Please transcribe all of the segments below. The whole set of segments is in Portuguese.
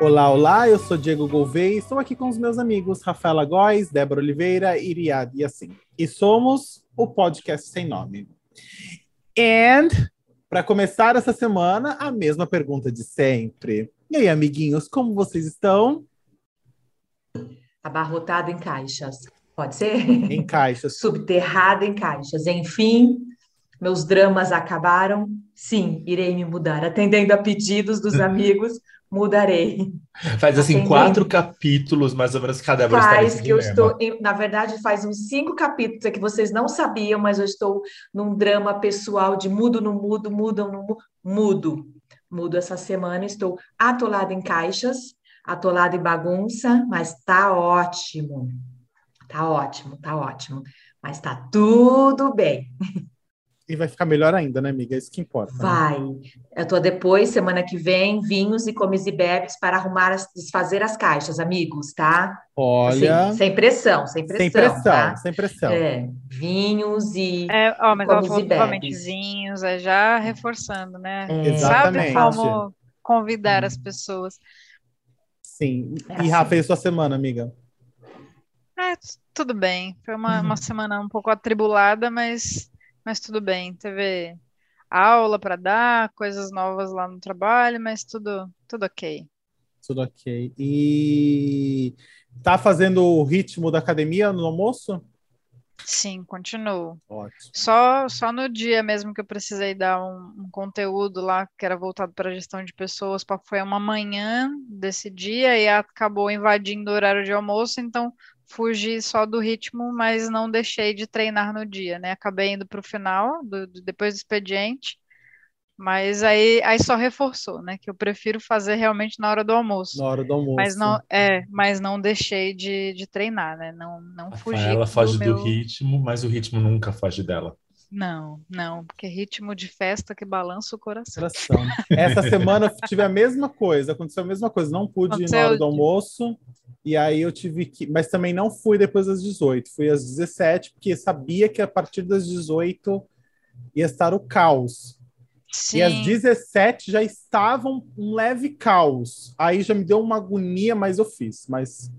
Olá, olá, eu sou Diego Gouveia e estou aqui com os meus amigos Rafaela Góes, Débora Oliveira, Iriad e assim. E somos o podcast sem nome. And, para começar essa semana, a mesma pergunta de sempre. E aí, amiguinhos, como vocês estão? Abarrotado em caixas. Pode ser? Em caixas. Subterrado em caixas. Enfim, meus dramas acabaram. Sim, irei me mudar. Atendendo a pedidos dos amigos, mudarei. Faz assim Atendendo. quatro capítulos, mais ou menos, cada vez Faz que eu estou, na verdade, faz uns cinco capítulos é que vocês não sabiam, mas eu estou num drama pessoal de mudo no mudo, mudo no mudo. Mudo essa semana, estou atolada em caixas, atolada em bagunça, mas tá ótimo. Tá ótimo, tá ótimo. Mas tá tudo bem. E vai ficar melhor ainda, né, amiga? É isso que importa. Né? Vai. Né? Eu tô depois, semana que vem, vinhos e comes e bebes para arrumar, as, desfazer as caixas, amigos, tá? Olha. Assim, sem pressão, sem pressão. Sem pressão, tá? sem pressão. É, vinhos e. É, ó, mas ela falou novamente vinhos, é já reforçando, né? É. Exatamente. Sabe como convidar as pessoas. Sim. É e assim. Rafa, e sua semana, amiga? É, tudo bem. Foi uma, uhum. uma semana um pouco atribulada, mas mas tudo bem. Teve aula para dar, coisas novas lá no trabalho, mas tudo, tudo ok. Tudo ok. E tá fazendo o ritmo da academia no almoço? Sim, continuo. Ótimo. Só, só no dia mesmo que eu precisei dar um, um conteúdo lá que era voltado para a gestão de pessoas, foi uma manhã desse dia e acabou invadindo o horário de almoço, então fugi só do ritmo, mas não deixei de treinar no dia, né? Acabei indo para o final, do, do, depois do expediente, mas aí, aí só reforçou, né? Que eu prefiro fazer realmente na hora do almoço. Na hora do almoço. Mas não, é, mas não deixei de, de treinar, né? Não, não fugi. Ela foge do, meu... ritmo, mas o ritmo nunca foge dela. Não, não, porque ritmo de festa que balança o coração. coração. Essa semana eu tive a mesma coisa, aconteceu a mesma coisa, não pude aconteceu... ir na hora do almoço, e aí eu tive que. Mas também não fui depois das 18, fui às 17, porque sabia que a partir das 18 ia estar o caos. Sim. E às 17 já estava um leve caos. Aí já me deu uma agonia, mas eu fiz. Mas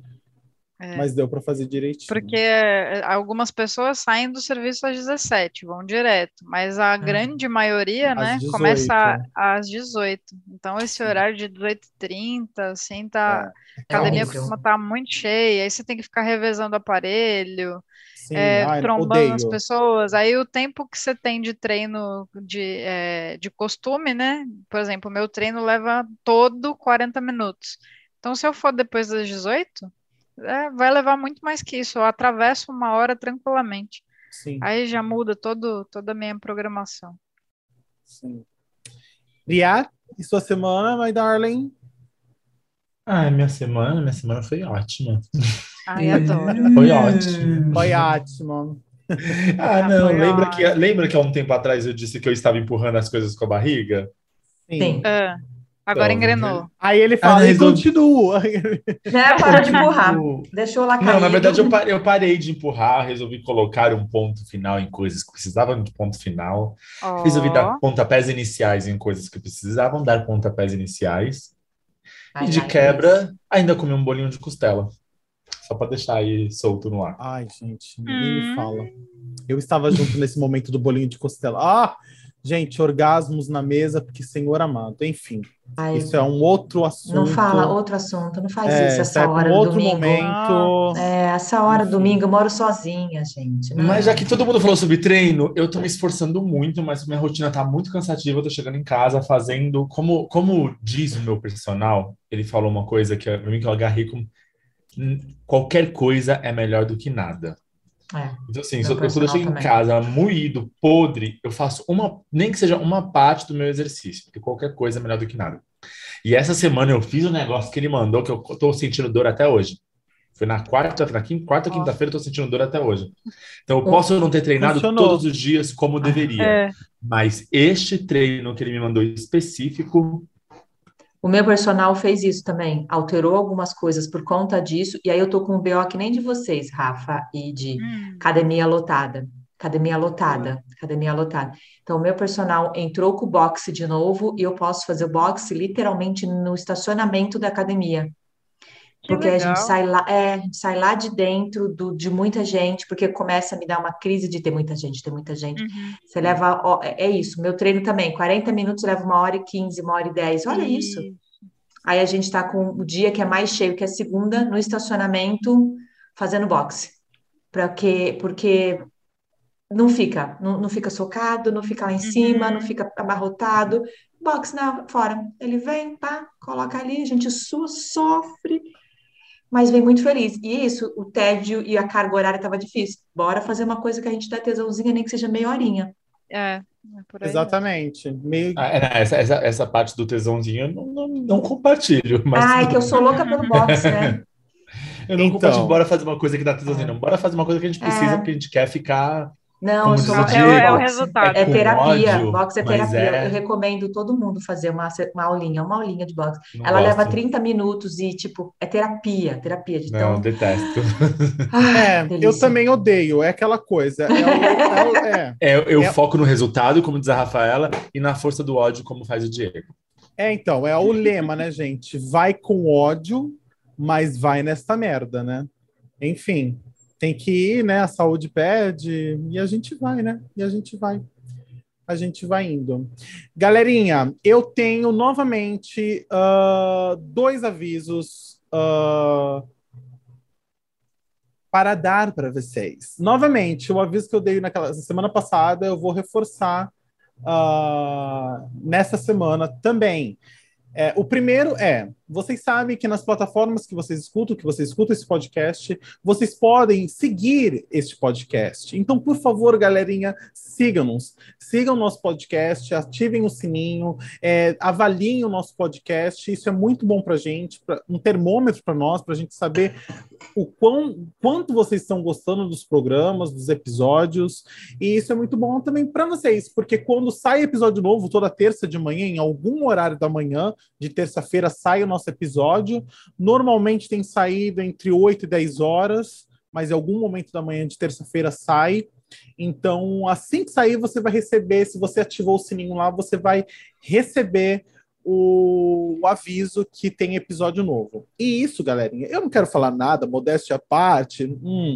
é. Mas deu para fazer direitinho. Porque é, algumas pessoas saem do serviço às 17, vão direto, mas a hum. grande maioria, às né, 18. começa às 18. Então esse horário de 18h30, assim, tá. É. A academia costuma estar tá muito cheia, aí você tem que ficar revezando o aparelho. Sim, é, ai, trombando odeio. as pessoas, aí o tempo que você tem de treino de, é, de costume, né? Por exemplo, o meu treino leva todo 40 minutos. Então, se eu for depois das 18, é, vai levar muito mais que isso. Eu atravesso uma hora tranquilamente. Sim. Aí já muda todo, toda a minha programação. Sim. E sua semana, my darling? Ah, minha semana, minha semana foi ótima. Ai, adoro. Foi ótimo. Foi ótimo. Ah, não, lembra que, lembra que há um tempo atrás eu disse que eu estava empurrando as coisas com a barriga? Sim. Sim. Uh. Agora então, engrenou. Aí ele fala, ah, e continua. Né, para de empurrar. Deixou lá cair. Não, na verdade, eu parei, eu parei, de empurrar, resolvi colocar um ponto final em coisas que precisavam de ponto final. Oh. Resolvi dar pontapés iniciais em coisas que precisavam dar pontapés iniciais. Ai, e de ai, quebra, ainda comi um bolinho de costela. Só para deixar aí solto no ar. Ai, gente, ninguém hum. me fala. Eu estava junto nesse momento do bolinho de costela. Ah! Gente, orgasmos na mesa, porque Senhor amado, enfim. Ai, isso é um outro assunto. Não fala outro assunto, não faz é, isso essa é hora um outro domingo. momento. É, essa hora enfim. domingo eu moro sozinha, gente. Não. Mas já que todo mundo falou sobre treino, eu tô me esforçando muito, mas minha rotina tá muito cansativa. Eu tô chegando em casa fazendo, como, como diz o meu personal, ele falou uma coisa que para mim que eu agarrei com qualquer coisa é melhor do que nada. É, então, assim, eu, quando eu chego em casa moído, podre, eu faço uma, nem que seja uma parte do meu exercício, porque qualquer coisa é melhor do que nada. E essa semana eu fiz um negócio que ele mandou que eu tô sentindo dor até hoje. Foi na quarta, na quinta, quarta, quinta-feira, eu tô sentindo dor até hoje. Então, eu posso não ter treinado Funcionou. todos os dias como deveria. É. Mas este treino que ele me mandou específico, o meu personal fez isso também, alterou algumas coisas por conta disso, e aí eu tô com um BO que nem de vocês, Rafa, e de hum. academia lotada. Academia lotada, academia lotada. Então, o meu personal entrou com o boxe de novo e eu posso fazer o boxe literalmente no estacionamento da academia. Porque a gente sai lá, é, a gente sai lá de dentro do, de muita gente, porque começa a me dar uma crise de ter muita gente, ter muita gente. Uhum. Você leva, ó, é, é isso, meu treino também, 40 minutos leva uma hora e 15, uma hora e 10, olha isso. Aí a gente está com o dia que é mais cheio, que é segunda, no estacionamento, fazendo boxe. Porque, porque não fica, não, não fica socado, não fica lá em uhum. cima, não fica abarrotado. Box na fora. Ele vem, pá, coloca ali, a gente su sofre, mas vem muito feliz. E isso, o tédio e a carga horária estava difícil. Bora fazer uma coisa que a gente dá tesãozinha, nem que seja meia horinha. É, é Exatamente. Meio... Ah, é, essa, essa, essa, parte do tesãozinho eu não, não, não compartilho. Mas... Ah, é que eu sou louca pelo box, né? eu não então... compartilho, bora fazer uma coisa que dá tesãozinho, não. Bora fazer uma coisa que a gente precisa, é. porque a gente quer ficar não, só é, é, é, o resultado. É, terapia, ódio, box é terapia. É... Eu recomendo todo mundo fazer uma, uma aulinha, uma aulinha de box. Não Ela gosto. leva 30 minutos e, tipo, é terapia, terapia de Não, detesto. é, eu também odeio, é aquela coisa. É, é, é eu foco no resultado, como diz a Rafaela, e na força do ódio, como faz o Diego. É, então, é o lema, né, gente? Vai com ódio, mas vai nesta merda, né? Enfim, tem que ir, né? A saúde pede, e a gente vai, né? E a gente vai. A gente vai indo. Galerinha, eu tenho novamente uh, dois avisos uh, para dar para vocês. Novamente, o aviso que eu dei naquela semana passada, eu vou reforçar uh, nessa semana também. É, o primeiro é, vocês sabem que nas plataformas que vocês escutam, que vocês escutam esse podcast, vocês podem seguir este podcast. Então, por favor, galerinha, sigam-nos. Sigam o nosso podcast, ativem o sininho, é, avaliem o nosso podcast. Isso é muito bom para a gente, pra, um termômetro para nós, para a gente saber o quão, quanto vocês estão gostando dos programas, dos episódios. E isso é muito bom também para vocês, porque quando sai episódio novo, toda terça de manhã, em algum horário da manhã, de terça-feira sai o nosso episódio. Normalmente tem saído entre 8 e 10 horas, mas em algum momento da manhã de terça-feira sai. Então, assim que sair, você vai receber. Se você ativou o sininho lá, você vai receber o, o, aviso que tem episódio novo. E isso, galerinha, eu não quero falar nada, modéstia à parte. Hum,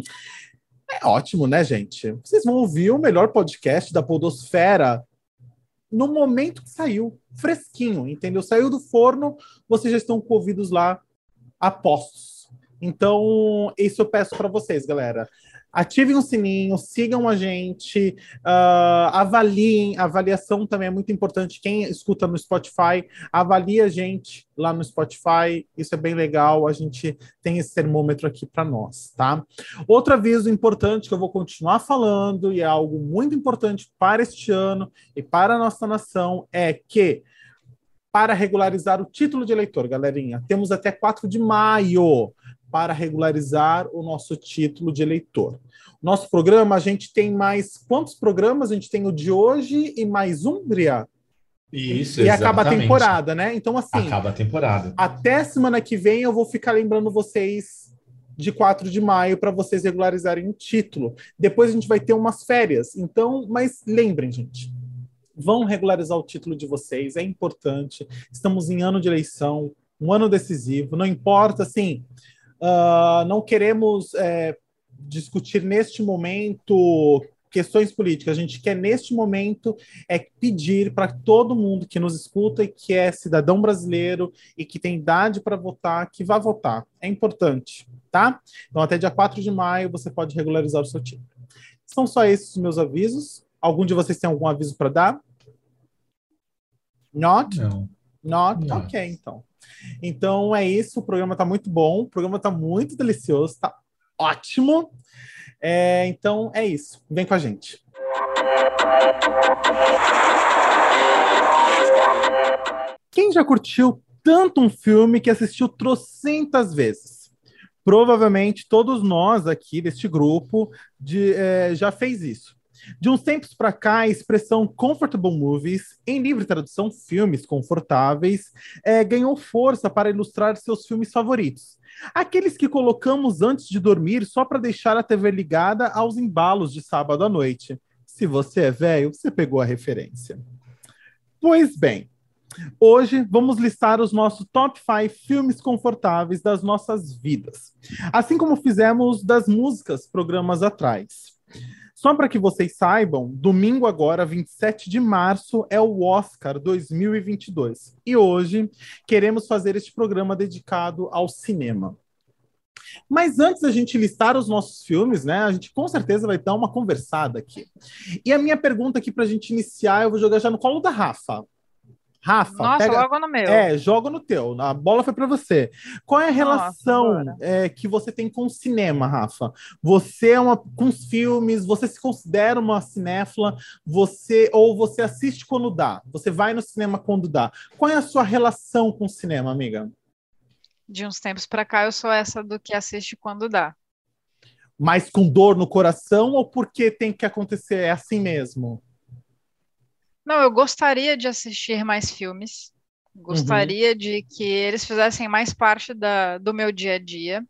é ótimo, né, gente? Vocês vão ouvir o melhor podcast da Podosfera no momento que saiu, fresquinho, entendeu? Saiu do forno, vocês já estão com ouvidos lá a postos. Então, isso eu peço para vocês, galera ativem o sininho, sigam a gente, uh, avaliem, avaliação também é muito importante. Quem escuta no Spotify, avalie a gente lá no Spotify, isso é bem legal, a gente tem esse termômetro aqui para nós, tá? Outro aviso importante que eu vou continuar falando, e é algo muito importante para este ano e para a nossa nação, é que para regularizar o título de eleitor, galerinha, temos até 4 de maio para regularizar o nosso título de eleitor. Nosso programa, a gente tem mais quantos programas? A gente tem o de hoje e mais um, Bria? Isso, E exatamente. acaba a temporada, né? Então, assim. Acaba a temporada. Até semana que vem eu vou ficar lembrando vocês de 4 de maio para vocês regularizarem o título. Depois a gente vai ter umas férias. Então, mas lembrem, gente. Vão regularizar o título de vocês, é importante. Estamos em ano de eleição, um ano decisivo. Não importa, assim, Uh, não queremos é, discutir neste momento questões políticas. A gente quer, neste momento, é pedir para todo mundo que nos escuta e que é cidadão brasileiro e que tem idade para votar, que vá votar. É importante, tá? Então, até dia 4 de maio, você pode regularizar o seu título. São só esses os meus avisos. Algum de vocês tem algum aviso para dar? Not? Não. Not? Não. Ok, então. Então é isso, o programa está muito bom, o programa está muito delicioso, está ótimo. É, então é isso, vem com a gente. Quem já curtiu tanto um filme que assistiu trocentas vezes? Provavelmente todos nós aqui deste grupo de, é, já fez isso. De uns tempos para cá, a expressão comfortable movies, em livre tradução, filmes confortáveis, é, ganhou força para ilustrar seus filmes favoritos. Aqueles que colocamos antes de dormir só para deixar a TV ligada aos embalos de sábado à noite. Se você é velho, você pegou a referência. Pois bem, Hoje vamos listar os nossos top 5 filmes confortáveis das nossas vidas, assim como fizemos das músicas programas atrás. Só para que vocês saibam, domingo agora, 27 de março, é o Oscar 2022. E hoje queremos fazer este programa dedicado ao cinema. Mas antes da gente listar os nossos filmes, né, a gente com certeza vai dar uma conversada aqui. E a minha pergunta aqui para a gente iniciar, eu vou jogar já no colo da Rafa. Rafa, Nossa, pega... logo no meu. É, joga no teu. A bola foi para você. Qual é a relação Nossa, é, que você tem com o cinema, Rafa? Você é uma com os filmes, você se considera uma cinéfila, você ou você assiste quando dá? Você vai no cinema quando dá? Qual é a sua relação com o cinema, amiga? De uns tempos para cá eu sou essa do que assiste quando dá. Mas com dor no coração ou porque tem que acontecer é assim mesmo? Não, eu gostaria de assistir mais filmes. Gostaria uhum. de que eles fizessem mais parte da, do meu dia a dia.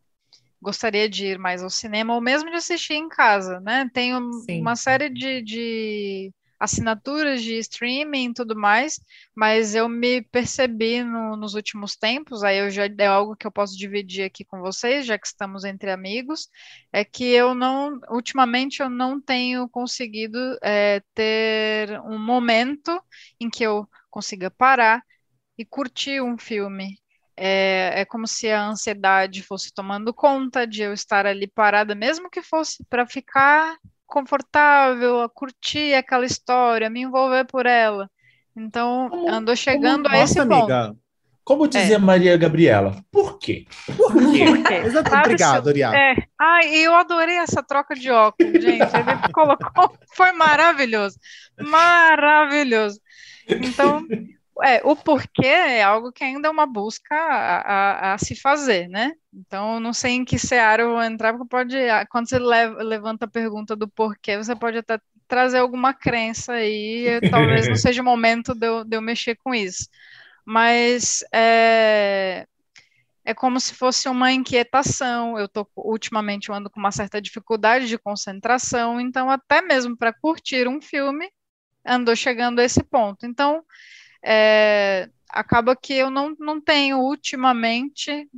Gostaria de ir mais ao cinema, ou mesmo de assistir em casa, né? Tenho Sim. uma série de, de assinaturas de streaming e tudo mais, mas eu me percebi no, nos últimos tempos, aí eu já é algo que eu posso dividir aqui com vocês, já que estamos entre amigos, é que eu não, ultimamente eu não tenho conseguido é, ter um momento em que eu consiga parar e curtir um filme. É, é como se a ansiedade fosse tomando conta de eu estar ali parada, mesmo que fosse para ficar confortável, a curtir aquela história, me envolver por ela. Então, como, andou chegando como, a esse nossa, ponto. Amiga, como dizia é. Maria Gabriela, por quê? Por quê? Por quê? Obrigado, Ariane. É. Ai, eu adorei essa troca de óculos, gente. Ele colocou, foi maravilhoso. Maravilhoso. Então, é, o porquê é algo que ainda é uma busca a, a, a, se fazer, né? Então, não sei em que seara eu vou entrar, porque pode, quando você leva, levanta a pergunta do porquê, você pode até trazer alguma crença aí, talvez não seja o momento de eu, de eu mexer com isso. Mas é, é como se fosse uma inquietação. Eu tô ultimamente eu ando com uma certa dificuldade de concentração, então até mesmo para curtir um filme andou chegando a esse ponto. Então, é, acaba que eu não, não tenho ultimamente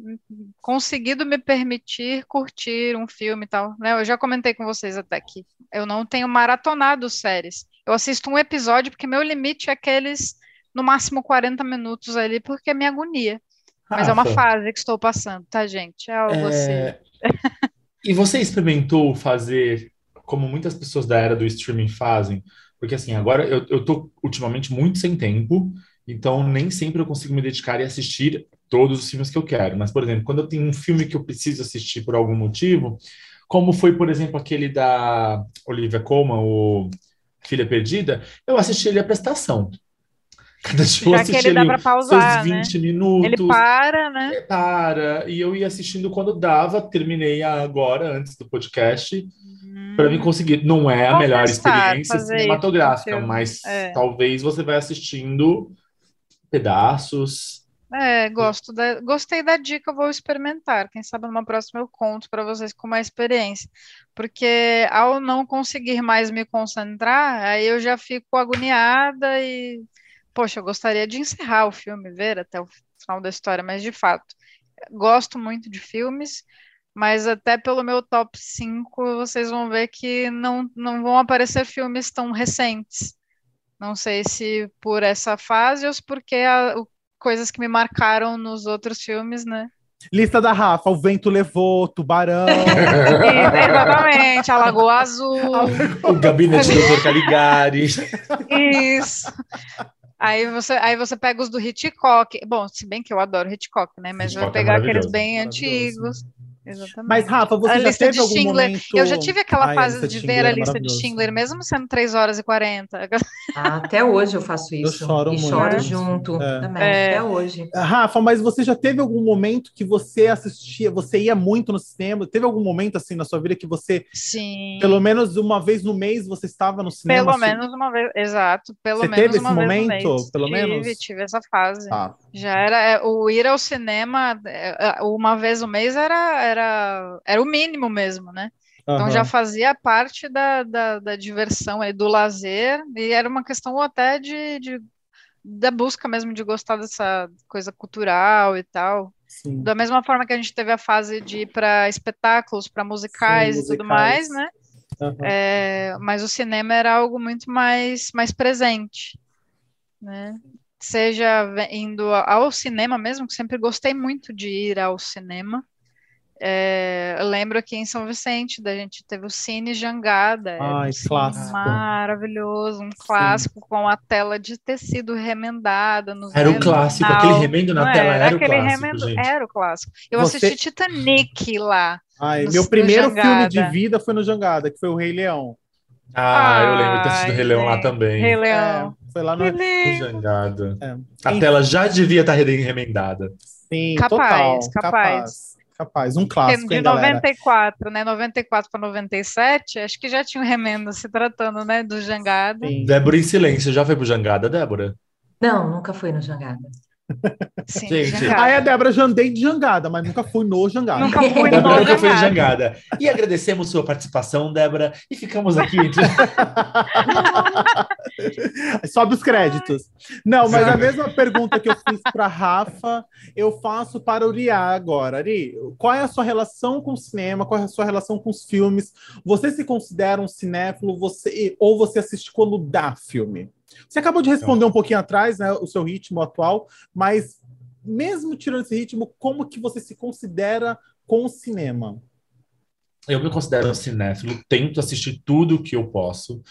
conseguido me permitir curtir um filme e tal. Né? Eu já comentei com vocês até que eu não tenho maratonado séries. Eu assisto um episódio porque meu limite é aqueles no máximo 40 minutos ali, porque é minha agonia. Mas Rafa, é uma fase que estou passando, tá, gente? É algo é... assim. e você experimentou fazer, como muitas pessoas da era do streaming fazem, porque assim, agora eu, eu tô ultimamente muito sem tempo, então nem sempre eu consigo me dedicar e assistir todos os filmes que eu quero. Mas, por exemplo, quando eu tenho um filme que eu preciso assistir por algum motivo, como foi, por exemplo, aquele da Olivia Colman, o Filha Perdida, eu assisti ele a prestação. Cada dia eu assisti ele pausar, seus 20 né? minutos. Ele para, né? É, para. E eu ia assistindo quando dava, terminei agora, antes do podcast para mim conseguir. Não é a melhor experiência cinematográfica, isso, mas é. talvez você vai assistindo pedaços. É, gosto da, gostei da dica, vou experimentar. Quem sabe numa próxima eu conto para vocês com mais experiência. Porque ao não conseguir mais me concentrar, aí eu já fico agoniada e, poxa, eu gostaria de encerrar o filme, ver até o final da história, mas de fato, gosto muito de filmes mas até pelo meu top 5 vocês vão ver que não, não vão aparecer filmes tão recentes. Não sei se por essa fase ou se porque a, o, coisas que me marcaram nos outros filmes, né? Lista da Rafa, o vento levou, tubarão. exatamente, a Lagoa Azul. o gabinete do Dr. Caligari. Isso. Aí você, aí você pega os do Hitchcock. Bom, se bem que eu adoro Hitchcock, né? Mas Hitchcock vai é pegar é aqueles bem antigos. Exatamente. Mas, Rafa, você a já teve algum Schindler. momento... Eu já tive aquela Ai, fase de ver a é lista de Schindler, mesmo sendo 3 horas e 40. Ah, até hoje eu faço isso. Eu choro e muito. choro junto É. também, É. até hoje. Rafa, mas você já teve algum momento que você assistia, você ia muito no cinema? Teve algum momento assim na sua vida que você, Sim. pelo menos uma vez no mês, você estava no cinema? Pelo assim? menos uma vez, exato. Pelo Você menos teve esse uma vez no momento, pelo tive, menos? Tive essa fase. Tá. Já era é, o ir ao cinema é, é, uma vez no mês era, era, era o mínimo mesmo, né? Então Aham. já fazia parte da, da, da diversão e do lazer, e era uma questão até de, de- da busca mesmo de gostar dessa coisa cultural e tal. Sim. Da mesma forma que a gente teve a fase de ir para espetáculos, para musicais Sim, e tudo musicais. mais, né? Aham. É, mas o cinema era algo muito mais, mais presente, né? Seja indo ao cinema mesmo, que sempre gostei muito de ir ao cinema. É, eu lembro aqui em São Vicente, da gente teve o Cine Jangada, era um Ai, cine clássico. maravilhoso, um clássico com a tela de tecido remendada nos Era o clássico, aquele remendo na não tela era o aquele clássico, remendo, gente. era o clássico. Eu Você- assisti Titanic lá. Ai, no- meu primeiro filme de vida foi no Jangada, que foi o Rei Leão. Ah, eu lembro de ter assistido Ai, Rei Leão lá também. Rei Leão. É, foi lá no. O. Jangada. É. A Enfim, tela já devia estar remendada. Sim, Capaz, total. capaz. Capaz. Capaz. Um clássico, de hein, galera? 94, né? 94 para 97, acho que já tinha um remendo se tratando, né, do Jangada. Sim. Débora em silêncio. Já foi pro Jangada, Débora? Não, nunca fui no Jangada. Sim, Gente, Jangada. Ai, a Débora já andei de jangada, mas nunca fui no jangada. Nunca fui no Débora nunca foi em Jangada. Jangada. E agradecemos sua participação, Débora. E ficamos aqui entre... Sobe os créditos. Não, mas a mesma pergunta que eu fiz para Rafa, eu faço para o Uriá agora. Ari, qual é a sua relação com o cinema? Qual é a sua relação com os filmes? Você se considera um cinéfilo? Você ou você assiste quando dá filme? Você acabou de responder um pouquinho atrás, né, o seu ritmo atual, mas mesmo tirando esse ritmo, como que você se considera com o cinema? Eu me considero cinéfilo, tento assistir tudo que eu posso.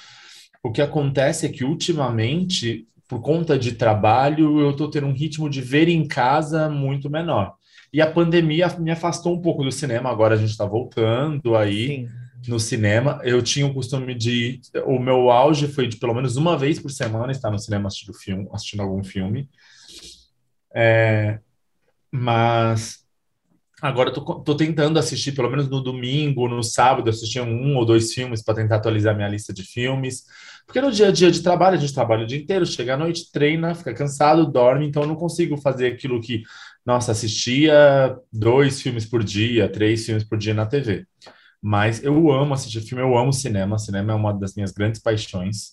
O que acontece é que ultimamente, por conta de trabalho, eu estou tendo um ritmo de ver em casa muito menor. E a pandemia me afastou um pouco do cinema, agora a gente está voltando aí Sim. No cinema. Eu tinha o costume de. O meu auge foi de pelo menos uma vez por semana estar no cinema assistindo filme, assistindo algum filme. É, mas agora eu tô, tô tentando assistir, pelo menos no domingo, no sábado, assistir um ou dois filmes para tentar atualizar minha lista de filmes. Porque no dia a dia de trabalho, a gente trabalha o dia inteiro, chega à noite, treina, fica cansado, dorme, então eu não consigo fazer aquilo que, nossa, assistia dois filmes por dia, três filmes por dia na TV. Mas eu amo assistir filme, eu amo cinema. Cinema é uma das minhas grandes paixões.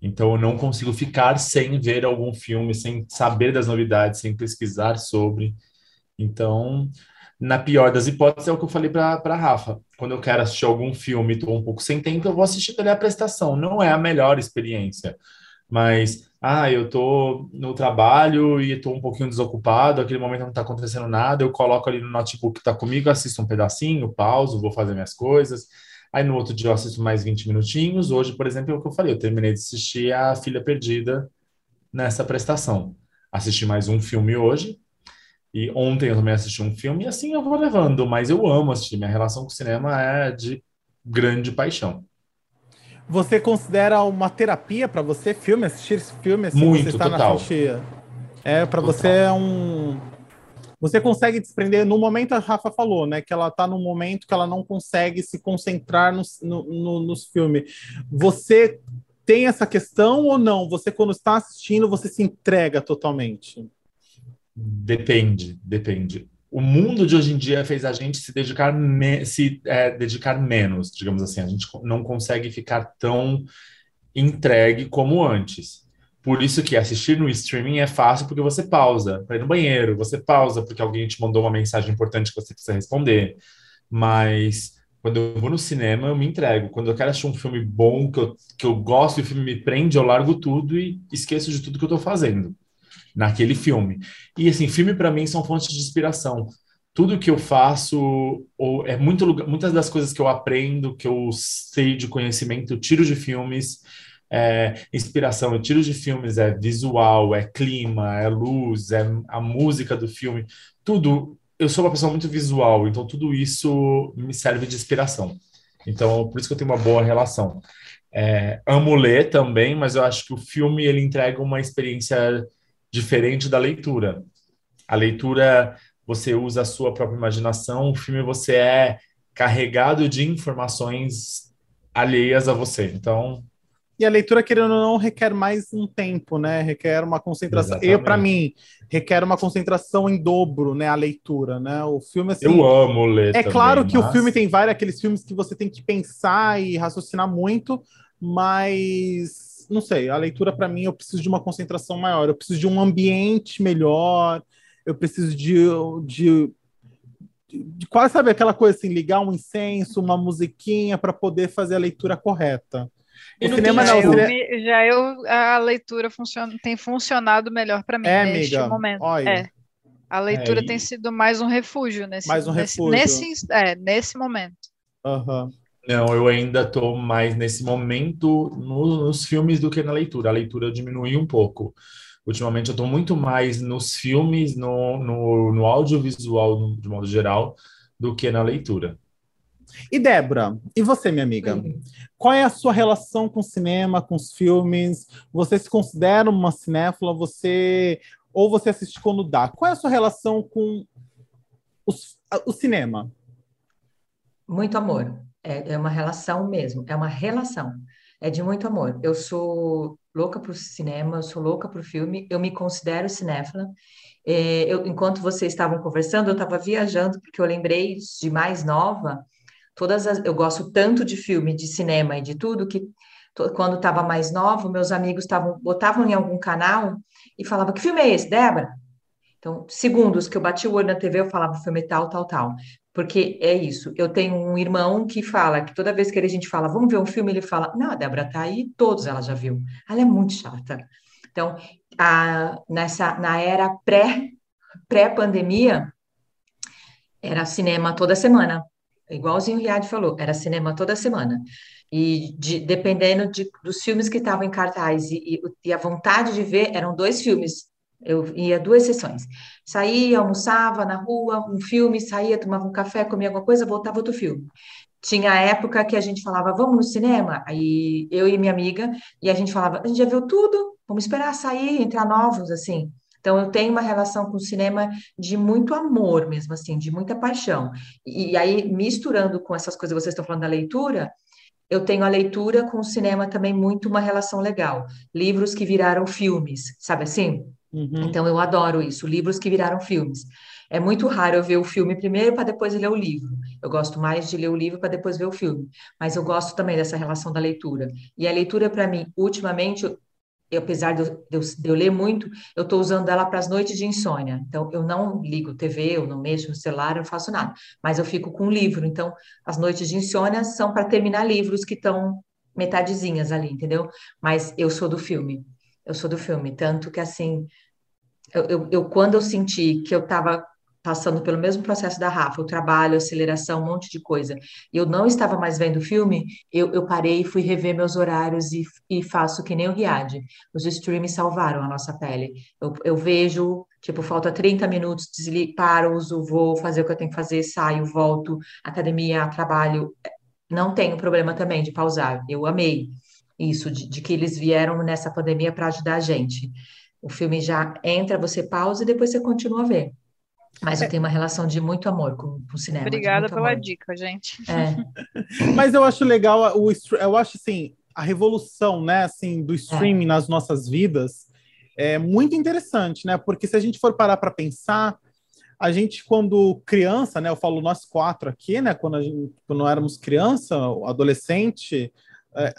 Então eu não consigo ficar sem ver algum filme, sem saber das novidades, sem pesquisar sobre. Então, na pior das hipóteses, é o que eu falei para Rafa. Quando eu quero assistir algum filme e estou um pouco sem tempo, eu vou assistir ali a prestação. Não é a melhor experiência. Mas, ah, eu tô no trabalho e estou um pouquinho desocupado, aquele momento não está acontecendo nada, eu coloco ali no notebook que está comigo, assisto um pedacinho, pauso, vou fazer minhas coisas. Aí no outro dia eu assisto mais 20 minutinhos. Hoje, por exemplo, é o que eu falei, eu terminei de assistir A Filha Perdida nessa prestação. Assisti mais um filme hoje, e ontem eu também assisti um filme, e assim eu vou levando, mas eu amo assistir. Minha relação com o cinema é de grande paixão. Você considera uma terapia para você filme, assistir esse filme assim, Muito, você está total. na frente? É, para você é um você consegue desprender no momento a Rafa falou, né, que ela está num momento que ela não consegue se concentrar nos, no, no, nos filmes. Você tem essa questão ou não? Você quando está assistindo, você se entrega totalmente? Depende, depende. O mundo de hoje em dia fez a gente se dedicar, se, é, dedicar menos, digamos assim. A gente não consegue ficar tão entregue como antes. Por isso que assistir no streaming é fácil, porque você pausa para ir no banheiro, você pausa porque alguém te mandou uma mensagem importante que você precisa responder. Mas quando eu vou no cinema, eu me entrego. Quando eu quero assistir um filme bom, que eu, que eu gosto e o filme me prende, eu largo tudo e esqueço de tudo que eu estou fazendo naquele filme. E assim, filme para mim são fontes de inspiração. Tudo que eu faço, ou é muito muitas das coisas que eu aprendo, que eu sei de conhecimento, eu tiro de filmes. É, inspiração, eu tiro de filmes, é visual, é clima, é luz, é a música do filme, tudo eu sou uma pessoa muito visual, então tudo isso me serve de inspiração. Então, por isso que eu tenho uma boa relação. É, amo ler também, mas eu acho que o filme ele entrega uma experiência diferente da leitura. A leitura você usa a sua própria imaginação, o filme você é carregado de informações alheias a você. Então, e a leitura, querendo ou não, requer mais um tempo, né? Requer uma concentração. Exatamente. Eu, para mim, requer uma concentração em dobro, né? A leitura, né? O filme, assim. Eu amo ler. É também, claro que mas... o filme tem vários aqueles filmes que você tem que pensar e raciocinar muito, mas não sei. A leitura, para mim, eu preciso de uma concentração maior. Eu preciso de um ambiente melhor. Eu preciso de, de de quase sabe aquela coisa assim, ligar um incenso, uma musiquinha para poder fazer a leitura correta. E no cinema não. Eu, já eu, a leitura funciona, tem funcionado melhor para mim é, neste amiga, momento. Olha. É. A leitura é, tem sido mais um refúgio nesse, mais um nesse, refúgio. nesse, é, nesse momento. Uhum. Não, eu ainda estou mais nesse momento no, nos filmes do que na leitura. A leitura diminui um pouco. Ultimamente eu estou muito mais nos filmes, no, no, no audiovisual, de modo geral, do que na leitura. E Débora, e você, minha amiga? Qual é a sua relação com o cinema, com os filmes? Você se considera uma cinéfila? Você ou você assiste quando dá? Qual é a sua relação com os, o cinema? Muito amor. É, é uma relação mesmo. É uma relação. É de muito amor. Eu sou louca por cinema, eu sou louca por filme. Eu me considero cinéfila. É, eu, enquanto vocês estavam conversando, eu estava viajando porque eu lembrei de mais nova todas as, eu gosto tanto de filme, de cinema e de tudo que quando estava mais nova, meus amigos estavam botavam em algum canal e falavam que filme é esse, Débora? Então, segundos que eu bati o olho na TV, eu falava filme tal, tal, tal. Porque é isso. Eu tenho um irmão que fala que toda vez que a gente fala, vamos ver um filme, ele fala, não, a Débora tá aí, todos ela já viu. Ela é muito chata. Então, a, nessa, na era pré, pré-pandemia, era cinema toda semana igualzinho o Riad falou, era cinema toda semana. E de, dependendo de, dos filmes que estavam em cartaz e, e, a vontade de ver, eram dois filmes. Eu ia duas sessões. Saía, almoçava na rua, um filme, saía, tomava um café, comia alguma coisa, voltava outro filme. Tinha época que a gente falava, vamos no cinema? Aí eu e minha amiga, e a gente falava, a gente já viu tudo, vamos esperar sair, entrar novos, assim. Então, eu tenho uma relação com o cinema de muito amor mesmo, assim, de muita paixão. E, e aí, misturando com essas coisas que vocês estão falando da leitura, eu tenho a leitura com o cinema também muito uma relação legal. Livros que viraram filmes, sabe assim? Uhum. Então, eu adoro isso, livros que viraram filmes. É muito raro eu ver o filme primeiro para depois ler o livro. Eu gosto mais de ler o livro para depois ver o filme. Mas eu gosto também dessa relação da leitura. E a leitura, para mim, ultimamente, eu, apesar de eu, de, eu, ler muito, eu estou usando ela para as noites de insônia. Então, eu não ligo TV, eu não mexo no celular, eu não faço nada. Mas eu fico com um livro. Então, as noites de insônia são para terminar livros que estão metadezinhas ali, entendeu? Mas eu sou do filme. Eu sou do filme. Tanto que, assim, eu, eu, eu quando eu senti que eu estava passando pelo mesmo processo da Rafa, o trabalho, aceleração, um monte de coisa, e eu não estava mais vendo o filme, eu, eu parei e fui rever meus horários e, e faço que nem o Riad. Os streams salvaram a nossa pele. Eu, eu vejo, tipo, falta 30 minutos, desligo, paro, uso, vou fazer o que eu tenho que fazer, saio, volto, academia, trabalho. Não tenho problema também de pausar. Eu amei isso, de, de que eles vieram nessa pandemia para ajudar a gente. O filme já entra, você pausa e depois você continua a ver. Mas eu tenho uma relação de muito amor com, com o cinema. Obrigada pela amor. dica, gente. É. Mas eu acho legal o eu acho assim a revolução, né, assim, do streaming é. nas nossas vidas é muito interessante, né? Porque se a gente for parar para pensar, a gente quando criança, né, eu falo nós quatro aqui, né, quando a gente, quando éramos criança, adolescente, é,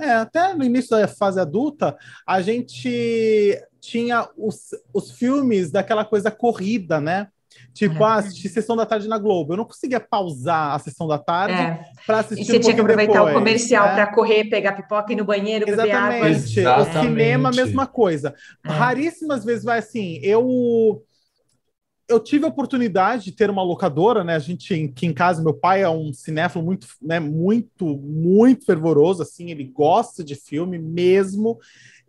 é, até no início da fase adulta, a gente tinha os, os filmes daquela coisa corrida, né? Tipo, ah, assistir sessão da tarde na Globo. Eu não conseguia pausar a sessão da tarde é. para assistir. E você um tinha que aproveitar depois, o comercial né? para correr, pegar pipoca e ir no banheiro, Exatamente. beber Exatamente. O cinema, mesma coisa. É. Raríssimas vezes vai assim. Eu eu tive a oportunidade de ter uma locadora, né? A gente aqui em casa, meu pai é um cinéfilo muito, né, muito, muito fervoroso, assim, ele gosta de filme mesmo.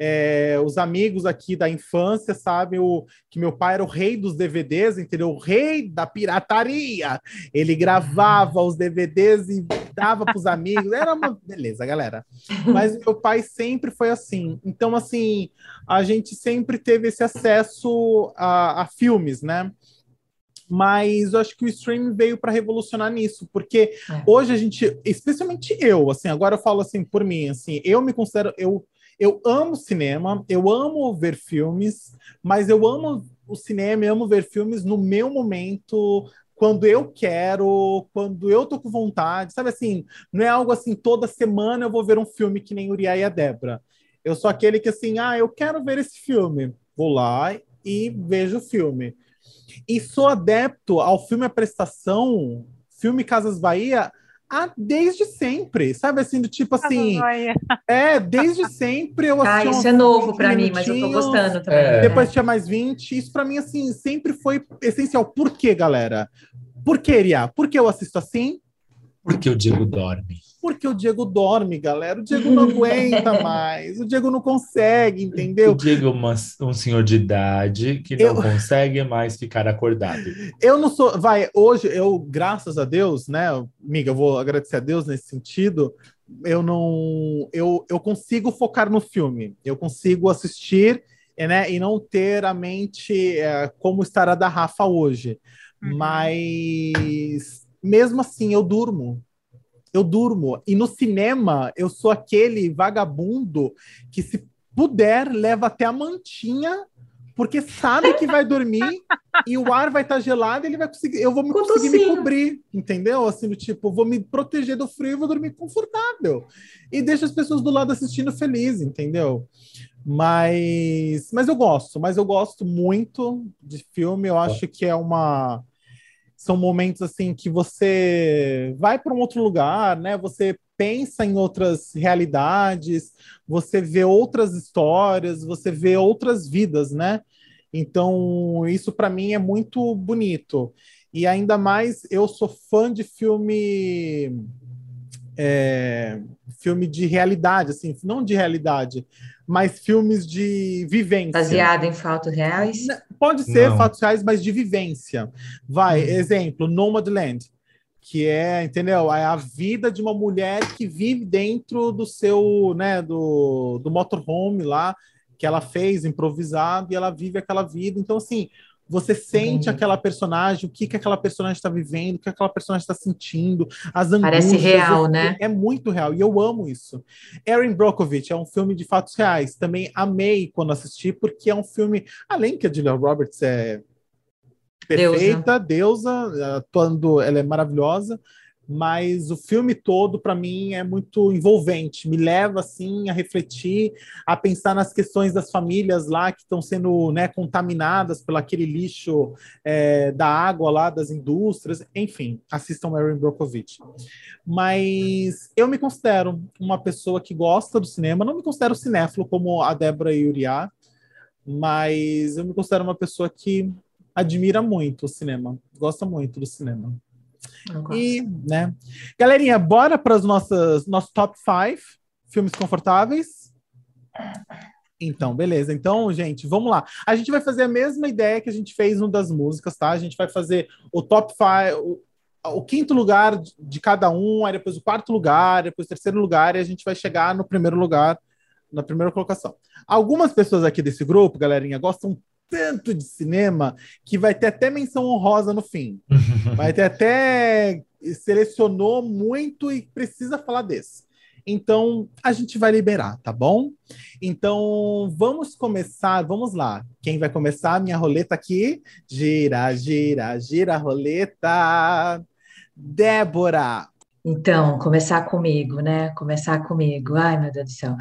É, os amigos aqui da infância sabem o, que meu pai era o rei dos DVDs, entendeu? O rei da pirataria. Ele gravava os DVDs e dava para os amigos. Era uma beleza, galera. Mas meu pai sempre foi assim. Então, assim, a gente sempre teve esse acesso a, a filmes, né? Mas eu acho que o streaming veio para revolucionar nisso, porque é. hoje a gente, especialmente eu, assim, agora eu falo assim por mim, assim, eu me considero, eu eu amo cinema, eu amo ver filmes, mas eu amo o cinema, eu amo ver filmes no meu momento, quando eu quero, quando eu tô com vontade, sabe assim, não é algo assim, toda semana eu vou ver um filme que nem Uriah e a Débora. Eu sou aquele que assim, ah, eu quero ver esse filme. Vou lá e vejo o filme. E sou adepto ao filme A Prestação, filme Casas Bahia, ah, desde sempre, sabe assim, do tipo assim. É, desde sempre eu assisti. Ah, isso é novo para mim, mas eu tô gostando também. É. Depois tinha mais 20. Isso para mim, assim, sempre foi essencial. Por quê, galera? Por que, Ria? Por que eu assisto assim? Porque o Diego dorme. Porque o Diego dorme, galera. O Diego não aguenta mais. O Diego não consegue, entendeu? O Diego é uma, um senhor de idade que não eu... consegue mais ficar acordado. Eu não sou. Vai, hoje, eu, graças a Deus, né, amiga, eu vou agradecer a Deus nesse sentido. Eu não. Eu, eu consigo focar no filme. Eu consigo assistir né, e não ter a mente é, como estará da Rafa hoje. Uhum. Mas mesmo assim eu durmo. Eu durmo. E no cinema, eu sou aquele vagabundo que, se puder, leva até a mantinha, porque sabe que vai dormir e o ar vai estar tá gelado e ele vai conseguir. Eu vou conseguir me cobrir, entendeu? Assim, do tipo, vou me proteger do frio e vou dormir confortável. E deixa as pessoas do lado assistindo feliz, entendeu? Mas, mas eu gosto, mas eu gosto muito de filme. Eu acho que é uma são momentos assim que você vai para um outro lugar, né? Você pensa em outras realidades, você vê outras histórias, você vê outras vidas, né? Então, isso para mim é muito bonito. E ainda mais, eu sou fã de filme é, filme de realidade, assim, não de realidade, mas filmes de vivência. Baseado em fatos reais? Pode ser Não. fatos reais, mas de vivência. Vai, hum. exemplo, Nomadland, que é, entendeu? É a vida de uma mulher que vive dentro do seu, né, do, do motorhome lá, que ela fez improvisado, e ela vive aquela vida. Então, assim, você sente uhum. aquela personagem, o que, que aquela personagem está vivendo, o que aquela personagem está sentindo, as angústias. Parece real, né? É muito real, e eu amo isso. Erin Brockovich é um filme de fatos reais. Também amei quando assisti, porque é um filme, além que a Julia Roberts é perfeita, deusa, deusa atuando, ela é maravilhosa, mas o filme todo para mim é muito envolvente, me leva assim a refletir, a pensar nas questões das famílias lá que estão sendo né, contaminadas pelo aquele lixo é, da água lá das indústrias, enfim, assistam Erin Brockovich. Mas eu me considero uma pessoa que gosta do cinema, não me considero cinéfilo como a Débora Uriah, mas eu me considero uma pessoa que admira muito o cinema, gosta muito do cinema. E, né? Galerinha, bora para os nossos, top 5 filmes confortáveis? Então, beleza. Então, gente, vamos lá. A gente vai fazer a mesma ideia que a gente fez no das músicas, tá? A gente vai fazer o top 5, o, o, quinto lugar de cada um, aí depois o quarto lugar, depois o terceiro lugar, e a gente vai chegar no primeiro lugar, na primeira colocação. Algumas pessoas aqui desse grupo, galerinha, gostam tanto de cinema que vai ter até menção honrosa no fim. vai ter até selecionou muito e precisa falar desse. Então, a gente vai liberar, tá bom? Então, vamos começar, vamos lá. Quem vai começar? Minha roleta aqui. Gira, gira, gira a roleta. Débora. Então, começar comigo, né? Começar comigo. Ai, meu Deus do céu.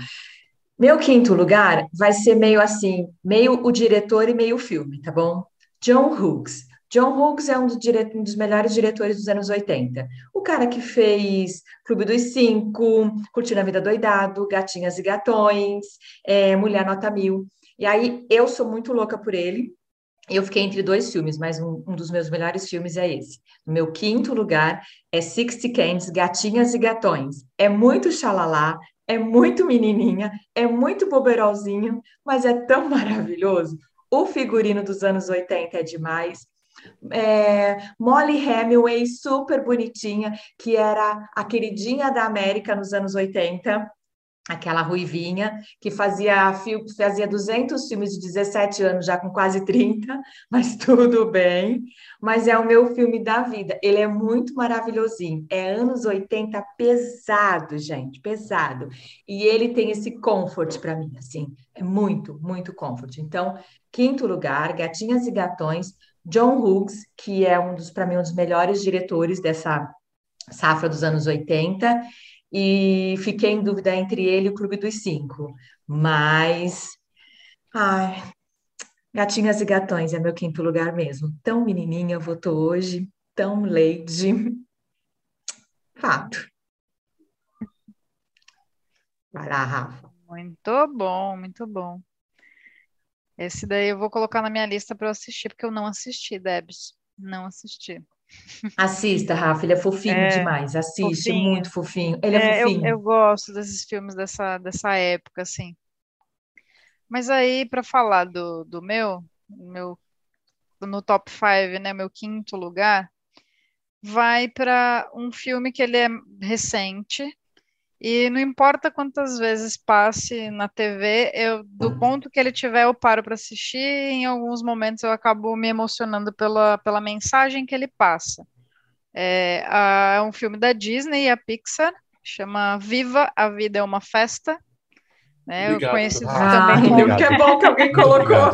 Meu quinto lugar vai ser meio assim, meio o diretor e meio o filme, tá bom? John Hughes. John Hughes é um, do dire... um, dos melhores diretores dos anos 80. O cara que fez Clube dos Cinco, Curtindo a Vida Doidado, Gatinhas e Gatões, é, Mulher Nota Mil. E aí, eu sou muito louca por ele. Eu fiquei entre dois filmes, mas um, um, dos meus melhores filmes é esse. Meu quinto lugar é Sixty Cans, Gatinhas e Gatões. É muito xalalá, é muito menininha, é muito boberolzinho, mas é tão maravilhoso. O figurino dos anos 80 é demais. É, Molly Hemingway, super bonitinha, que era a queridinha da América nos anos 80 aquela ruivinha que fazia fazia 200 filmes de 17 anos, já com quase 30, mas tudo bem. Mas é o meu filme da vida. Ele é muito maravilhosinho. É anos 80 pesado, gente, pesado. E ele tem esse comfort para mim, assim. É muito, muito comfort. Então, quinto lugar, Gatinhas e Gatões, John Hughes, que é um dos para mim um dos melhores diretores dessa safra dos anos 80 e fiquei em dúvida entre ele e o Clube dos Cinco. Mas, ai, Gatinhas e Gatões é meu quinto lugar mesmo. Tão menininha votou hoje, tão lady. Fato. Vai lá, Rafa. Muito bom, muito bom. Esse daí eu vou colocar na minha lista para eu assistir, porque eu não assisti, Debs. Não assisti. Assista, Rafa, ele é fofinho é, demais. Assiste, fofinho. muito fofinho. Ele é, é fofinho. Eu, eu, gosto desses filmes dessa, dessa época, assim. Mas aí, para falar do, do meu, meu, no top 5, né, meu quinto lugar, vai para um filme que ele é recente, e não importa quantas vezes passe na TV, eu, do ponto que ele tiver, eu paro para assistir. em alguns momentos eu acabo me emocionando pela, pela mensagem que ele passa. É, a, é um filme da Disney e a Pixar, chama Viva, a Vida é uma Festa. Né? eu conheci ah, também como... Que é bom que alguém colocou.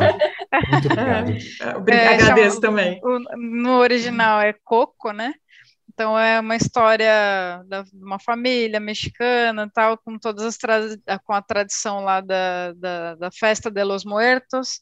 Muito obrigado. É, agradeço chama, também. O, no original é Coco, né? Então é uma história de uma família mexicana, tal, com todas as com a tradição lá da, da, da festa de los muertos.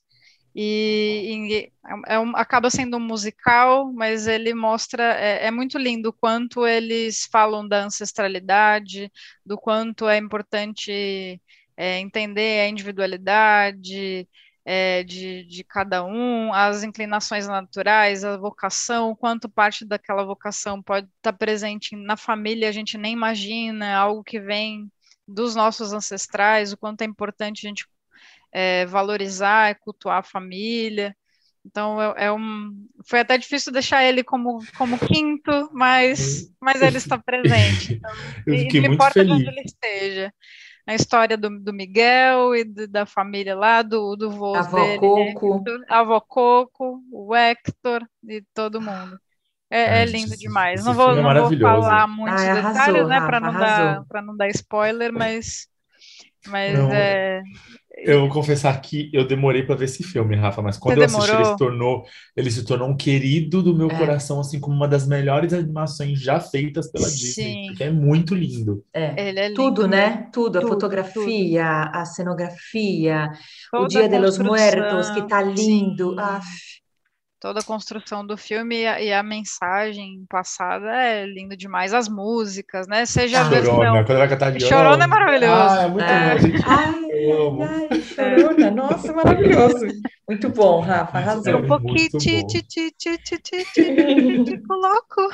E, e é um, acaba sendo um musical, mas ele mostra é, é muito lindo o quanto eles falam da ancestralidade, do quanto é importante é, entender a individualidade, é, de, de cada um, as inclinações naturais, a vocação, quanto parte daquela vocação pode estar presente na família, a gente nem imagina, algo que vem dos nossos ancestrais, o quanto é importante a gente é, valorizar, cultuar a família. Então é, é, um, foi até difícil deixar ele como, como quinto, mas, mas ele está presente. Então, Eu fiquei muito importa feliz. onde ele esteja a história do, do Miguel e do, da família lá, do, do vô avó dele, Coco. a avó Coco, o Hector e todo mundo. É, é lindo demais. Não vou, é não vou falar muitos Ai, detalhes, arrasou, né, para não dar para não dar spoiler, mas mas não. é eu vou confessar que eu demorei para ver esse filme, Rafa, mas quando Você eu assisti, ele se tornou, ele se tornou um querido do meu é. coração, assim como uma das melhores animações já feitas pela Sim. Disney, porque é muito lindo. É, é lindo, tudo, né? Tudo, a tudo, fotografia, tudo. a cenografia, Toda o Dia de los Muertos, que tá lindo. Toda a construção do filme e a, e a, mensagem passada é lindo demais. As músicas, né? Seja a versão... Quando ela cantar Chorona é maravilhoso. Ah, é muito é. bom, gente. Ai, ai, chorona. Nossa, maravilhoso. Muito bom, Rafa, arrasou. Um pouquinho, ti, ti, ti, ti, ti, ti, ti, coloco.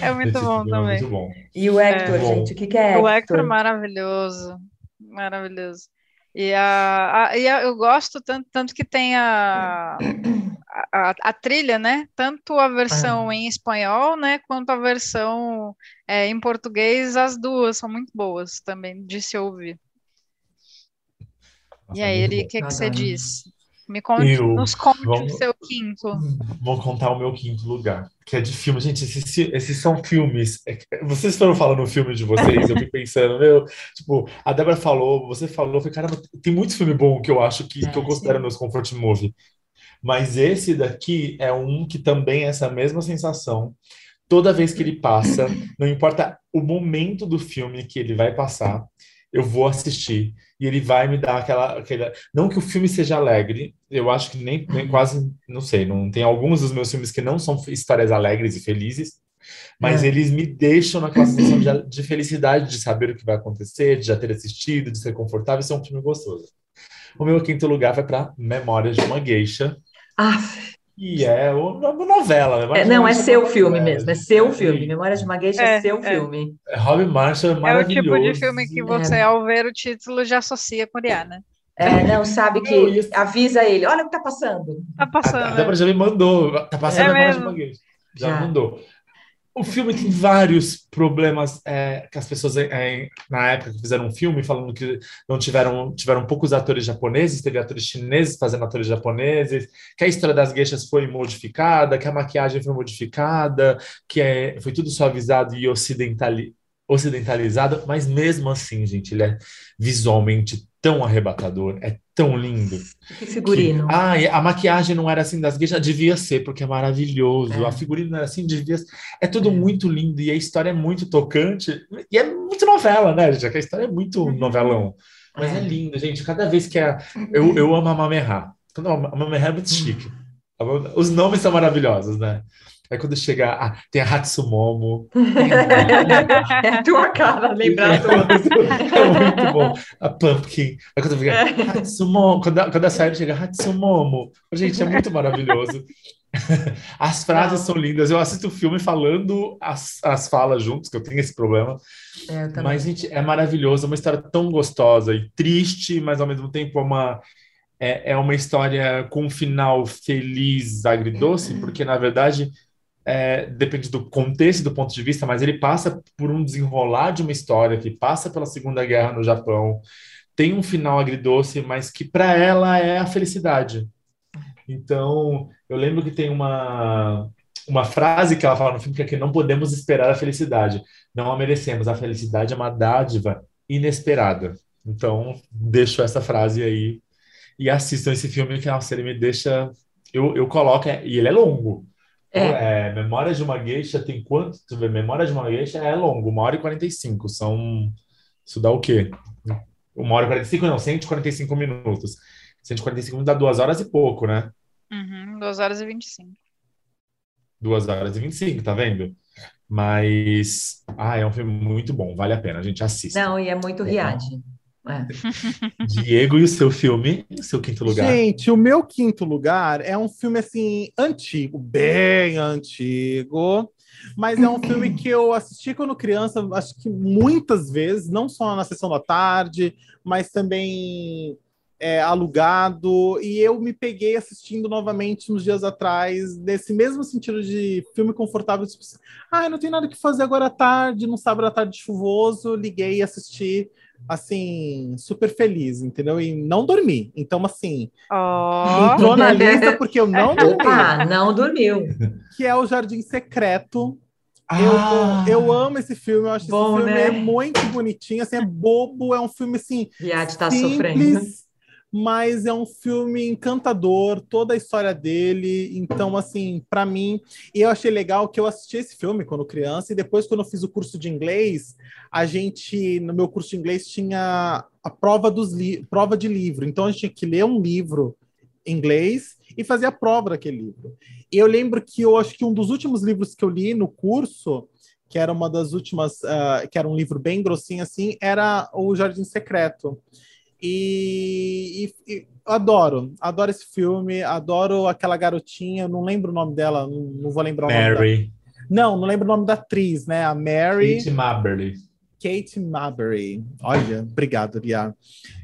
É muito Esse bom também. É muito bom. E o Hector, é. gente, o que, que é Hector? O Hector é maravilhoso. Maravilhoso. E, a, a, e a, eu gosto tanto, tanto que tem a, a, a, trilha, né? Tanto a versão ah. em espanhol, né? Quanto a versão é, em português, as duas são muito boas também de se ouvir. Nossa, e aí, o que, que você diz? Me conte, eu, nos conte vamos, o seu quinto. Vou contar o meu quinto lugar, que é de filme. Gente, esses, esses são filmes. É, vocês foram falando no filme de vocês, eu fui pensando, meu, tipo, a Débora falou, você falou, eu falei, caramba, tem muitos filmes bons que eu acho que, é, que eu considero sim. meus comfort movie. Mas esse daqui é um que também é essa mesma sensação. Toda vez que ele passa, não importa o momento do filme que ele vai passar, eu vou assistir e ele vai me dar aquela, aquela. Não que o filme seja alegre, eu acho que nem, nem quase, não sei, não tem alguns dos meus filmes que não são histórias alegres e felizes, mas é. eles me deixam naquela sensação de, de, felicidade de saber o que vai acontecer, de já ter assistido, de ser confortável, e ser um filme gostoso. O meu quinto lugar vai para Memórias de uma Geisha, Ah, e é uma novela. Né? É, não, é seu filme mesmo, é seu filme. Memórias de uma Geisha é, é seu é. filme. É, Robbie Marshall é maravilhoso. É o tipo de filme que você, ao ver o título, já associa com Rihanna. É, não, sabe que avisa ele, olha o que tá passando. Tá passando. A, a Débora já me mandou, tá passando é a Memórias de uma Geisha. Já, já mandou. O filme tem vários problemas é, que as pessoas é, na época que fizeram um filme falando que não tiveram tiveram poucos atores japoneses, teve atores chineses fazendo atores japoneses, que a história das gueixas foi modificada, que a maquiagem foi modificada, que é, foi tudo suavizado e ocidentali, ocidentalizado, mas mesmo assim, gente, ele é visualmente tão arrebatador, é tão lindo. Que figurino. Que, ah, a maquiagem não era assim das gueixas, devia ser, porque é maravilhoso. É. A figurina não era assim, devia ser. É tudo é. muito lindo e a história é muito tocante. E é muito novela, né, gente? A história é muito uhum. novelão. Mas é. é lindo, gente. Cada vez que é. Eu, eu amo a Mamerra. A Mamerra é muito chique. Os nomes são maravilhosos, né? Aí quando chega, ah, tem a Hatsumomo. é a tua cara, lembrar É muito bom. A Pumpkin. Aí quando fica, Hatsumomo, quando a, quando a série chega, Hatsumomo. Gente, é muito maravilhoso. As frases Não. são lindas. Eu assisto o filme falando as, as falas juntos, que eu tenho esse problema. É, mas, gente, é maravilhoso. É uma história tão gostosa e triste, mas ao mesmo tempo é uma é, é uma história com um final feliz, agridoce, porque na verdade é, depende do contexto do ponto de vista, mas ele passa por um desenrolar de uma história que passa pela Segunda Guerra no Japão, tem um final agridoce, mas que para ela é a felicidade. Então, eu lembro que tem uma, uma frase que ela fala no filme que é que não podemos esperar a felicidade, não a merecemos. A felicidade é uma dádiva inesperada. Então, deixo essa frase aí e assistam esse filme que nossa, ele me deixa. Eu, eu coloco, e ele é longo. É. é, Memórias de uma Geisha tem quanto? Tu vê, Memórias de uma Geisha é longo, uma hora e 45. São. Isso dá o quê? Uma hora e 45, não, 145 minutos. 145 minutos dá duas horas e pouco, né? Uhum, duas horas e 25. Duas horas e 25, tá vendo? Mas. Ah, é um filme muito bom, vale a pena, a gente assiste. Não, e é muito Riad. É. Diego e o seu filme, o seu quinto lugar. Gente, o meu quinto lugar é um filme assim antigo, bem antigo, mas é um filme que eu assisti quando criança, acho que muitas vezes, não só na sessão da tarde, mas também é, alugado, e eu me peguei assistindo novamente uns dias atrás, nesse mesmo sentido de filme confortável, tipo assim, ah, não tem nada que fazer agora à tarde, num sábado à tarde chuvoso, liguei e assisti assim, super feliz, entendeu? E não dormi. Então, assim, oh. entrou na lista porque eu não dormi. Ah, não dormiu. Que é o Jardim Secreto. Ah, eu, eu amo esse filme, eu acho bom, esse filme né? é muito bonitinho, assim, é bobo, é um filme assim. Viade tá simples, sofrendo mas é um filme encantador, toda a história dele. Então, assim, para mim, eu achei legal que eu assisti esse filme quando criança, e depois, quando eu fiz o curso de inglês, a gente, no meu curso de inglês, tinha a prova, dos prova de livro. Então, a gente tinha que ler um livro em inglês e fazer a prova daquele livro. E eu lembro que eu acho que um dos últimos livros que eu li no curso que era uma das últimas, uh, que era um livro bem grossinho assim, era O Jardim Secreto. E, e, e, adoro, adoro esse filme, adoro aquela garotinha, não lembro o nome dela, não, não vou lembrar Mary. o nome dela. Não, não lembro o nome da atriz, né? A Mary. Kate Mabry. Kate Mabry. Olha, obrigado, Lia.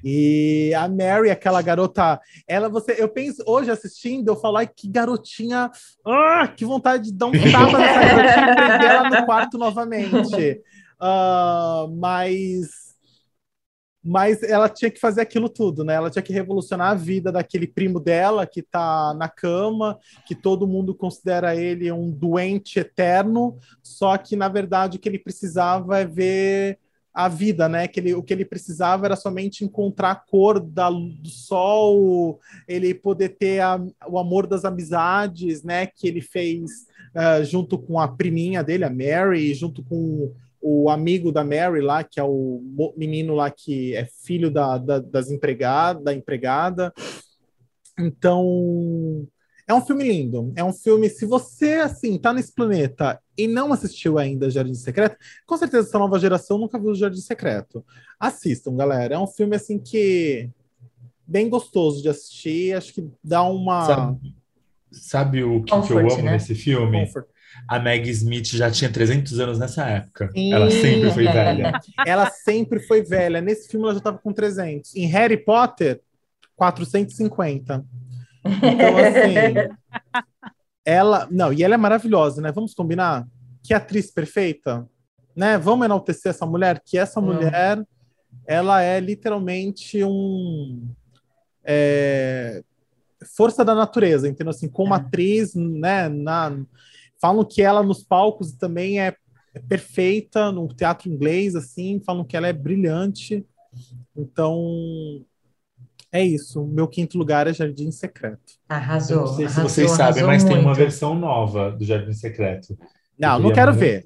E a Mary, aquela garota, ela você, eu penso hoje assistindo, eu falo, ai, que garotinha, ah, que vontade de dar um tapa nessa garotinha e prender ela no quarto novamente. Uh, mas mas ela tinha que fazer aquilo tudo, né? Ela tinha que revolucionar a vida daquele primo dela que tá na cama, que todo mundo considera ele um doente eterno, só que na verdade o que ele precisava é ver a vida, né? Que ele, o que ele precisava era somente encontrar a cor da, do sol, ele poder ter a, o amor das amizades, né? Que ele fez uh, junto com a priminha dele, a Mary, junto com o amigo da Mary lá, que é o menino lá que é filho da, da, das empregada, da empregada. Então, é um filme lindo. É um filme, se você, assim, tá nesse planeta e não assistiu ainda Jardim Secreto, com certeza essa nova geração nunca viu Jardim Secreto. Assistam, galera. É um filme, assim, que... Bem gostoso de assistir. Acho que dá uma... Sabe, Sabe o que, Comfort, que eu amo né? nesse filme? Comfort. A Meg Smith já tinha 300 anos nessa época. Sim. Ela sempre foi velha. ela sempre foi velha. Nesse filme ela já estava com 300. Em Harry Potter, 450. Então, assim. ela. Não, e ela é maravilhosa, né? Vamos combinar? Que atriz perfeita, né? Vamos enaltecer essa mulher, que essa hum. mulher, ela é literalmente um. É, força da natureza, entendeu? Assim, como é. atriz, né? Na, falam que ela nos palcos também é, é perfeita, no teatro inglês, assim, falam que ela é brilhante. Então, é isso. Meu quinto lugar é Jardim Secreto. Arrasou. Eu não sei arrasou, se vocês sabem, mas muito. tem uma versão nova do Jardim Secreto. Não, não quero ver.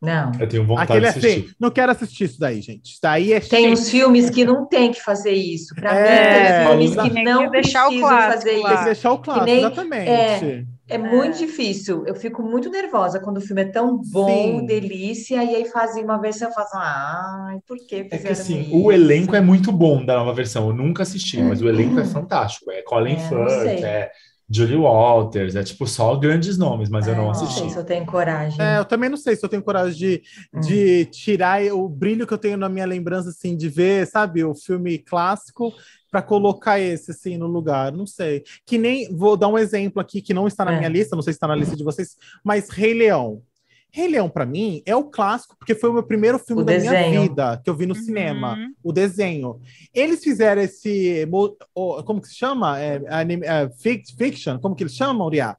Não. Eu tenho vontade Aquele de é assistir. É não quero assistir isso daí, gente. Isso daí é Tem uns filmes que não tem que fazer isso. Para é, mim, tem filmes que não deixar precisam claro, fazer claro. isso. Tem que deixar o claro, nem, exatamente. É, é, muito difícil. Eu fico muito nervosa quando o filme é tão bom, Sim. delícia, e aí fazem uma versão, eu faço, ai, por que fizeram É que assim, isso? o elenco é muito bom da nova versão. Eu nunca assisti, mas o elenco é fantástico. É Colin é, Firth, é Julie Walters, é tipo só grandes nomes, mas é, eu não assisti. Não sei se eu tenho coragem. É, eu também não sei se eu tenho coragem de, hum. de tirar o brilho que eu tenho na minha lembrança, assim, de ver, sabe, o filme clássico para colocar esse assim no lugar, não sei. Que nem vou dar um exemplo aqui que não está na é. minha lista, não sei se está na lista de vocês, mas Rei Leão. Rei Leão, para mim, é o clássico, porque foi o meu primeiro filme o da desenho. minha vida que eu vi no uhum. cinema. O desenho. Eles fizeram esse. Como que se chama? É, anime, é, fiction? Como que eles chamam, Ria?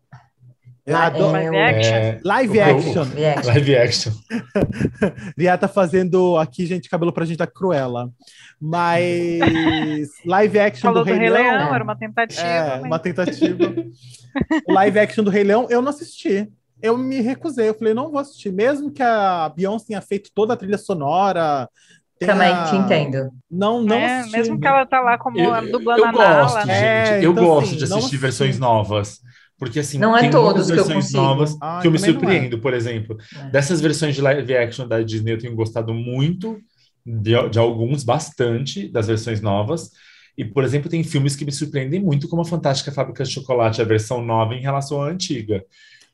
É, live action. É, live action. Live action. Ria tá fazendo aqui, gente, cabelo pra gente da Cruella. Mas live action Falou do, do Rei, Leão, Leão. Era uma tentativa. É, mas... uma tentativa. o live action do Rei Leão eu não assisti eu me recusei. Eu falei, não vou assistir. Mesmo que a Beyoncé tenha feito toda a trilha sonora. Tenha... Também te entendo. Não, não é, assisti. Mesmo que ela tá lá como eu, dublando eu gosto, né? gente. É, eu então, gosto assim, de assistir versões novas. Porque assim, não é todos versões novas ah, que eu me é. surpreendo, é. por exemplo. É. Dessas versões de live action da Disney, eu tenho gostado muito de, de alguns, bastante, das versões novas. E, por exemplo, tem filmes que me surpreendem muito, como a Fantástica Fábrica de Chocolate, a versão nova em relação à antiga.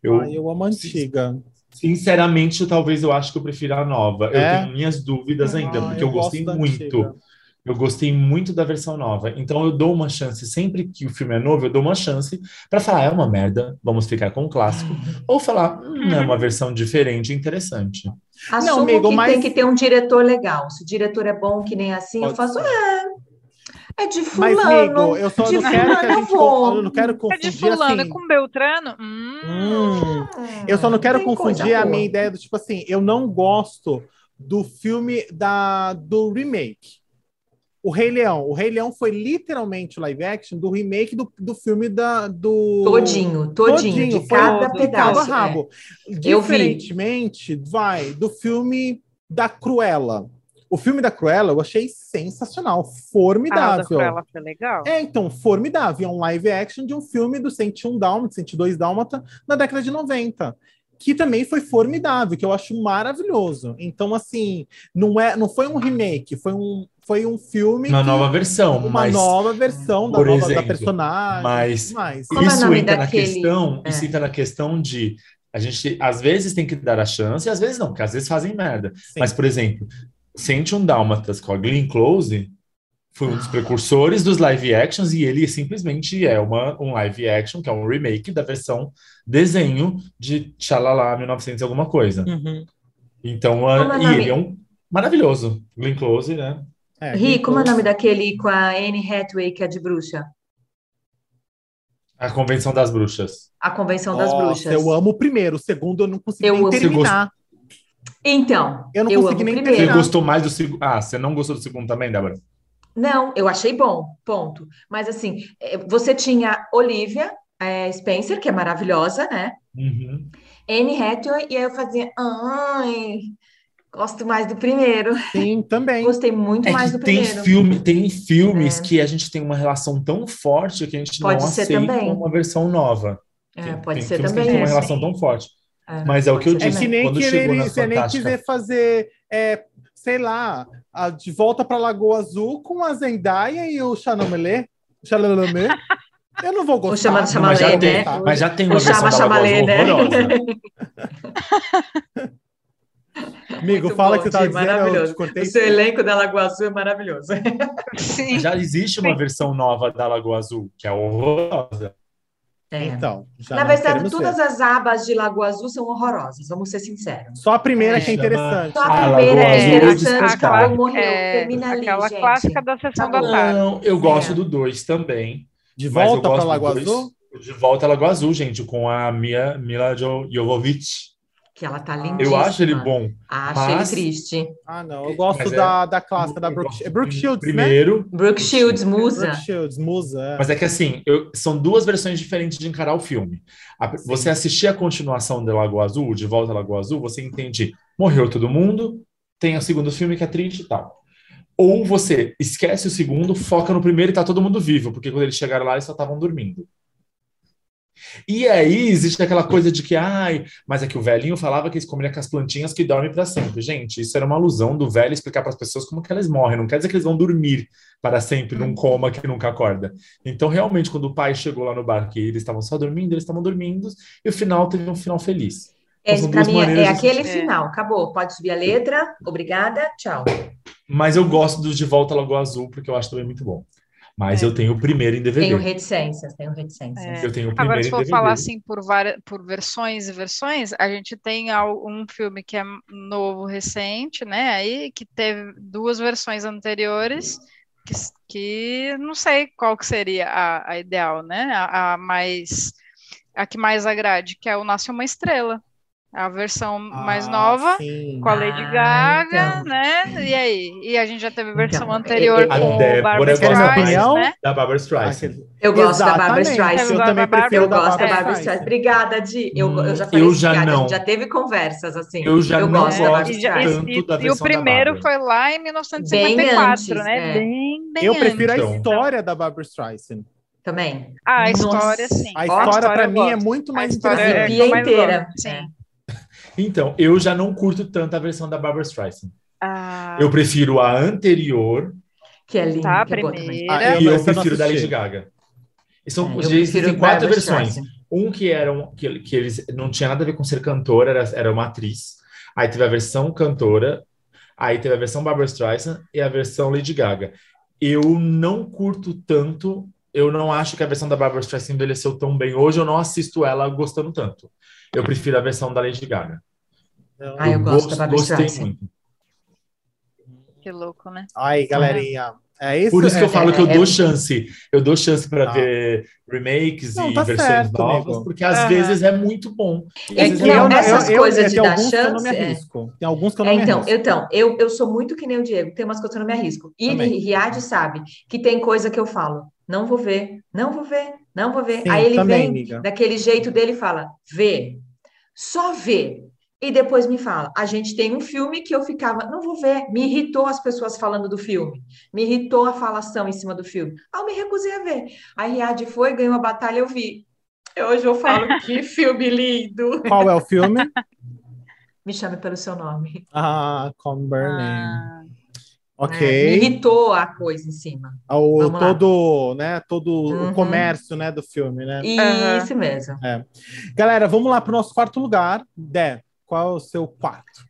Eu, ah, eu amo a antiga. Sinceramente, talvez eu acho que eu prefiro a nova. É? Eu tenho minhas dúvidas ainda, ah, porque eu, eu gostei muito. Eu gostei muito da versão nova. Então eu dou uma chance, sempre que o filme é novo, eu dou uma chance para falar, é uma merda, vamos ficar com o clássico. Ou falar, hum, é uma versão diferente interessante. Assumo não, amigo, que mas... tem que ter um diretor legal. Se o diretor é bom que nem assim, Pode eu faço, é, é de fulano. Mas, amigo, eu só não quero que a gente eu não quero confundir. É de fulano, assim, é com Beltrano? Hum. Hum. Eu só não quero confundir a minha ideia do tipo assim, eu não gosto do filme da, do remake. O Rei Leão. O Rei Leão foi literalmente o live action do remake do, do filme da, do. Todinho, todinho, todinho de cada pedaço. Rabo. É. Diferentemente, vai, do filme da Cruella. O filme da Cruella eu achei sensacional, formidável. Ah, da Cruella foi legal. É, então, formidável. É um live action de um filme do 101 Dálmata, 102 Dálmata, na década de 90 que também foi formidável, que eu acho maravilhoso. Então, assim, não é, não foi um remake, foi um, foi um filme. Uma que, nova versão. Uma mas, nova versão da, nova, exemplo, da personagem. Mas isso é entra na questão, é. isso entra na questão de a gente às vezes tem que dar a chance, e às vezes não, porque às vezes fazem merda. Sim. Mas, por exemplo, um Dálmatas com a Glenn Close foi um dos precursores dos live actions e ele simplesmente é uma, um live action, que é um remake da versão desenho de Xalala 1900 alguma coisa. Uhum. Então, a, e ele é um maravilhoso. Glenn Close, né? É, Ri, como é o nome daquele com a Anne Hathaway, que é de bruxa? A Convenção das Bruxas. A Convenção das Bruxas. Eu amo o primeiro, o segundo eu não consegui eu nem terminar. Então, eu não eu consegui nem primeiro. Você gostou mais do segundo? Ah, você não gostou do segundo também, Débora? Não, eu achei bom, ponto. Mas assim, é, você tinha Olivia é, Spencer, que é maravilhosa, né? Uhum. Anne Hathaway, e aí eu fazia, ai, gosto mais do primeiro. Sim, também. Gostei muito é mais do tem primeiro. Filme, tem filmes é. que a gente tem uma relação tão forte que a gente pode não aceita também. uma versão nova. É, tem, pode tem ser também. Que tem uma relação tão forte. É, Mas é o que eu disse. É que nem querer, você nem quiser fazer, é, sei lá, a, de volta para Lagoa Azul com a Zendaya e o Chalamet. Chalamet. Eu não vou gostar. O chama mas, já tem, né? mas já tem uma o versão chama da Lagoa né? Amigo, Muito fala bom, que você tá dizendo. Maravilhoso. O seu elenco da Lagoa Azul é maravilhoso. Sim. Já existe uma versão nova da Lagoa Azul, que é horrorosa. É. Então, Na verdade, todas ver. as abas de Lagoa Azul são horrorosas, vamos ser sinceros. Só a primeira é. que é interessante. Só a primeira é interessante, acabou, morreu, é, termina ali, Aquela gente. clássica da sessão da tarde. Não, eu gosto é. do 2 também. De volta para Lagoa Azul? De volta a Lagoa Azul, gente, com a Mia, Mila Jovovich. Que ela tá lindíssima. Eu acho ele bom. Acho mas... ele triste. Ah, não. Eu gosto da, é, da clássica da Brooke, é Brooke Shields, primeiro, né? Brooke Shields, Musa. Brooke Shields, Musa. É. Mas é que assim, eu, são duas versões diferentes de encarar o filme. A, você assistir a continuação de Lagoa Azul, De Volta a Lagoa Azul, você entende, morreu todo mundo, tem o segundo filme que é triste e tal. Ou você esquece o segundo, foca no primeiro e tá todo mundo vivo, porque quando eles chegaram lá, eles só estavam dormindo. E aí existe aquela coisa de que, ai, mas é que o velhinho falava que eles comiam com as plantinhas que dormem para sempre. Gente, isso era uma alusão do velho explicar para as pessoas como que elas morrem. Não quer dizer que eles vão dormir para sempre num coma que nunca acorda. Então, realmente, quando o pai chegou lá no barco e eles estavam só dormindo, eles estavam dormindo, e o final teve um final feliz. Esse, para mim, é, é aquele de... final. Acabou. Pode subir a letra. Obrigada. Tchau. Mas eu gosto do De Volta à Lagoa Azul, porque eu acho também muito bom. Mas é. eu tenho o primeiro em DVD. Tenho reticências, tenho reticências. É. Eu tenho o primeiro Agora, se for falar assim por, várias, por versões e versões, a gente tem um filme que é novo, recente, né? Aí que teve duas versões anteriores, que, que não sei qual que seria a, a ideal, né? A, a mais a que mais agrade, que é o Nasce uma Estrela a versão ah, mais nova sim. com a Lady ah, Gaga, então. né? E aí? E a gente já teve a versão então, anterior é, com o Barbara Streisand, né? Da Barbara Streisand. Eu gosto Exatamente. da Barbara Streisand. Eu também prefiro Eu gosto da Barbara Streisand. Obrigada, Di. Eu, eu já falei eu já não. já teve conversas assim. Eu já eu não gosto da Barbara Streisand. E, e, e o primeiro foi lá em 1954, antes, né? É. Bem, bem Eu prefiro antes. a história da Barbara Streisand também. Ah, a história, sim. A história, para mim, é muito mais interessante. A inteira. Sim. Então, eu já não curto tanto a versão da Barbara Streisand. Ah. Eu prefiro a anterior. Que é linda. Tá, a primeira. Ah, e eu, eu prefiro da Lady Gaga. E são, é, existem quatro versões. Streisand. Um que era um, que, que eles não tinha nada a ver com ser cantora, era, era uma atriz. Aí teve a versão cantora, aí teve a versão Barbara Streisand e a versão Lady Gaga. Eu não curto tanto, eu não acho que a versão da Barbara Streisand envelheceu tão bem. Hoje eu não assisto ela gostando tanto. Eu prefiro a versão da Lady Gaga. Ah, eu, eu gosto da Barbara Streisand. Muito. Que louco, né? Ai, galerinha. É isso, Por isso que eu é, falo é, que eu é, dou chance. Eu dou chance para ah. ver remakes não, e tá versões certo, novas, amigo. porque às vezes é muito bom. É que não, essas eu, coisas eu, de dar chance. Tem alguns que eu não me então, arrisco. Então, eu, eu sou muito que nem o Diego, tem umas coisas que eu não me arrisco. E Riad sabe que tem coisa que eu falo, não vou ver, não vou ver, não vou ver. Sim, Aí ele também, vem amiga. daquele jeito dele e fala: vê, só vê. E depois me fala, a gente tem um filme que eu ficava, não vou ver, me irritou as pessoas falando do filme, me irritou a falação em cima do filme. Ah, eu me recusei a ver. A Riad foi, ganhou a batalha, eu vi. Hoje eu falo, que filme lindo. Qual é o filme? me chame pelo seu nome. Ah, Come Burning. Ah. Ok. É, me irritou a coisa em cima. O, todo, né, todo uhum. o comércio, né, do filme, né? Isso uhum. mesmo. É. Galera, vamos lá para o nosso quarto lugar. Dé, qual é o seu quarto?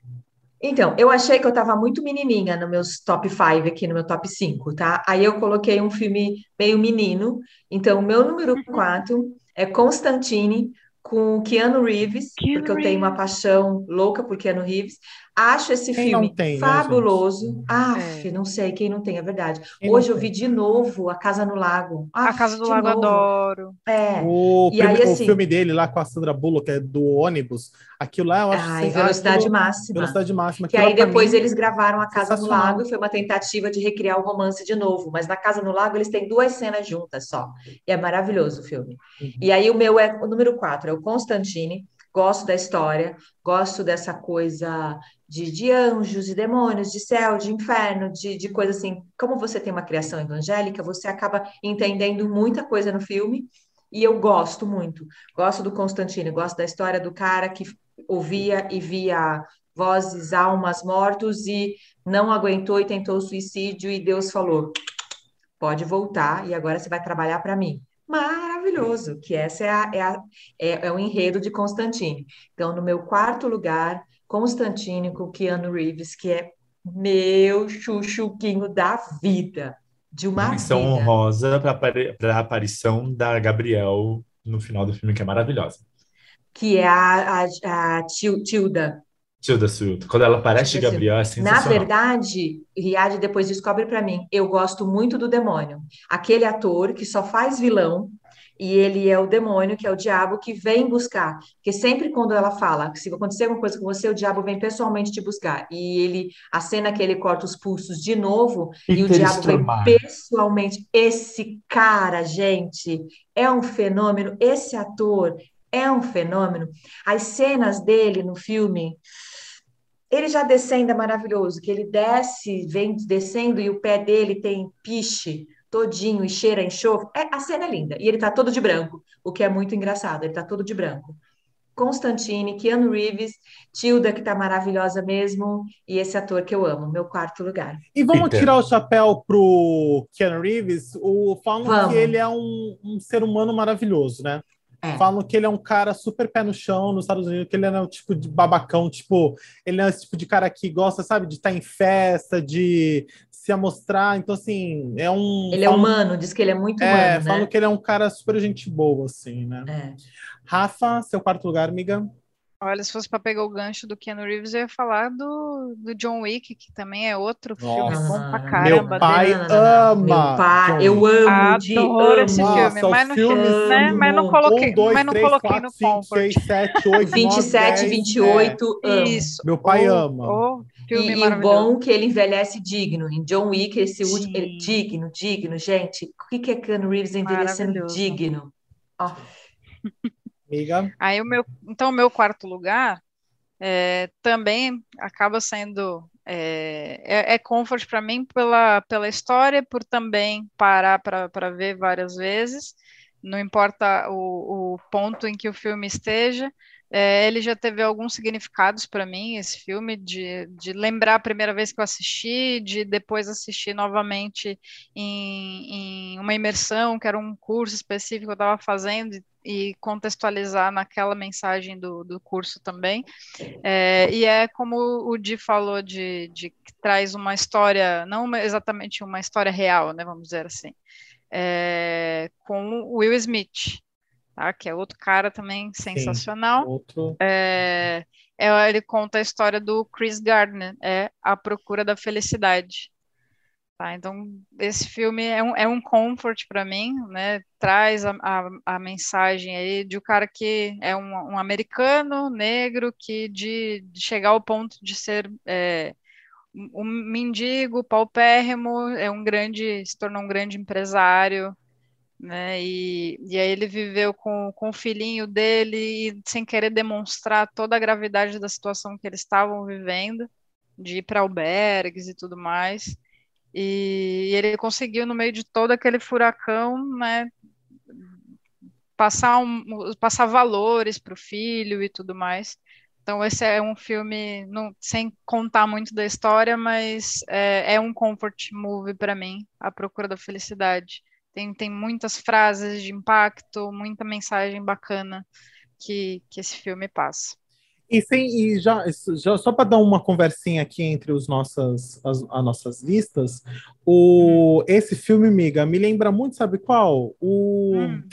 Então, eu achei que eu estava muito menininha no meus top 5 aqui, no meu top 5, tá? Aí eu coloquei um filme meio menino. Então, o meu número 4 é Constantine, com Keanu Reeves, Keanu porque eu tenho uma paixão louca por Keanu Reeves. Acho esse quem filme tem, né, fabuloso. Né, ah, é. não sei quem não tem, é verdade. Quem Hoje eu vi de novo A Casa no Lago. Ah, a Casa do Lago novo. adoro. É. O, e aí, assim, o filme dele lá com a Sandra Bullock, é do ônibus. Aquilo lá eu acho Ai, velocidade aquilo, máxima. Velocidade máxima. Que aí depois mim, eles gravaram A Casa no Lago e foi uma tentativa de recriar o romance de novo. Mas na Casa no Lago eles têm duas cenas juntas só. E é maravilhoso o filme. Uhum. E aí o meu é o número 4, é o Constantine gosto da história, gosto dessa coisa de, de anjos, de demônios, de céu, de inferno, de, de coisa assim. Como você tem uma criação evangélica, você acaba entendendo muita coisa no filme, e eu gosto muito. Gosto do Constantino, gosto da história do cara que ouvia e via vozes, almas mortos e não aguentou e tentou suicídio, e Deus falou: pode voltar, e agora você vai trabalhar para mim. Maravilhoso que essa é, a, é, a, é, é o enredo de Constantine. Então, no meu quarto lugar, Constantine com Keanu Reeves, que é meu chuchuquinho da vida, de uma Menção vida. honrosa para a aparição da Gabriel no final do filme, que é maravilhosa. Que é a, a, a Tilda. Tilda Swinton. Quando ela aparece de Gabriel, é sensacional. Na verdade, Riad depois descobre para mim, eu gosto muito do demônio. Aquele ator que só faz vilão, e ele é o demônio, que é o diabo, que vem buscar. Porque sempre quando ela fala que se acontecer alguma coisa com você, o diabo vem pessoalmente te buscar. E ele, a cena que ele corta os pulsos de novo, Peter e o diabo Stormare. vem pessoalmente. Esse cara, gente, é um fenômeno. Esse ator é um fenômeno. As cenas dele no filme ele já descendo é maravilhoso, que ele desce, vem descendo e o pé dele tem piche todinho e cheira enxofre. É, a cena é linda. E ele tá todo de branco, o que é muito engraçado. Ele tá todo de branco. Constantine, Keanu Reeves, Tilda, que tá maravilhosa mesmo, e esse ator que eu amo, meu quarto lugar. E vamos tirar o chapéu pro Keanu Reeves, o, falam vamos. que ele é um, um ser humano maravilhoso, né? É. Falam que ele é um cara super pé no chão nos Estados Unidos, que ele é o tipo de babacão, tipo, ele é esse tipo de cara que gosta, sabe, de estar em festa, de se amostrar. Então, assim, é um. Ele é humano, diz que ele é muito é, humano. É, falam né? que ele é um cara super gente boa, assim, né? É. Rafa, seu quarto lugar, amiga. Olha, se fosse para pegar o gancho do Keanu Reeves, eu ia falar do, do John Wick, que também é outro Nossa. filme bom pra caramba. Meu pai ama! Meu pai, eu amo de Adoro esse filme, mas, não, filmes, né, mas não coloquei, um, dois, mas não três, coloquei quatro, no cinco, Comfort. 6, 7, 8, 27, 9, 28, é. Isso. Meu pai oh, ama. Oh, filme e, e bom que ele envelhece digno. Em John Wick, esse Sim. último, ele, digno, digno, gente. O que é Keanu Reeves envelhecendo digno? Oh. Amiga. Aí o meu, então o meu quarto lugar é, também acaba sendo é, é, é comfort para mim pela, pela história, por também parar para ver várias vezes, não importa o, o ponto em que o filme esteja. É, ele já teve alguns significados para mim, esse filme, de, de lembrar a primeira vez que eu assisti, de depois assistir novamente em, em uma imersão, que era um curso específico que eu estava fazendo, e contextualizar naquela mensagem do, do curso também. É, e é como o Di falou, de, de que traz uma história, não exatamente uma história real, né, vamos dizer assim, é, com o Will Smith, tá, que é outro cara também sensacional. Sim, outro. É, é, ele conta a história do Chris Gardner, é A Procura da Felicidade. Tá, então, esse filme é um, é um comfort para mim, né? Traz a, a, a, mensagem aí de um cara que é um, um americano negro que de, de, chegar ao ponto de ser é, um mendigo, paupérrimo, é um grande, se tornou um grande empresário, né? E, e aí ele viveu com, com o filhinho dele e sem querer demonstrar toda a gravidade da situação que eles estavam vivendo, de ir para albergues e tudo mais. E ele conseguiu, no meio de todo aquele furacão, né, passar, um, passar valores para o filho e tudo mais. Então, esse é um filme, não, sem contar muito da história, mas é, é um comfort movie para mim, A Procura da Felicidade. Tem, tem muitas frases de impacto, muita mensagem bacana que, que esse filme passa. E, sim, e já, já só para dar uma conversinha aqui entre os nossas, as, as nossas listas, o, hum. esse filme, amiga, me lembra muito, sabe qual? O hum.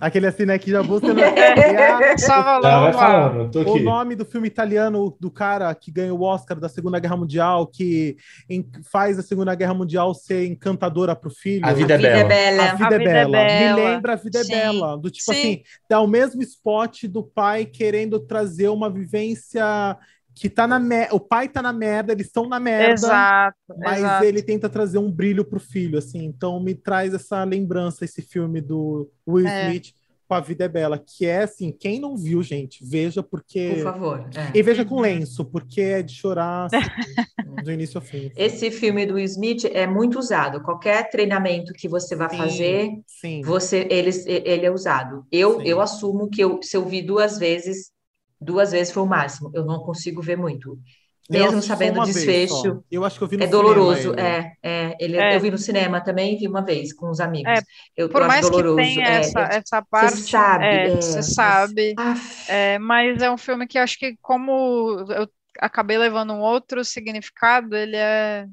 Aquele assim, né, que já busca. Só vai falando, tô aqui. O nome do filme italiano do cara que ganhou o Oscar da Segunda Guerra Mundial, que em, faz a Segunda Guerra Mundial ser encantadora pro filho. A Vida, a vida é, bela. A Vida, a é, vida bela. é, bela. Me lembra A Vida Sim. é Bela. Do tipo Sim. assim, dá o mesmo spot do pai querendo trazer uma vivência que tá na o pai tá na merda, eles estão na merda, exato, mas exato. ele tenta trazer um brilho pro filho, assim. Então me traz essa lembrança esse filme do Will é. Smith com a vida é bela, que é assim, quem não viu, gente, veja porque Por favor. É. E veja com lenço, porque é de chorar assim, do início ao fim. Esse filme do Will Smith é muito usado. Qualquer treinamento que você vai fazer, sim. você ele, ele é usado. Eu sim. eu assumo que eu, se eu vi duas vezes duas vezes foi o máximo. Eu não consigo ver muito. mesmo sabendo o desfecho. Eu acho que eu vi no É doloroso, é, é, ele, é. Eu vi no cinema também, vi uma vez com os amigos. É, eu, por eu mais doloroso. que tenha é, essa, essa parte, você sabe, é, é, você sabe. É, mas é um filme que acho que como eu acabei levando um outro significado, ele é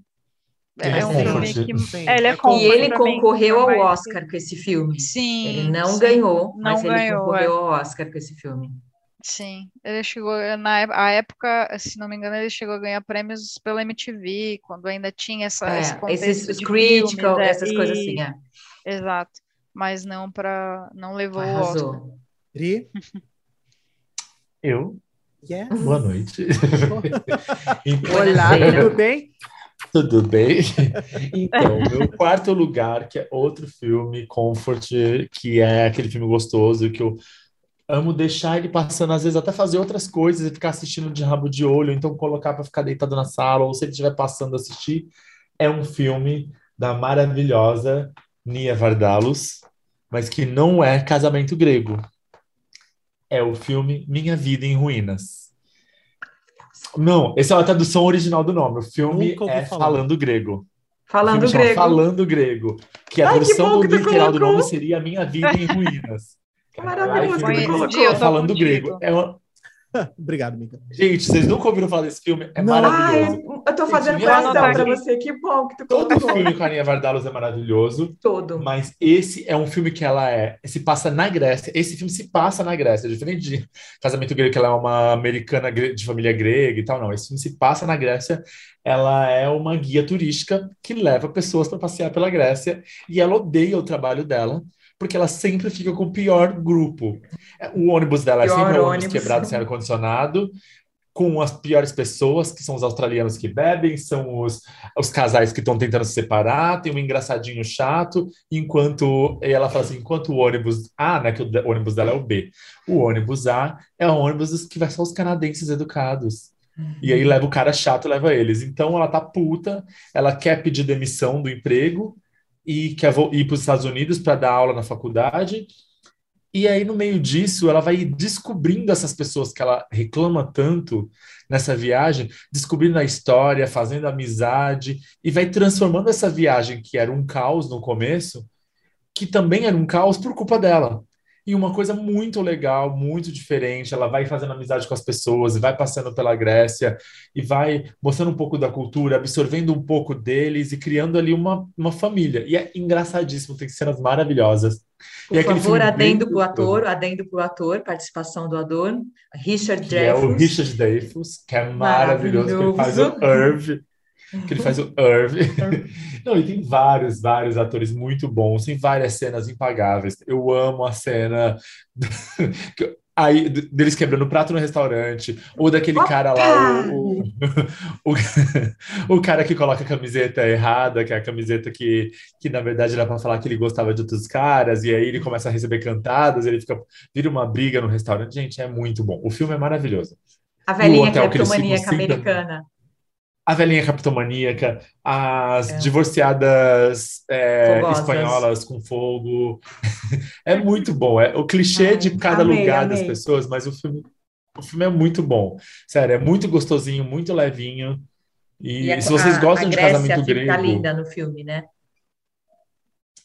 é um filme que Sim. ele é E ele concorreu ao Oscar com esse filme. Sim. Ele não sim, ganhou, não mas ganhou, ele concorreu ao Oscar com esse filme. Sim, ele chegou na a época, se não me engano, ele chegou a ganhar prêmios pela MTV, quando ainda tinha essa é, esse esses critical, filmes, essas coisas assim, é. Exato, mas não para não levou Arrasou. o Oscar. Eu? Yes. Boa noite. então, Olá, tudo bem? Tudo bem? Então, meu quarto lugar, que é outro filme, Comfort, que é aquele filme gostoso que eu amo deixar ele passando, às vezes até fazer outras coisas e ficar assistindo de rabo de olho, então colocar para ficar deitado na sala, ou se ele estiver passando assistir, é um filme da maravilhosa Nia Vardalos, mas que não é Casamento Grego. É o filme Minha Vida em Ruínas. Não, essa é a tradução original do nome. O filme é falar. Falando Grego. Falando grego. Falando Grego. Que a Ai, versão do literal do nome seria Minha Vida em Ruínas. Maravilhoso que colocou. Falando grego. É uma... Obrigado, Mica. Gente, vocês nunca ouviram falar desse filme? É Não. maravilhoso. Ai, eu tô fazendo questão pra você. Que bom que tu colocou. Todo filme com a Aninha Vardalos é maravilhoso. Todo. Mas esse é um filme que ela é... Se passa na Grécia. Esse filme se passa na Grécia. Diferente de Casamento Grego, que ela é uma americana de família grega e tal. Não, esse filme se passa na Grécia. Ela é uma guia turística que leva pessoas para passear pela Grécia. E ela odeia o trabalho dela porque ela sempre fica com o pior grupo. O ônibus dela pior é sempre um ônibus, ônibus quebrado sem ar-condicionado, com as piores pessoas, que são os australianos que bebem, são os, os casais que estão tentando se separar, tem um engraçadinho chato, enquanto ela fala assim, enquanto o ônibus A, né, que o ônibus dela é o B, o ônibus A é o ônibus que vai só os canadenses educados. E aí leva o cara chato, leva eles. Então ela tá puta, ela quer pedir demissão do emprego, e quer ir para os Estados Unidos para dar aula na faculdade. E aí, no meio disso, ela vai descobrindo essas pessoas que ela reclama tanto nessa viagem, descobrindo a história, fazendo amizade, e vai transformando essa viagem, que era um caos no começo, que também era um caos por culpa dela. E uma coisa muito legal, muito diferente, ela vai fazendo amizade com as pessoas, vai passando pela Grécia e vai mostrando um pouco da cultura, absorvendo um pouco deles e criando ali uma, uma família. E é engraçadíssimo, tem cenas maravilhosas. Por e favor, adendo para o ator, adendo para o ator, participação do ator, Richard Dreyfuss. é o Richard Dreyfuss, que é maravilhoso, maravilhoso. que ele faz o Irv que ele faz o Irv. Não, e tem vários, vários atores muito bons, tem várias cenas impagáveis. Eu amo a cena aí deles quebrando prato no restaurante, ou daquele Opa! cara lá, o, o, o, o, cara que coloca a camiseta errada, que é a camiseta que, que na verdade era para falar que ele gostava de outros caras, e aí ele começa a receber cantadas, ele fica vira uma briga no restaurante. Gente, é muito bom. O filme é maravilhoso. A velhinha cleptomaníaca americana a velhinha capitomaníaca, as é. divorciadas é, espanholas com fogo. é muito bom. É o clichê Ai, de cada amei, lugar amei. das pessoas, mas o filme, o filme é muito bom. Sério, é muito gostosinho, muito levinho. E, e a, se vocês gostam a, a de casamento grego. Tá linda no filme, né?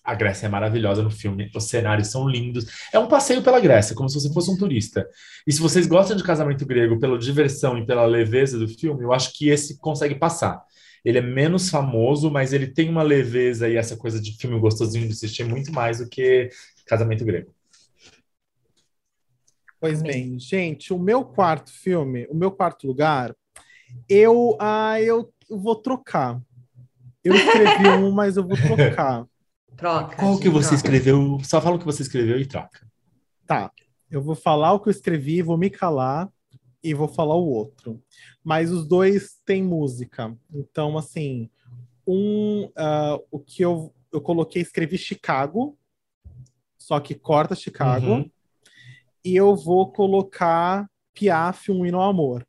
A Grécia é maravilhosa no filme, os cenários são lindos. É um passeio pela Grécia, como se você fosse um turista. E se vocês gostam de Casamento Grego pela diversão e pela leveza do filme, eu acho que esse consegue passar. Ele é menos famoso, mas ele tem uma leveza e essa coisa de filme gostosinho de assistir muito mais do que Casamento Grego. Pois bem, gente, o meu quarto filme, o meu quarto lugar, eu, ah, eu vou trocar. Eu escrevi um, mas eu vou trocar. Troca. Qual que você troca. escreveu? Só fala o que você escreveu e troca. Tá. Eu vou falar o que eu escrevi, vou me calar e vou falar o outro. Mas os dois têm música. Então, assim, um, uh, o que eu, eu coloquei, escrevi Chicago, só que corta Chicago. Uhum. E eu vou colocar Piaf, Um Hino ao Amor.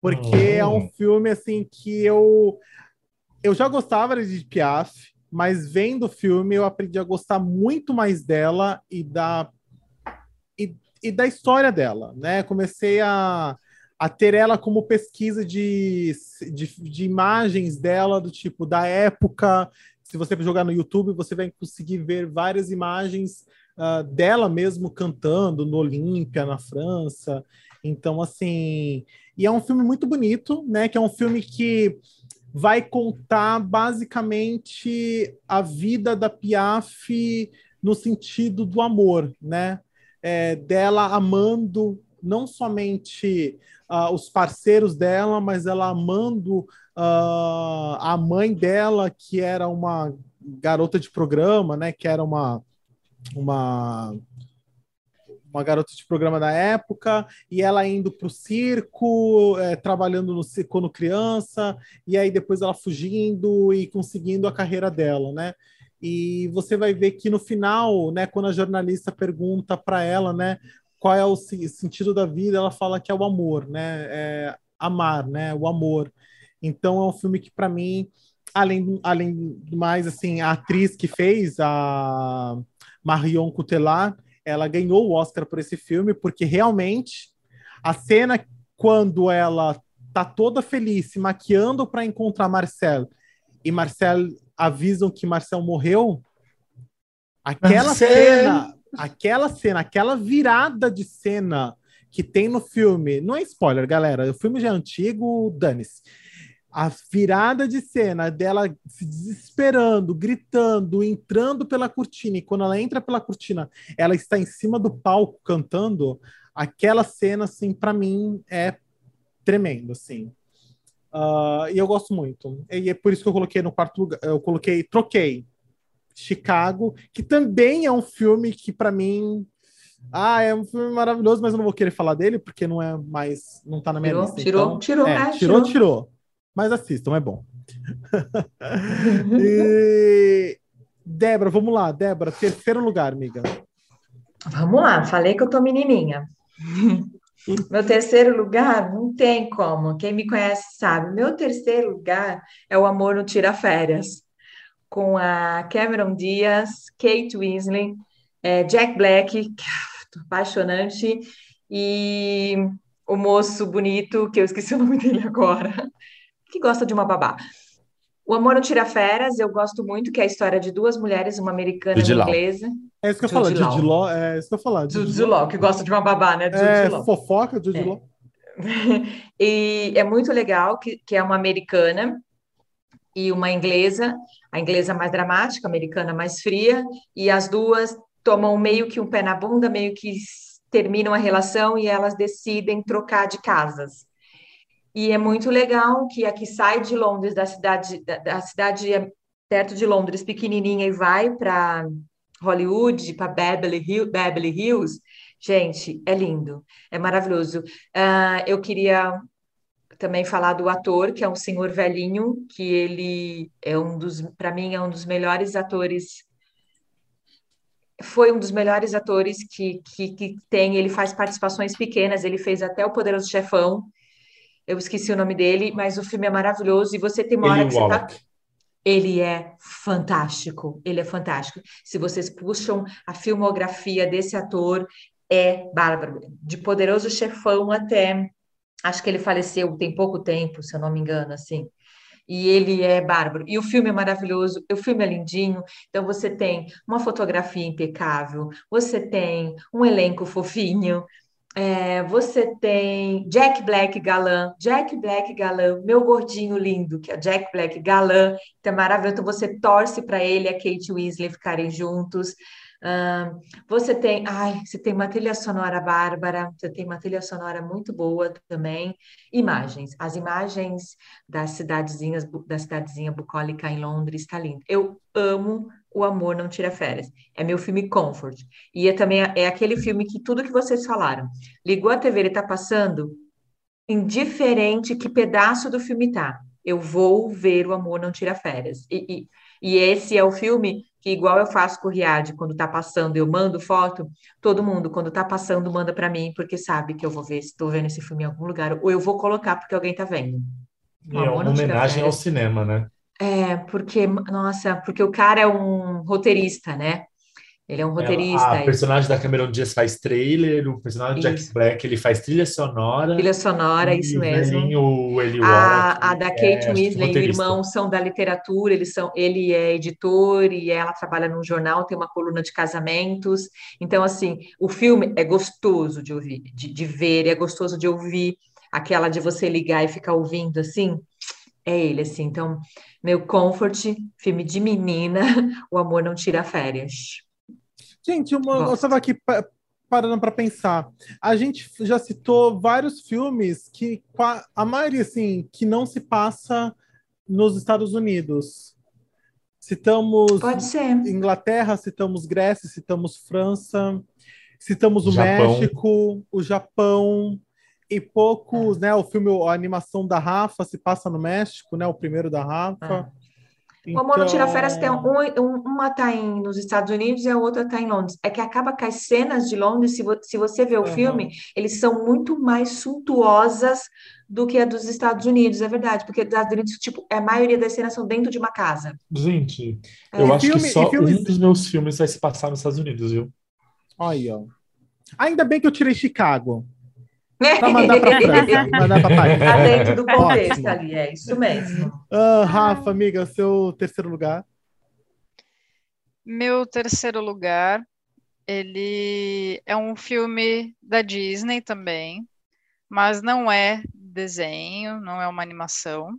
Porque uhum. é um filme, assim, que eu... Eu já gostava de Piaf, mas vendo o filme eu aprendi a gostar muito mais dela e da e, e da história dela, né? Comecei a, a ter ela como pesquisa de, de, de, imagens dela, do tipo da época. Se você jogar no YouTube, você vai conseguir ver várias imagens uh, dela mesmo cantando no Olímpia, na França. Então, assim. E é um filme muito bonito, né? Que é um filme que vai contar basicamente a vida da Piaf no sentido do amor, né? É, dela amando não somente uh, os parceiros dela, mas ela amando uh, a mãe dela, que era uma garota de programa, né? Que era uma uma uma garota de programa da época, e ela indo para o circo, é, trabalhando no circo quando criança, e aí depois ela fugindo e conseguindo a carreira dela, né? E você vai ver que no final, né, quando a jornalista pergunta para ela, né, qual é o sentido da vida, ela fala que é o amor, né? É amar, né? O amor. Então é um filme que para mim, além além do mais assim, a atriz que fez a Marion Cotillard, ela ganhou o Oscar por esse filme porque realmente a cena quando ela tá toda feliz se maquiando para encontrar Marcel e Marcel avisam que Marcel morreu, aquela Marcel. cena, aquela cena, aquela virada de cena que tem no filme, não é spoiler, galera, o filme já é antigo, dane-se. A virada de cena dela se desesperando, gritando, entrando pela cortina, e quando ela entra pela cortina, ela está em cima do palco cantando, aquela cena, assim, para mim é tremendo, assim. Uh, e eu gosto muito. E é por isso que eu coloquei no quarto lugar. Eu coloquei, troquei Chicago, que também é um filme que, para mim. Ah, é um filme maravilhoso, mas eu não vou querer falar dele, porque não é mais. Não tá na minha tirou, lista. Tirou, então, tirou, é, é, tirou, tirou, tirou. Mas assistam, é bom. e... Débora, vamos lá, Débora, terceiro lugar, amiga. Vamos lá, falei que eu tô menininha. Meu terceiro lugar, não tem como. Quem me conhece sabe. Meu terceiro lugar é o Amor no Tira Férias, com a Cameron Diaz, Kate Winslet, é, Jack Black, é apaixonante, e o moço bonito, que eu esqueci o nome dele agora, que gosta de uma babá. O Amor não Tira Férias, eu gosto muito, que é a história de duas mulheres, uma americana e uma inglesa. É isso que eu falo, Judy Law. É isso que eu falar. Law, que gosta de uma babá, né? Judy é, Law. fofoca, Judy é. Law. e é muito legal que, que é uma americana e uma inglesa, a inglesa mais dramática, a americana mais fria, e as duas tomam meio que um pé na bunda, meio que terminam a relação e elas decidem trocar de casas. E é muito legal que a que sai de Londres, da cidade, da, da cidade perto de Londres, pequenininha, e vai para Hollywood, para Beverly, Hill, Beverly Hills, gente, é lindo, é maravilhoso. Uh, eu queria também falar do ator, que é um senhor velhinho, que ele é um dos, para mim, é um dos melhores atores. Foi um dos melhores atores que, que, que tem. Ele faz participações pequenas, ele fez até o Poderoso Chefão eu esqueci o nome dele, mas o filme é maravilhoso e você tem uma hora que você tá... Ele é fantástico, ele é fantástico. Se vocês puxam a filmografia desse ator, é bárbaro. De Poderoso Chefão até, acho que ele faleceu tem pouco tempo, se eu não me engano, assim. E ele é bárbaro. E o filme é maravilhoso, o filme é lindinho. Então você tem uma fotografia impecável, você tem um elenco fofinho, é, você tem Jack Black galã, Jack Black galã, meu gordinho lindo, que é Jack Black galã, que é maravilhoso. Então você torce para ele e a Kate Weasley ficarem juntos. Você tem, ai, você tem uma trilha sonora bárbara, você tem uma trilha sonora muito boa também. Imagens, as imagens das cidadezinhas, da cidadezinha bucólica em Londres, está lindo. Eu amo o Amor Não Tira Férias. É meu filme comfort. E é também é aquele filme que tudo que vocês falaram. Ligou a TV, ele está passando, indiferente que pedaço do filme tá. Eu vou ver o Amor Não Tira Férias. E, e, e esse é o filme que, igual eu faço com o Riad, quando tá passando, eu mando foto, todo mundo, quando tá passando, manda para mim, porque sabe que eu vou ver se estou vendo esse filme em algum lugar, ou eu vou colocar porque alguém tá vendo. E é uma homenagem ao cinema, né? É, porque, nossa, porque o cara é um roteirista, né? Ele é um roteirista. A, a personagem da Cameron Diaz faz trailer, o personagem do Jack Black ele faz trilha sonora. Trilha sonora, isso mesmo. O Eli a, a da Kate é, Weasley e o irmão são da literatura, eles são, ele é editor e ela trabalha num jornal, tem uma coluna de casamentos. Então, assim, o filme é gostoso de ouvir, de, de ver, é gostoso de ouvir aquela de você ligar e ficar ouvindo assim. É ele, assim. Então, meu comfort, filme de menina, o amor não tira férias. Gente, uma, eu estava aqui parando para pensar. A gente já citou vários filmes que a maioria assim que não se passa nos Estados Unidos. Citamos Inglaterra, citamos Grécia, citamos França, citamos o Japão. México, o Japão e poucos, é. né? O filme, a animação da Rafa se passa no México, né? O primeiro da Rafa. É. Então... O Amor não Tira Férias tem um, um, uma está nos Estados Unidos e a outra está em Londres. É que acaba que as cenas de Londres, se, vo, se você vê o uhum. filme, eles são muito mais suntuosas do que a dos Estados Unidos, é verdade, porque dos Estados Unidos, tipo, a maioria das cenas são dentro de uma casa. Gente, é. eu acho filme, que só filmes... um dos meus filmes vai se passar nos Estados Unidos, viu? Aí, ó. Ainda bem que eu tirei Chicago. Pra mandar pra França, mandar pra Paris. Tá dentro do contexto Ótimo. ali, é isso mesmo. Uh, Rafa, amiga, seu terceiro lugar? Meu terceiro lugar, ele é um filme da Disney também, mas não é desenho, não é uma animação.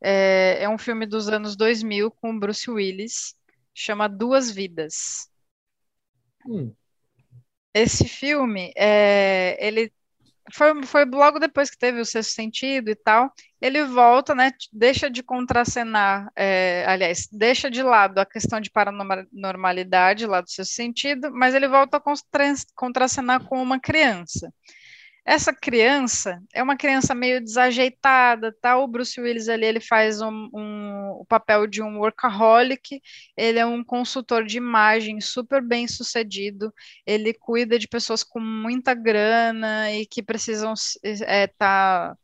É, é um filme dos anos 2000 com Bruce Willis, chama Duas Vidas. Hum. Esse filme, é, ele foi, foi logo depois que teve o sexto sentido e tal, ele volta, né, deixa de contracenar, é, aliás, deixa de lado a questão de paranormalidade lá do sexto sentido, mas ele volta a contracenar com uma criança. Essa criança é uma criança meio desajeitada, tá? O Bruce Willis ali, ele faz um, um, o papel de um workaholic, ele é um consultor de imagem super bem sucedido, ele cuida de pessoas com muita grana e que precisam estar... É, tá,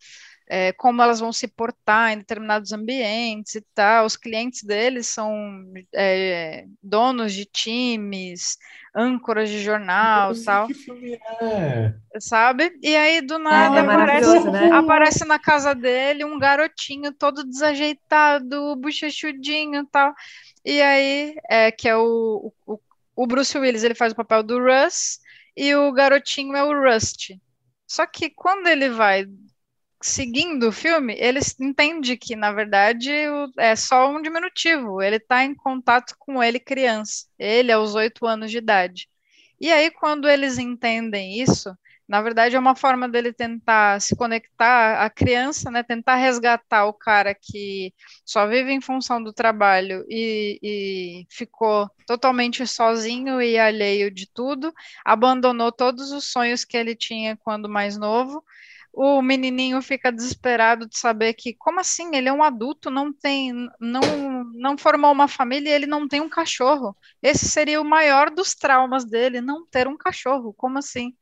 é, como elas vão se portar em determinados ambientes e tal. Os clientes deles são é, donos de times, âncoras de jornal e tal. Que filme é? Sabe? E aí, do nada, é, aparece, né? aparece na casa dele um garotinho todo desajeitado, bochechudinho e tal. E aí, é, que é o, o, o Bruce Willis, ele faz o papel do Russ, e o garotinho é o Rust. Só que quando ele vai seguindo o filme, ele entende que, na verdade, é só um diminutivo. Ele está em contato com ele criança. Ele aos oito anos de idade. E aí, quando eles entendem isso, na verdade, é uma forma dele tentar se conectar à criança, né? Tentar resgatar o cara que só vive em função do trabalho e, e ficou totalmente sozinho e alheio de tudo, abandonou todos os sonhos que ele tinha quando mais novo o menininho fica desesperado de saber que, como assim? Ele é um adulto, não tem, não, não formou uma família e ele não tem um cachorro. Esse seria o maior dos traumas dele, não ter um cachorro. Como assim?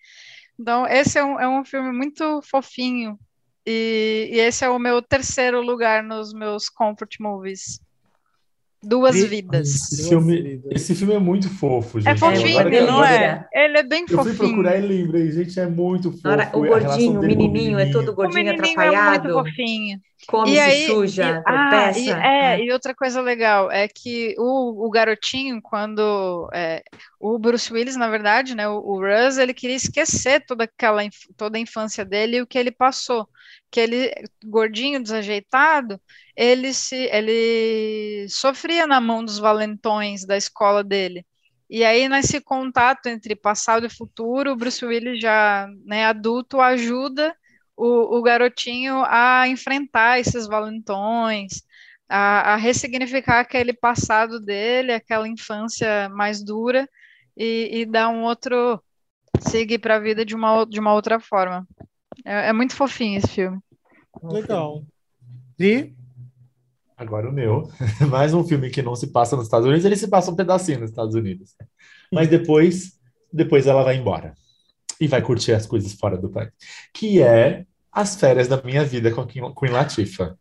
Então, esse é um, é um filme muito fofinho. E, e esse é o meu terceiro lugar nos meus comfort movies. Duas e, vidas. Esse filme, esse filme é muito fofo, é gente. É fofinho, não é? Ele é bem fofinho. Eu fui procurar e lembrei, gente, é muito fofo. o gordinho, o menininho, é todo gordinho, o atrapalhado. É muito fofinho. Come, e aí, suja, e, ah, e, é, é, e outra coisa legal é que o, o garotinho, quando é, o Bruce Willis, na verdade, né, o, o Russ, ele queria esquecer toda aquela toda a infância dele e o que ele passou. Que ele, gordinho, desajeitado, ele se ele sofria na mão dos valentões da escola dele. E aí, nesse contato entre passado e futuro, o Bruce Willis, já né, adulto, ajuda o, o garotinho a enfrentar esses valentões, a, a, ressignificar aquele passado dele, aquela infância mais dura, e, e dar um outro. seguir para a vida de uma, de uma outra forma. É, é muito fofinho esse filme. Legal. E? Agora o meu. Mais um filme que não se passa nos Estados Unidos, ele se passa um pedacinho nos Estados Unidos. Mas depois, depois ela vai embora. E vai curtir as coisas fora do país. Que é As Férias da Minha Vida com a Queen Latifah.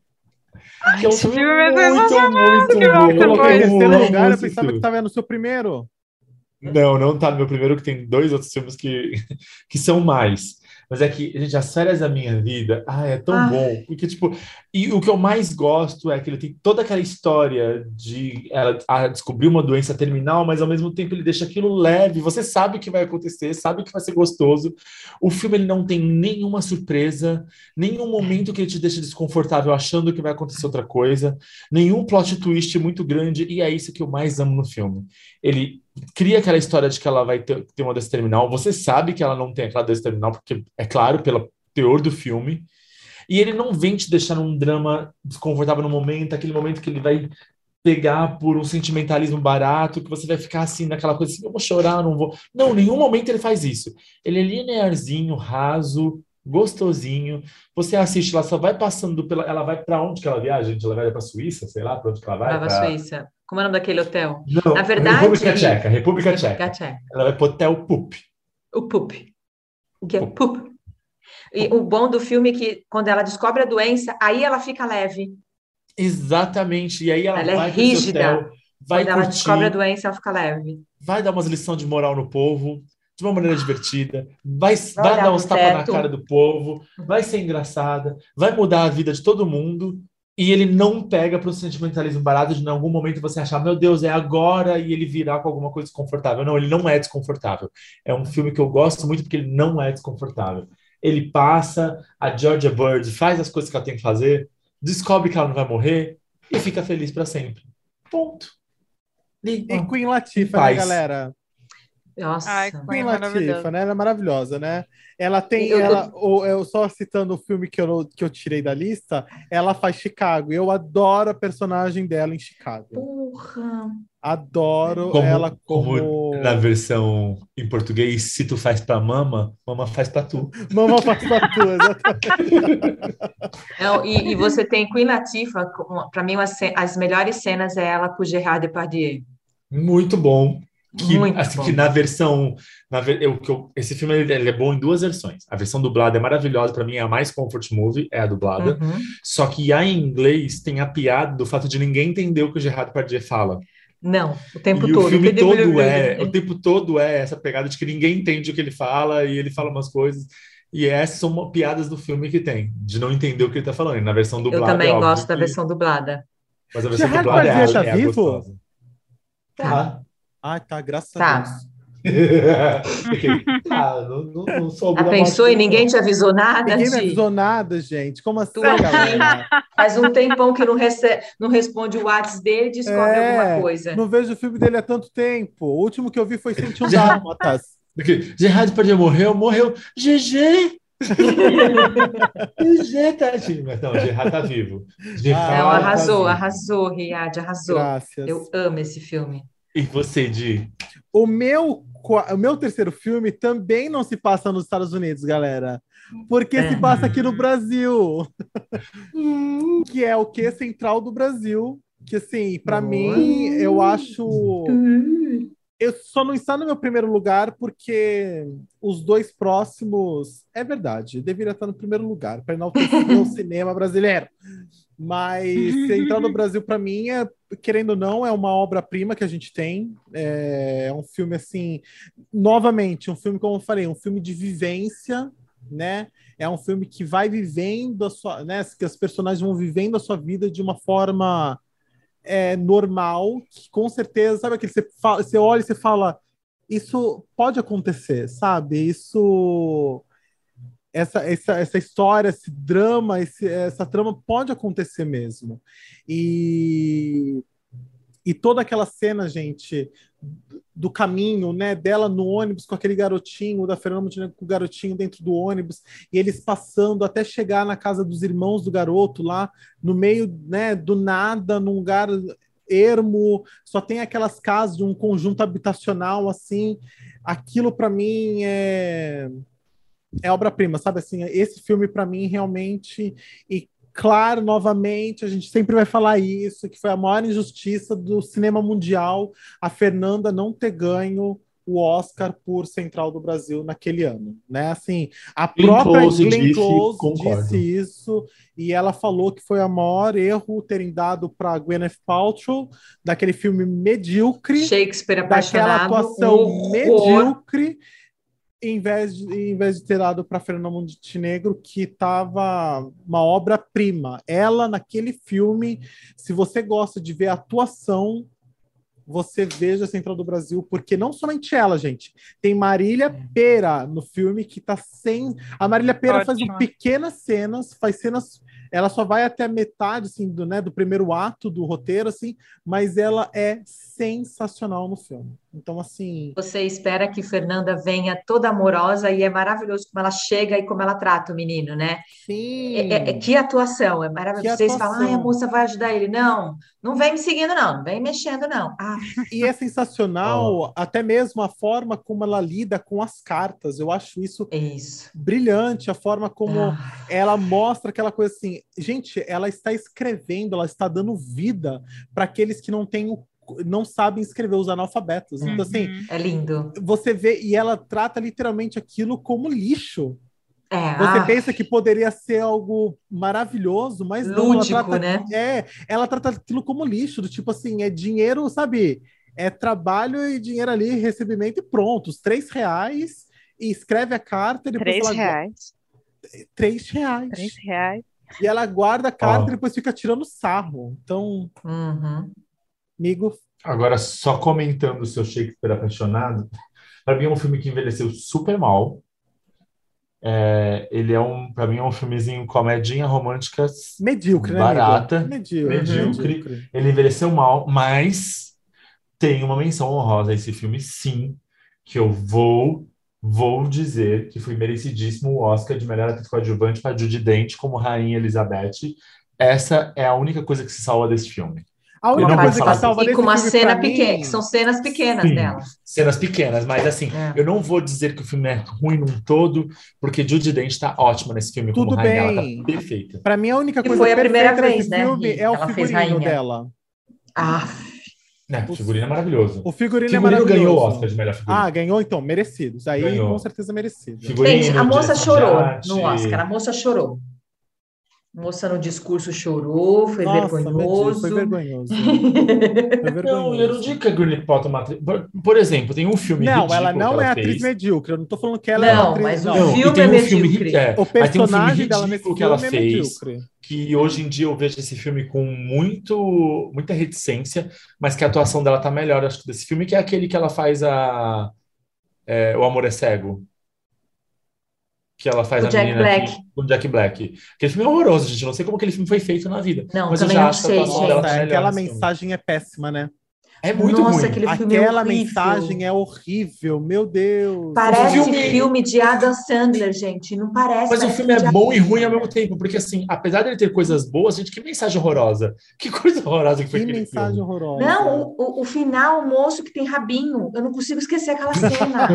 que é um filme, muito, muito, muito, bom. Eu coloquei nesse lugar, eu pensava que estava no seu primeiro. Não, não tá no meu primeiro, que tem dois outros filmes que, que são mais. Mas é que, gente, as férias da minha vida, ah, é tão ah. bom. Porque, tipo, e o que eu mais gosto é que ele tem toda aquela história de ela descobrir uma doença terminal, mas ao mesmo tempo ele deixa aquilo leve. Você sabe o que vai acontecer, sabe que vai ser gostoso. O filme ele não tem nenhuma surpresa, nenhum momento que ele te deixa desconfortável achando que vai acontecer outra coisa, nenhum plot twist muito grande, e é isso que eu mais amo no filme. Ele cria aquela história de que ela vai ter, ter uma doença terminal. Você sabe que ela não tem aquela doença terminal, porque é claro, pelo teor do filme. E ele não vem te deixar num drama desconfortável no momento, aquele momento que ele vai pegar por um sentimentalismo barato, que você vai ficar assim, naquela coisa assim, eu vou chorar, não vou. Não, em nenhum momento ele faz isso. Ele é linearzinho, raso, gostosinho. Você assiste, ela só vai passando pela. Ela vai para onde que ela viaja? Gente? Ela vai para Suíça, sei lá, para onde que ela vai? Vai para Suíça. Como é o nome daquele hotel? Não, Na verdade. República Tcheca, República, Tcheca. Tcheca. Ela vai para o Hotel Pup. O Pup. Que é Pup. E o bom do filme é que quando ela descobre a doença, aí ela fica leve. Exatamente. E aí ela, ela é vai é rígida. Hotel, vai quando curtir, ela descobre a doença, ela fica leve. Vai dar umas lições de moral no povo, de uma maneira divertida, vai, vai dar uns tapas na cara do povo, vai ser engraçada, vai mudar a vida de todo mundo e ele não pega para o sentimentalismo barato de em algum momento você achar, meu Deus, é agora e ele virar com alguma coisa desconfortável. Não, ele não é desconfortável. É um filme que eu gosto muito porque ele não é desconfortável. Ele passa, a Georgia Bird faz as coisas que ela tem que fazer, descobre que ela não vai morrer e fica feliz para sempre. Ponto. E, e Queen Latifah, né, galera? Nossa, Ai, Queen Latifah, né? Ela é maravilhosa, né? Ela tem, eu, ela, eu... eu só citando o filme que eu, que eu tirei da lista, ela faz Chicago. Eu adoro a personagem dela em Chicago. Porra! Adoro como, ela como... como... Na versão em português, se tu faz pra mama, mama faz pra tu. Mama faz pra tu, exatamente. Não, e, e, você tem Queen Latifah, pra mim, as melhores cenas é ela com o Gerard Depardieu. Muito bom que, assim, que na versão. Na, eu, que eu, esse filme ele, ele, é bom em duas versões. A versão dublada é maravilhosa, para mim é a mais comfort movie, é a dublada. Uhum. Só que a em inglês tem a piada do fato de ninguém entender o que o Gerard Depardieu fala. Não, o tempo e todo. O filme todo é, o tempo todo é essa pegada de que ninguém entende o que ele fala e ele fala umas coisas. E essas são piadas do filme que tem, de não entender o que ele tá falando. E na versão dublada. Eu também é gosto da versão dublada. Mas a versão Gerard dublada é, tá é vivo? gostosa. Tá. Ah, tá, graças tá. a Deus. ah, não, não, não ah, pensou e ninguém te avisou nada? Ninguém me avisou nada, gente. Como assim, Faz um tempão que não, recebe, não responde o WhatsApp dele e descobre é, alguma coisa. Não vejo o filme dele há tanto tempo. O último que eu vi foi 101 Dálmatas. Gerard Padilha morreu, morreu. GG! GG, tadinho. Mas não, Gerard tá vivo. Gerard não, arrasou, tá arrasou, Riad, arrasou. Graças. Eu amo esse filme. E você, Di? O meu, o meu terceiro filme também não se passa nos Estados Unidos, galera. Porque é. se passa aqui no Brasil. que é o que? Central do Brasil. Que, assim, para mim, eu acho. Eu só não está no meu primeiro lugar porque os dois próximos. É verdade, deveria estar no primeiro lugar para enaltecer o cinema brasileiro. Mas Central do Brasil, para mim, é, querendo ou não, é uma obra-prima que a gente tem. É, é um filme, assim, novamente, um filme, como eu falei, um filme de vivência, né? É um filme que vai vivendo a sua, né? Que as personagens vão vivendo a sua vida de uma forma é, normal, que com certeza, sabe aquele você, fala, você olha e você fala, isso pode acontecer, sabe? Isso essa, essa, essa história, esse drama, esse, essa trama pode acontecer mesmo. E, e toda aquela cena, gente, do caminho, né, dela no ônibus com aquele garotinho, da Fernanda Montenegro com o garotinho dentro do ônibus, e eles passando até chegar na casa dos irmãos do garoto lá, no meio, né, do nada, num lugar ermo, só tem aquelas casas de um conjunto habitacional assim. Aquilo para mim é é obra-prima, sabe assim? Esse filme para mim realmente e claro, novamente, a gente sempre vai falar isso, que foi a maior injustiça do cinema mundial, a Fernanda não ter ganho o Oscar por Central do Brasil naquele ano, né? Assim, a própria Close Glenn disse, Close disse isso e ela falou que foi o maior erro terem dado para Gwyneth Paltrow daquele filme medíocre, Shakespeare daquela atuação medíocre em vez de, em vez de ter dado para Fernanda Montenegro, que estava uma obra-prima. Ela, naquele filme, se você gosta de ver a atuação, você veja a Central do Brasil, porque não somente ela, gente. Tem Marília é. Pera no filme que tá sem. A Marília Pera Ótimo. faz pequenas cenas, faz cenas ela só vai até a metade assim, do, né, do primeiro ato do roteiro, assim, mas ela é sensacional no filme. Então, assim. Você espera que Fernanda venha toda amorosa e é maravilhoso como ela chega e como ela trata o menino, né? Sim. É, é, é que atuação, é maravilhoso. Vocês falam, ah, a moça vai ajudar ele. Não, não vem me seguindo, não, não vem mexendo, não. Ah. E é sensacional, oh. até mesmo a forma como ela lida com as cartas. Eu acho isso, isso. brilhante, a forma como ah. ela mostra aquela coisa assim. Gente, ela está escrevendo, ela está dando vida para aqueles que não têm o não sabem escrever, os analfabetos. Então, assim. Uhum. É lindo. Você vê, e ela trata literalmente aquilo como lixo. É, você ah. pensa que poderia ser algo maravilhoso, mas Lúdico, não. Ela trata, né? É, ela trata aquilo como lixo, do tipo assim, é dinheiro, sabe? É trabalho e dinheiro ali, recebimento e pronto. Os três reais, e escreve a carta e depois Três ela... reais. Três reais. Três reais. E ela guarda a carta oh. e depois fica tirando sarro. Então. Uhum. Amigo. Agora, só comentando o seu Shakespeare apaixonado, para mim é um filme que envelheceu super mal. É, ele é um, para mim é um filmezinho comedinha romântica medíocre, né, barata, medíocre, medíocre. medíocre. Ele envelheceu mal, mas tem uma menção honrosa a esse filme, sim, que eu vou vou dizer que foi merecidíssimo o Oscar de melhor atriz coadjuvante para Judy Dent como Rainha Elizabeth. Essa é a única coisa que se salva desse filme. A única coisa que salva e com uma cena pequena, que são cenas pequenas Sim, dela. Cenas pequenas, mas assim, é. eu não vou dizer que o filme é ruim num todo, porque Judy Dent está ótima nesse filme Tudo como bem. rainha, ela tá perfeita. Para mim a única coisa e foi a primeira vez, né? Filme é o figurino dela. Ah, né, o figurino é maravilhoso. O figurino, é figurino é maravilhoso. ganhou o Oscar de melhor figurino. Ah, ganhou então, merecidos. Aí ganhou. com certeza merecido. Figurino, Gente, a moça chorou no Oscar, a moça chorou. Moça no discurso chorou, foi Nossa, vergonhoso. Foi vergonhoso. foi vergonhoso. Não, eu não digo que a Gwyneth Paltrow é por, por exemplo, tem um filme Não, ela não é ela atriz fez. medíocre. Eu não tô falando que ela não, é atriz... Mas não, mas o filme é um medíocre. Filme, é, o personagem um dela nesse que ela é fez, medíocre. que hoje em dia eu vejo esse filme com muito, muita reticência, mas que a atuação dela tá melhor, acho que desse filme, que é aquele que ela faz a... É, o Amor é Cego que ela faz o a Jack menina Black. Aqui, o Jack Black. Aquele filme é horroroso, gente. Não sei como aquele filme foi feito na vida. Não, mas eu já acho sei, que a atuação dela é, Aquela mensagem é péssima, né? É muito Nossa, ruim. Aquele filme é Aquela é mensagem é horrível, meu Deus. Parece filme... filme de Adam Sandler, gente. Não parece. Mas o filme é bom e ruim ao mesmo tempo, porque assim, apesar dele ter coisas boas, gente, que mensagem horrorosa. Que coisa horrorosa que foi Que mensagem filme. horrorosa. Não, o, o, final, o moço que tem rabinho, eu não consigo esquecer aquela cena.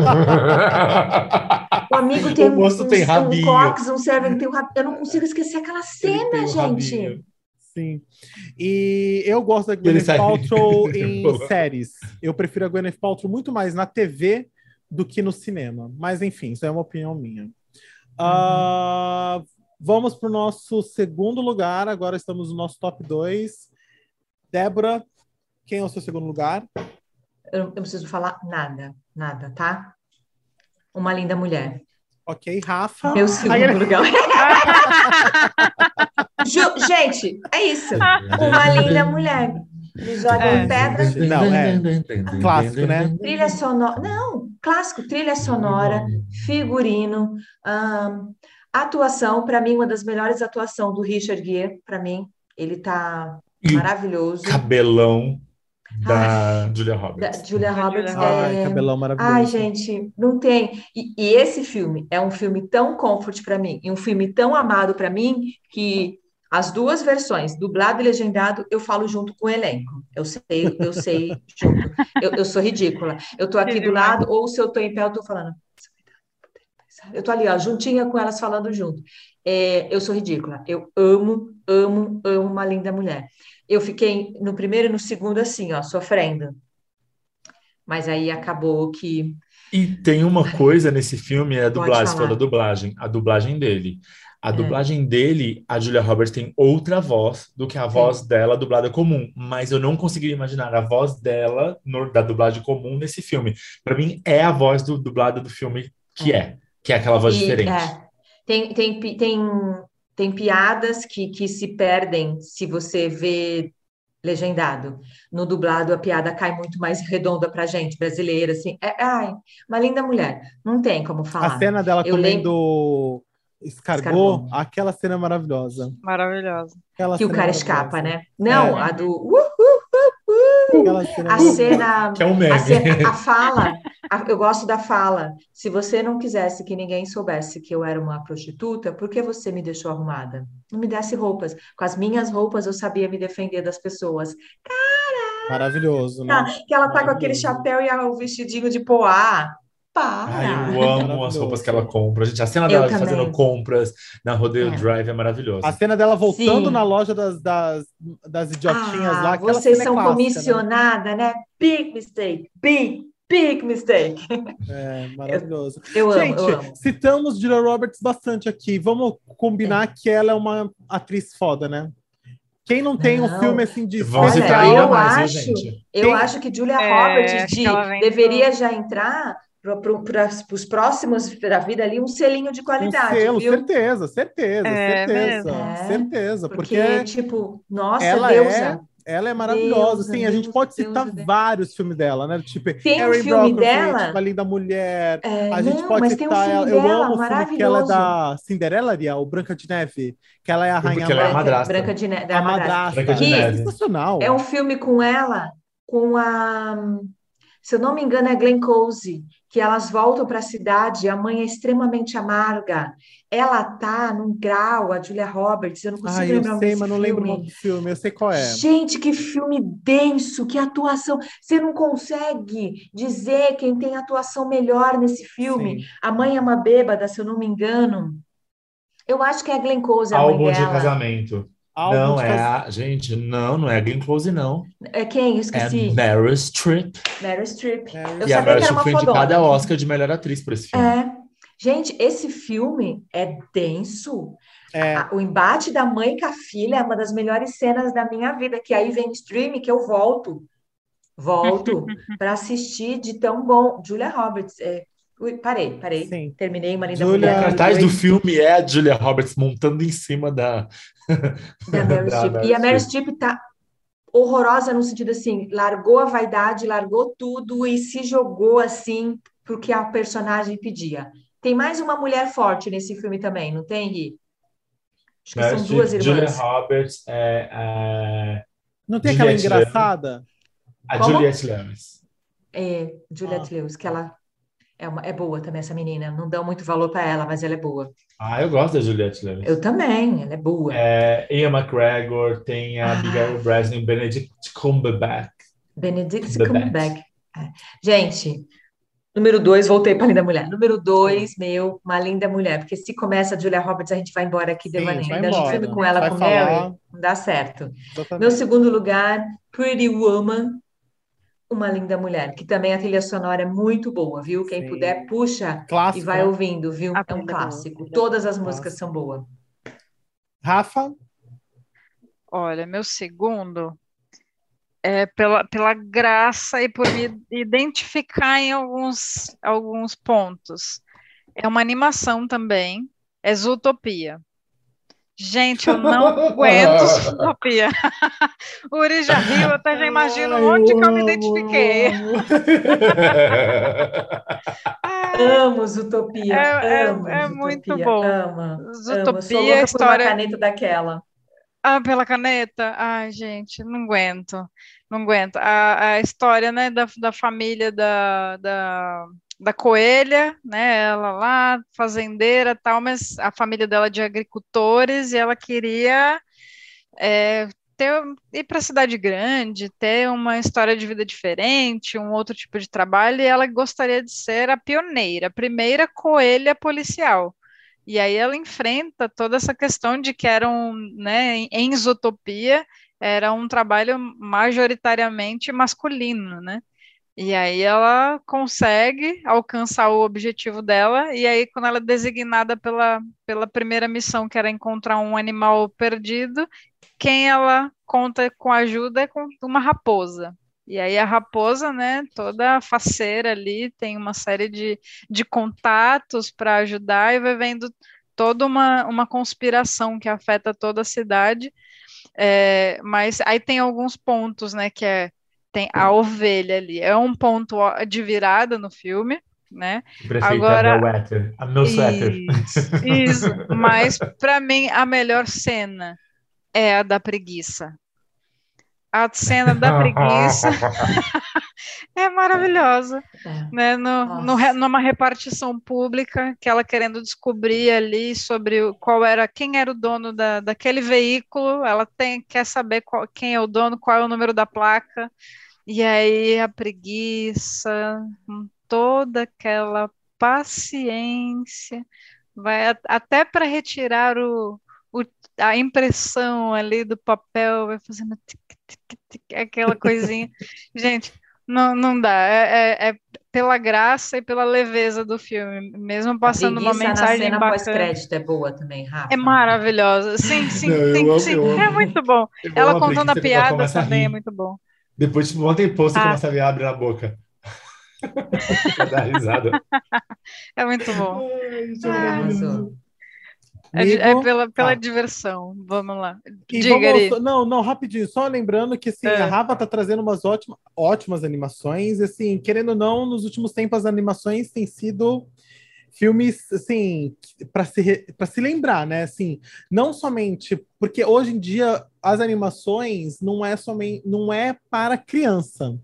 o amigo tem o moço um, tem rabinho. um cox, um server que tem um rabinho. Eu não consigo esquecer aquela cena, gente. Rabinho. Sim. E eu gosto da Gwyneth Paltrow em séries. Eu prefiro a Gwyneth Paltrow muito mais na TV do que no cinema. Mas, enfim, isso é uma opinião minha. Uh, vamos para o nosso segundo lugar. Agora estamos no nosso top 2. Débora, quem é o seu segundo lugar? Eu não preciso falar nada, nada, tá? Uma linda mulher. Ok, Rafa. Meu segundo lugar. Gente, é isso. Uma linda mulher. Me joga é. pedra. Não, é clássico, né? Trilha sonora. Não, clássico. Trilha sonora, figurino, um, atuação. Para mim, uma das melhores atuações do Richard Gere. Para mim, ele tá maravilhoso. Cabelão da Julia Roberts. Da Julia Roberts. Ai, cabelão maravilhoso. Ai, gente, não tem. E, e esse filme é um filme tão comfort para mim, e um filme tão amado para mim, que as duas versões, dublado e legendado, eu falo junto com o elenco. Eu sei, eu sei junto. Eu, eu sou ridícula. Eu tô aqui do lado, ou se eu tô em pé, eu tô falando. Eu tô ali, ó, juntinha com elas falando junto. É, eu sou ridícula. Eu amo, amo, amo uma linda mulher. Eu fiquei no primeiro e no segundo assim, ó, sofrendo. Mas aí acabou que. E tem uma coisa nesse filme, é a dublagem, você falou da dublagem, a dublagem dele. A é. dublagem dele, a Julia Roberts tem outra voz do que a voz Sim. dela dublada comum, mas eu não consegui imaginar a voz dela no, da dublagem comum nesse filme. Para mim é a voz do dublada do filme que é, é que é aquela voz e, diferente. É. Tem, tem, tem, tem piadas que, que se perdem se você vê legendado. No dublado, a piada cai muito mais redonda pra gente, brasileira, assim. É, ai, uma linda mulher. Não tem como falar. A cena dela eu comendo escargot, aquela cena maravilhosa. Maravilhosa. Aquela que o cara escapa, né? Não, é. a do... Uh, uh, uh, uh. a cena... Que é um meme. A, cena, a fala, a, eu gosto da fala. Se você não quisesse que ninguém soubesse que eu era uma prostituta, por que você me deixou arrumada? Não me desse roupas. Com as minhas roupas, eu sabia me defender das pessoas. Cara! Maravilhoso, né? Tá, que ela tá com aquele chapéu e o vestidinho de poá. Para. Ai, eu amo as roupas que ela compra. Gente, a cena dela fazendo compras na Rodeio é. Drive é maravilhosa. A cena dela voltando Sim. na loja das, das, das idiotinhas ah, lá. Vocês são é clássica, comissionada, né? né? Big mistake, big, big mistake. É, maravilhoso. Eu, eu Gente, amo, eu amo. citamos Julia Roberts bastante aqui. Vamos combinar é. que ela é uma atriz foda, né? Quem não tem não. um filme assim de Vamos citar eu mais, acho, eu acho que Julia é, Roberts de, deveria já entrar para os próximos da vida ali um selinho de qualidade. Um selo, viu? certeza, certeza, é, certeza, é, certeza. Porque, porque, tipo, nossa, ela deusa. É, ela é maravilhosa, deusa, sim. a gente pode citar deusa, vários filmes dela, né? Tipo, tem um filme dela, tipo, A Linda Mulher. É, a gente não, pode citar um ela. Eu amo o filme que ela é da Cinderela, o Branca de Neve, que ela é a rainha. ela é a madrasta. Branca de Neve, a madrasta. Branca de Neve. Sensacional. É um filme com ela, com a se eu não me engano, é Glen Close, que elas voltam para a cidade, a mãe é extremamente amarga. Ela tá num grau, a Julia Roberts, eu não consigo ah, lembrar eu sei, mas não lembro o nome do filme, eu sei qual é. Gente, que filme denso, que atuação. Você não consegue dizer quem tem atuação melhor nesse filme. Sim. A mãe é uma bêbada, se eu não me engano. Eu acho que é a Glen Close, a Álbum mãe dela. de casamento. Não, é a. Gente, não, não é a Glenn Close, não. É quem? Eu esqueci. É Meryl Streep. Meryl Streep. Eu e a Meryl Streep foi indicada a Oscar de melhor atriz por esse filme. É. Gente, esse filme é denso. É. O embate da mãe com a filha é uma das melhores cenas da minha vida, que aí vem stream que eu volto. Volto para assistir de tão bom. Julia Roberts, é, Ui, parei, parei. Sim. Terminei uma linda Julia... mulher. O cartaz do filme é a Julia Roberts montando em cima da. da Meryl Streep. E a Meryl Streep tá horrorosa no sentido assim, largou a vaidade, largou tudo e se jogou assim pro que a personagem pedia. Tem mais uma mulher forte nesse filme também, não tem, Ri? Acho que Meryl são duas irmãs. Julia Roberts é, é... Não tem Juliette aquela engraçada? Lewis. A Como? Juliette Lewis. É, Juliette ah. Lewis, que ela é, uma, é boa também essa menina. Não dão muito valor para ela, mas ela é boa. Ah, eu gosto da Juliette Lewis. Eu também, ela é boa. É, Ian McGregor, tem a ah. Abigail Breslin, Benedict Cumberbatch. Benedict Cumberbatch. É. Gente, número dois, voltei para Linda Mulher. Número dois, meu, uma linda mulher. Porque se começa a Julia Roberts, a gente vai embora aqui, Devaneio. Ainda embora. filme com ela, vai com falar... Mary, não dá certo. Meu segundo lugar, Pretty Woman, uma Linda Mulher, que também a trilha sonora é muito boa, viu? Quem Sim. puder, puxa clássico, e vai ouvindo, viu? é um clássico. Todas as músicas são boas. Rafa? Olha, meu segundo é pela, pela graça e por me identificar em alguns, alguns pontos. É uma animação também, é Zootopia. Gente, eu não aguento Zootopia. o Uri já riu, até já imagino onde que eu me identifiquei. amo Zootopia. É, amo é, é muito bom. Ama, Zootopia, amo. história. Por uma caneta daquela. Ah, pela caneta? Ai, gente, não aguento. Não aguento. A, a história, né, da, da família da, da da coelha, né? Ela lá, fazendeira tal, mas a família dela é de agricultores e ela queria é, ter, ir para a cidade grande, ter uma história de vida diferente, um outro tipo de trabalho, e ela gostaria de ser a pioneira, a primeira coelha policial. E aí ela enfrenta toda essa questão de que era um, né, em isotopia, era um trabalho majoritariamente masculino, né? E aí ela consegue alcançar o objetivo dela, e aí quando ela é designada pela, pela primeira missão, que era encontrar um animal perdido, quem ela conta com ajuda é com uma raposa. E aí a raposa, né, toda faceira ali, tem uma série de, de contatos para ajudar e vai vendo toda uma, uma conspiração que afeta toda a cidade. É, mas aí tem alguns pontos, né, que é tem a ovelha ali. É um ponto de virada no filme, né? Agora, a meu suéter. Isso, isso. mas para mim a melhor cena é a da preguiça. A cena da preguiça é maravilhosa, é. né? No, no, numa repartição pública que ela querendo descobrir ali sobre qual era quem era o dono da, daquele veículo, ela tem quer saber qual, quem é o dono, qual é o número da placa, e aí a preguiça, com toda aquela paciência, vai até para retirar o, o, a impressão ali do papel, vai fazendo tic, tic, tic, aquela coisinha. Gente, não, não dá. É, é, é, pela graça e pela leveza do filme, mesmo passando uma mensagem na cena pós-crédito é boa também, Rafa. É maravilhosa. Sim, sim, não, sim, sim. é muito bom. Ela contando a piada também é muito bom. Depois, tipo, ontem post, ah. começa a me abrir na boca. dar risada. É muito bom. Ai, é, é, pela, pela ah. diversão. Vamos lá. Diga vamos, Não, não, rapidinho. Só lembrando que assim, é. a Rafa tá trazendo umas ótimas, ótimas animações. Assim, querendo ou não, nos últimos tempos as animações têm sido filmes assim para se para se lembrar, né? Assim, não somente porque hoje em dia as animações não é somente não é para criança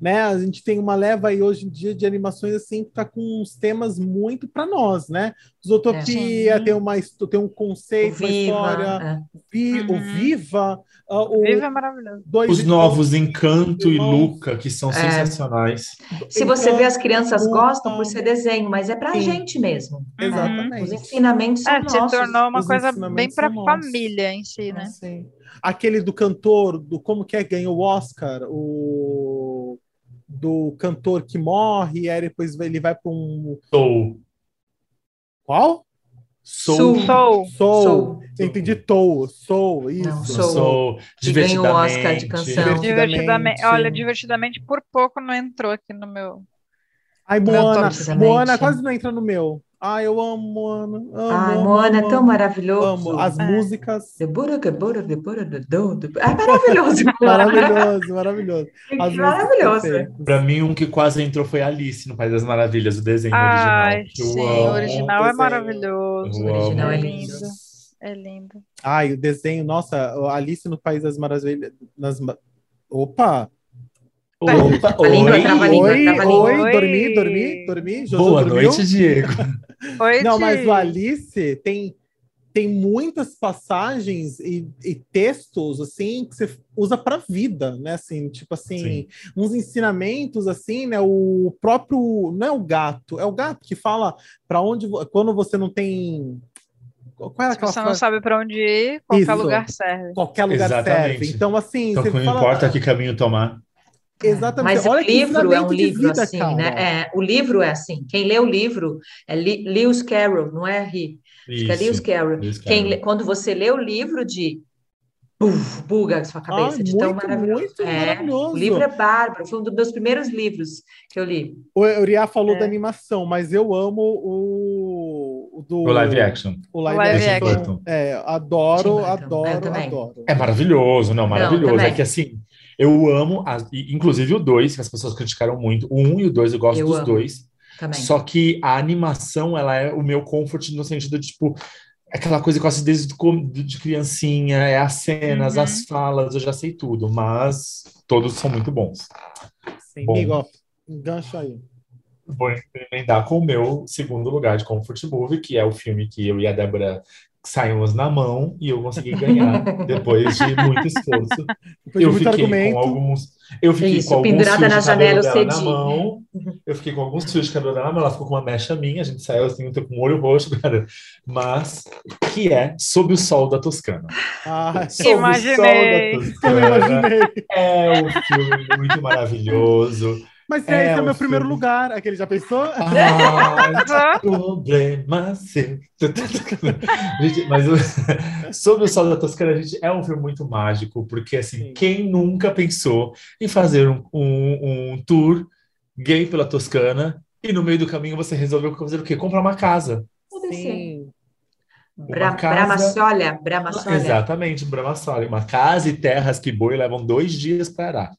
né? A gente tem uma leva aí hoje em dia de animações assim que tá com uns temas muito para nós, né? Zootopia é, tem uma tem um conceito, uma história, é. Vi, uhum. o Viva, uh, o Viva é maravilhoso. Os novos Encanto e Luca que são é. sensacionais. Se você vê as crianças gostam por ser desenho, mas é para a gente mesmo. Exatamente. Os ensinamentos são é, nossos. Se tornou uma coisa bem para família em si, né? Sim. Aquele do cantor, do como que é ganhou o Oscar, o do cantor que morre, e aí depois ele vai para um. Soul. Qual? Soul. Soul. Soul. Soul. Entendi, Soul. Soul, isso. Não, Soul. Soul. Divertidamente. Ganhou o Oscar de canção. Divertidamente. divertidamente. Olha, divertidamente por pouco não entrou aqui no meu. Ai, Moana. Moana quase não entra no meu. Ah, eu amo Moana. Amo, Ai, Moana é tão maravilhoso. Amo. As é. músicas. The Buddha, the do, É maravilhoso. maravilhoso, maravilhoso. As maravilhoso. Pra mim, um que quase entrou foi Alice no País das Maravilhas, o desenho Ai, original. Sim, o original é maravilhoso. O original é lindo. É lindo. Ai, o desenho, nossa, Alice no País das Maravilhas. Nas... Opa! Opa, oi, oi, oi, dormi, dormi, dormi. Jojo Boa dormiu? noite, Diego. Oi, Não, mas o Alice tem, tem muitas passagens e, e textos assim que você usa para vida, né? Assim, tipo assim, Sim. uns ensinamentos assim, né? O próprio não é o gato, é o gato que fala para onde quando você não tem qual era Se você frase? não sabe para onde ir, qualquer Isso, lugar serve. Qualquer lugar Exatamente. serve. Então, assim. Então, não fala... importa que caminho tomar. Exatamente. Mas Olha o livro é um livro vida, assim, cara. né? É, o livro é assim. Quem lê o livro é Lewis Carroll, não é Ri. Isso, é Lewis Carroll. Lewis Carroll. Quem, quando você lê o livro de Buf, buga a sua cabeça, ah, de tão maravilhoso. Muito é, maravilhoso. O livro é bárbaro, foi um dos meus primeiros livros que eu li. O Uriah falou é. da animação, mas eu amo o, o do o live action. O live, live action. action. É, adoro, adoro, adoro. É maravilhoso, não, maravilhoso. Não, é que assim, eu amo, as, inclusive o 2, que as pessoas criticaram muito. O 1 um e o 2, eu gosto eu dos amo. dois. Também. Só que a animação, ela é o meu comfort no sentido de, tipo, aquela coisa que eu assisto desde de criancinha, é as cenas, uhum. as falas, eu já sei tudo, mas todos são muito bons. Sim, Bom, amigo, engancho aí. Vou emendar com o meu segundo lugar de Comfort Movie, que é o filme que eu e a Débora saímos na mão e eu consegui ganhar depois de muito esforço. Depois eu fiquei argumento. com alguns. Eu fiquei Isso, com alguns pendurada na janela dela na mão. Eu fiquei com alguns fios de cabelo dela na mão. Ela ficou com uma mecha minha. A gente saiu assim, com o olho roxo, cara. Mas que é Sob o Sol da Toscana. Ah, Sob Imaginei. o Sol da Toscana. É um filme muito maravilhoso Mas é, esse é o meu filme... primeiro lugar. Aquele já pensou? Ah, problema seu. gente, mas sobre o Sol da Toscana, gente, é um filme muito mágico, porque assim, Sim. quem nunca pensou em fazer um, um, um tour gay pela Toscana e no meio do caminho você resolveu fazer o quê? Comprar uma casa. Sim. Bra casa... Bramassolha, Exatamente, Bramassolha. Uma casa e terras que boi levam dois dias para arar.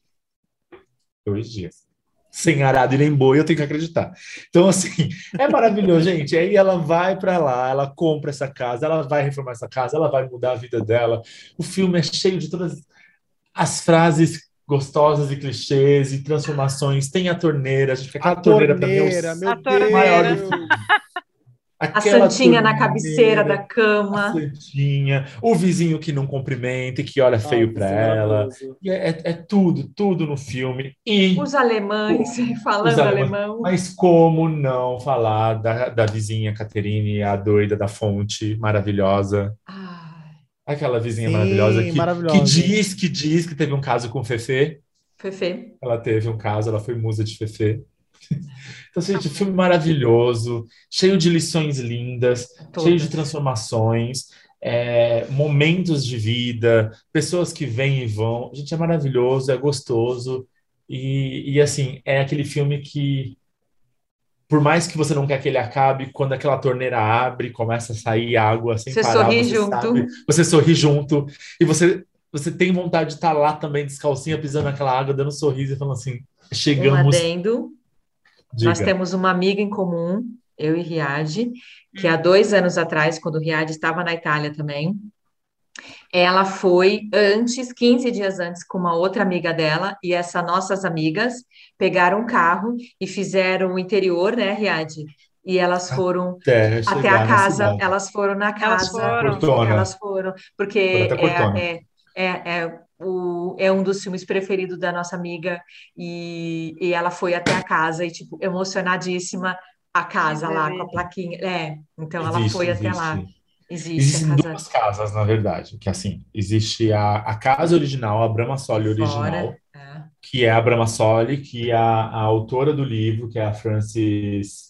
Dois dias. Sem arado e nem boi, eu tenho que acreditar. Então, assim, é maravilhoso, gente. Aí ela vai para lá, ela compra essa casa, ela vai reformar essa casa, ela vai mudar a vida dela. O filme é cheio de todas as frases gostosas e clichês e transformações. Tem a torneira, a gente fica aquela a torneira, torneira para mim é o maior a santinha na cabeceira da cama. A santinha, o vizinho que não cumprimenta e que olha feio para ela. É, é, é, tudo, tudo no filme. E os alemães falando os alemães, alemão. Mas como não falar da, da vizinha Caterine, a doida da fonte maravilhosa? Aquela vizinha Sim, maravilhosa, que, maravilhosa que diz que diz que teve um caso com Fefe. Fefe. Ela teve um caso, ela foi musa de Fefe. Então, gente, filme maravilhoso, cheio de lições lindas, Todas. cheio de transformações, é, momentos de vida, pessoas que vêm e vão. Gente, é maravilhoso, é gostoso. E, e assim, é aquele filme que, por mais que você não quer que ele acabe, quando aquela torneira abre, começa a sair água sem você parar, sorri você junto. Sabe, você sorri junto. E você, você tem vontade de estar lá também, descalcinha, pisando naquela água, dando um sorriso e falando assim, chegamos... Um adendo Diga. Nós temos uma amiga em comum, eu e Riad, que há dois anos atrás, quando o Riad estava na Itália também, ela foi antes, 15 dias antes, com uma outra amiga dela, e essas nossas amigas pegaram um carro e fizeram o interior, né, Riad? E elas foram até, até a casa, elas foram na casa, elas foram, elas foram porque é, é, é, é o, é um dos filmes preferidos da nossa amiga e, e ela foi até a casa e, tipo, emocionadíssima a casa lá com a plaquinha. É, então existe, ela foi existe. até lá. Existe Existem casa... duas casas, na verdade, que assim, existe a, a casa original, a Brahma Soli original, é. que é a Brahma Soli, que é a, a autora do livro, que é a Francis...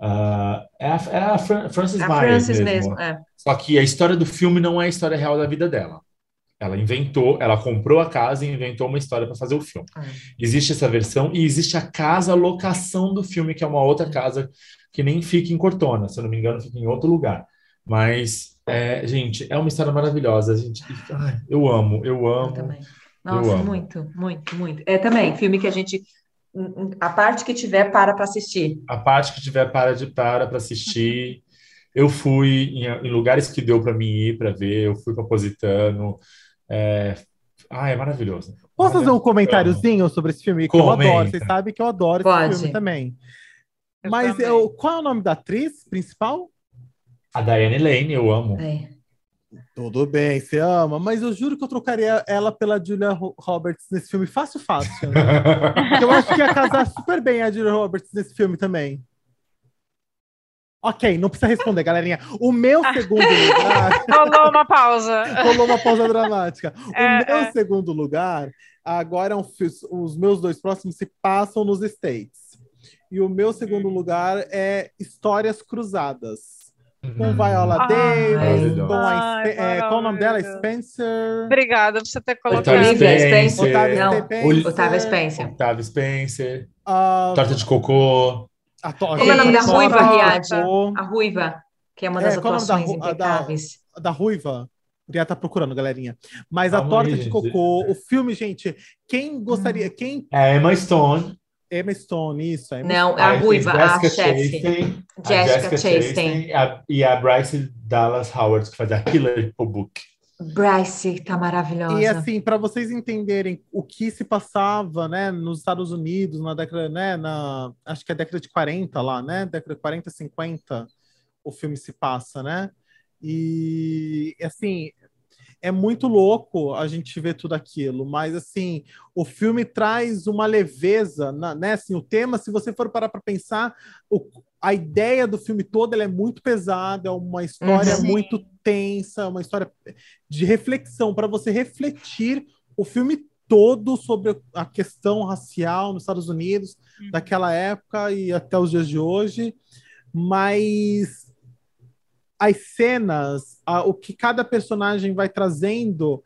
Uh, é a, é a Francis Francis mesmo. mesmo é. Só que a história do filme não é a história real da vida dela. Ela inventou, ela comprou a casa e inventou uma história para fazer o filme. Ah. Existe essa versão e existe a casa locação do filme, que é uma outra casa que nem fica em Cortona, se eu não me engano, fica em outro lugar. Mas, é, gente, é uma história maravilhosa. Gente, ai, eu amo, eu amo. Eu também. Nossa, eu amo. muito, muito, muito. É também filme que a gente a parte que tiver para para assistir. A parte que tiver para de para para assistir. Eu fui em, em lugares que deu para mim ir para ver. Eu fui para Positano. É... Ah, é maravilhoso. Posso fazer um comentáriozinho sobre esse filme? Que Comenta. eu adoro. Vocês sabem que eu adoro Pode. esse filme também. Eu Mas também. Eu, qual é o nome da atriz principal? A Diane Lane, eu amo. É. Tudo bem, você ama, mas eu juro que eu trocaria ela pela Julia Roberts nesse filme fácil, fácil. Né? eu acho que ia casar super bem a Julia Roberts nesse filme também. Ok, não precisa responder, galerinha. O meu segundo lugar. Rolou uma pausa. Rolou uma pausa dramática. É, o meu é. segundo lugar, agora é os meus dois próximos se passam nos States. E o meu segundo lugar é Histórias Cruzadas. Com uhum. Viola ah, Davis, com a. É, qual o nome dela? Spencer. Obrigada por você ter colocado. Otávio Spencer. Otávio Spencer. Otávio Spencer. Otávio Spencer. Uh, Torta de cocô. A to... Como é o nome da Ruiva, Riad? A Ruiva, que é uma das é, atuações da, impecáveis. Da, da Ruiva? Riad tá procurando, galerinha. Mas a torta de cocô, o filme, gente, quem gostaria, hum. quem... É Emma Stone. Emma Stone, isso. Emma Não, Stone. a Ruiva, a chefe. Jessica Chastain. E a Bryce Dallas Howard, que faz a Hillary Book. Bryce tá maravilhosa. E assim, para vocês entenderem o que se passava, né, nos Estados Unidos na década, né, na acho que é década de 40 lá, né, década de 40, 50, o filme se passa, né? E assim, é muito louco a gente ver tudo aquilo, mas assim, o filme traz uma leveza, né? Assim, o tema, se você for parar para pensar, o, a ideia do filme todo é muito pesada, é uma história uhum. muito tensa, uma história de reflexão para você refletir o filme todo sobre a questão racial nos Estados Unidos, uhum. daquela época e até os dias de hoje, mas as cenas, a, o que cada personagem vai trazendo,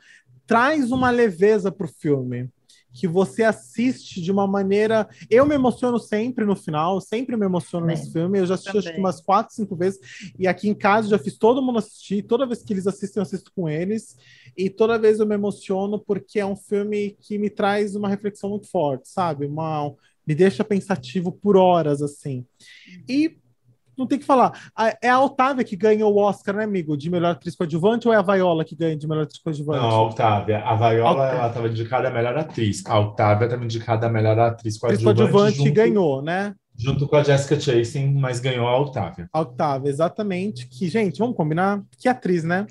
traz uma leveza para o filme que você assiste de uma maneira. Eu me emociono sempre no final, sempre me emociono nesse filme. Eu já assisti acho que umas quatro, cinco vezes. E aqui em casa já fiz todo mundo assistir. Toda vez que eles assistem, eu assisto com eles. E toda vez eu me emociono porque é um filme que me traz uma reflexão muito forte, sabe? Uma, me deixa pensativo por horas, assim. E não tem que falar. É a Otávia que ganha o Oscar, né, amigo? De melhor atriz coadjuvante ou é a Viola que ganha de melhor atriz coadjuvante? Não, a Otávia. A Viola ela estava indicada a melhor atriz. A Otávia estava indicada a melhor atriz coadjuvante. Atriz coadjuvante junto, ganhou, né? Junto com a Jessica Chastain, mas ganhou a Otávia. A Otávia, exatamente. Que, gente, vamos combinar? Que atriz, né?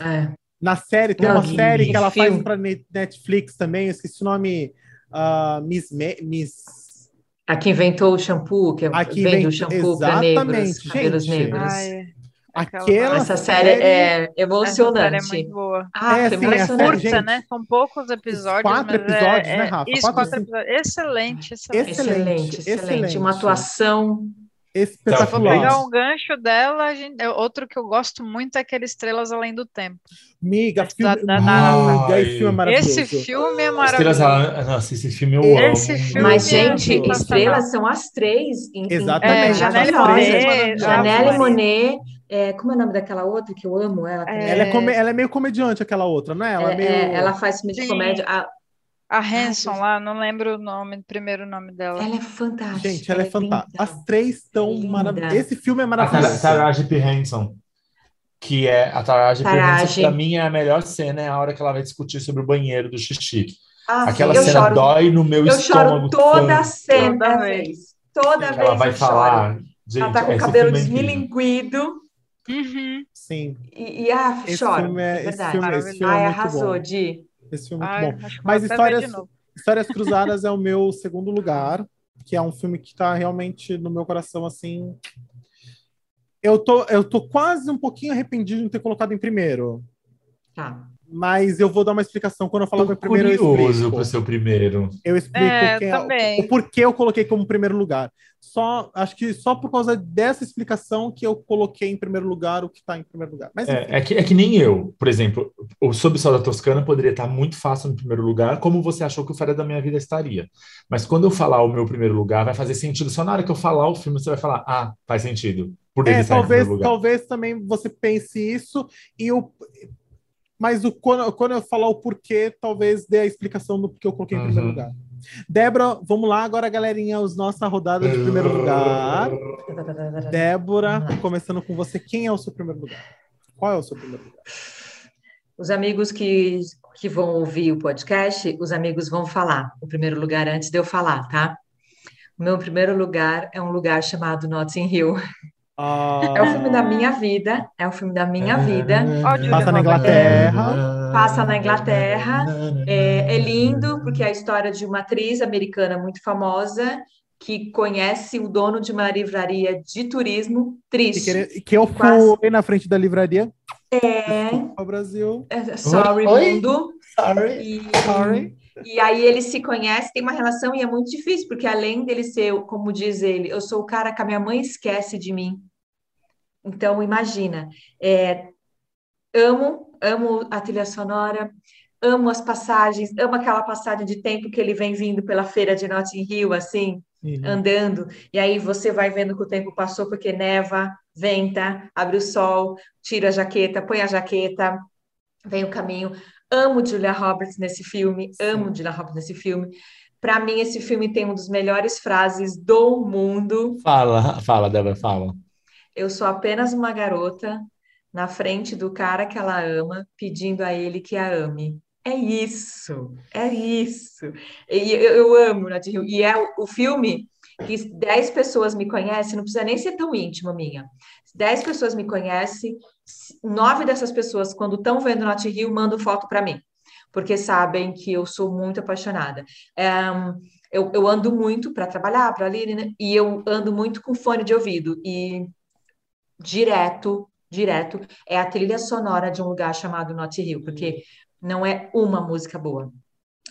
É. Na série, tem não, uma série que ela filme. faz para Netflix também, eu esqueci o nome. Uh, Miss, Miss a que inventou o shampoo, que Aqui vende invent... o shampoo para negros, cabelos negros. Ai, Aquela essa série, série é emocionante. Essa série é muito boa. Ah, é, assim, é curta, né? São poucos episódios. Quatro episódios, é, né, Rafa? Isso, quatro, quatro episódios. Excelente, excelente. Excelente, excelente. excelente. Uma atuação espetacular. pegar um gancho dela, gente, é outro que eu gosto muito é aquele Estrelas Além do Tempo. Miga, filme, da, da, da, esse filme é maravilhoso. Esse filme é maravilhoso. Estrelas, nossa, esse filme eu esse amo. Filme Mas, é gente, é estrelas são as três. Em, Exatamente. É, Janelle Monet. Janelle Monet. É, como é o nome daquela outra que eu amo? Ela, é... Ela, é, come, ela é meio comediante, aquela outra, não é? Ela, é, meio... ela faz filme de comédia. A, a Hanson lá, não lembro o nome, o primeiro nome dela. Ela é fantástica. Gente, ela, é, é fantástica. As três estão maravilhosas. Esse filme é maravilhoso. A Taraji P. Henson. Que é a Taraji P. Henson, pra mim é a melhor cena, é a hora que ela vai discutir sobre o banheiro do xixi. Ah, Aquela sim, cena choro, dói no meu eu estômago. Eu choro toda a cena, toda vez. Toda vez ela vai falar. Choro. Gente, ela tá com o cabelo é desmilinguido. Uhum. Sim. E, e ah, esse choro. Filme é, esse filme, esse filme Ai, é arrasou, Di. Esse filme é muito Ai, bom. Mas Histórias, Histórias Cruzadas é o meu segundo lugar, que é um filme que está realmente no meu coração, assim. Eu tô, eu tô quase um pouquinho arrependido de não ter colocado em primeiro. Tá mas eu vou dar uma explicação. Quando eu falar meu primeiro, eu explico. pro seu primeiro. Eu explico é, quem é, o porquê eu coloquei como primeiro lugar. Só, acho que só por causa dessa explicação que eu coloquei em primeiro lugar o que está em primeiro lugar. Mas, é, é, que, é que nem eu, por exemplo, o Sob o Sol da Toscana poderia estar muito fácil no primeiro lugar, como você achou que o Férias da Minha Vida estaria. Mas quando eu falar o meu primeiro lugar, vai fazer sentido. Só na hora que eu falar o filme, você vai falar, ah, faz sentido. Por ele é, talvez, talvez também você pense isso e o mas o, quando, quando eu falar o porquê, talvez dê a explicação do porquê eu coloquei em uhum. primeiro lugar. Débora, vamos lá agora, galerinha, os nossa rodada de primeiro lugar. Débora, começando com você, quem é o seu primeiro lugar? Qual é o seu primeiro lugar? Os amigos que, que vão ouvir o podcast, os amigos vão falar o primeiro lugar antes de eu falar, tá? O meu primeiro lugar é um lugar chamado Notting Hill. É o filme da minha vida, é o filme da minha vida. Passa na Inglaterra. Passa na Inglaterra. É, é, lindo, porque é a história de uma atriz americana muito famosa que conhece o dono de uma livraria de turismo triste. Que, que eu fui quase... na frente da livraria. É. O Brasil. É, sorry, Oi? mundo. Sorry. E... Sorry. E aí eles se conhecem, tem uma relação e é muito difícil, porque além dele ser, como diz ele, eu sou o cara que a minha mãe esquece de mim. Então, imagina, é, amo, amo a trilha sonora, amo as passagens, amo aquela passagem de tempo que ele vem vindo pela feira de Notting Hill, assim, uhum. andando, e aí você vai vendo que o tempo passou porque neva, venta, abre o sol, tira a jaqueta, põe a jaqueta, vem o caminho. Amo Julia Roberts nesse filme, Sim. amo Julia Roberts nesse filme. Para mim, esse filme tem uma das melhores frases do mundo. Fala, fala, Débora, fala. Eu sou apenas uma garota na frente do cara que ela ama, pedindo a ele que a ame. É isso, é isso. E eu, eu amo Nath Rio. E é o, o filme que 10 pessoas me conhecem, não precisa nem ser tão íntimo minha. 10 pessoas me conhecem, nove dessas pessoas, quando estão vendo Not Rio, mandam foto para mim, porque sabem que eu sou muito apaixonada. É, eu, eu, ando muito para trabalhar, para ali, né? e eu ando muito com fone de ouvido, e direto, direto, é a trilha sonora de um lugar chamado Not Hill, porque não é uma música boa.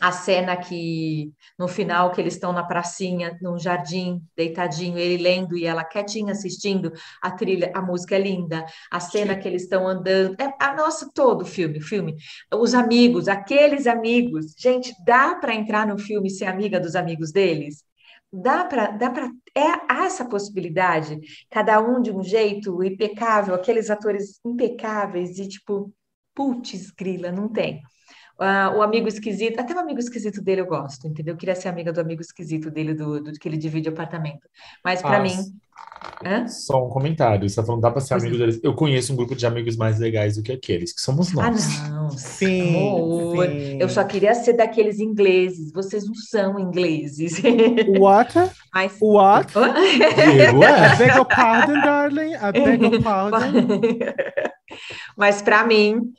A cena que no final que eles estão na pracinha, num jardim, deitadinho, ele lendo e ela quietinha assistindo, a trilha, a música é linda, a cena que eles estão andando, é a nossa todo filme, filme, os amigos, aqueles amigos, gente, dá para entrar no filme ser amiga dos amigos deles? Dá para, dá para, é há essa possibilidade, cada um de um jeito impecável, aqueles atores impecáveis e tipo, putz, grila, não tem. Uh, o amigo esquisito, até o amigo esquisito dele eu gosto, entendeu? Eu queria ser amiga do amigo esquisito dele, do, do que ele divide apartamento. Mas para ah, mim. Hã? Só um comentário. Você tá falando, dá para ser pois amigo é. deles. Eu conheço um grupo de amigos mais legais do que aqueles, que somos nós. Ah, não. Sim, sim. Eu só queria ser daqueles ingleses. Vocês não são ingleses. What? Mas... What? I beg your pardon, darling. I beg your pardon. Mas para mim,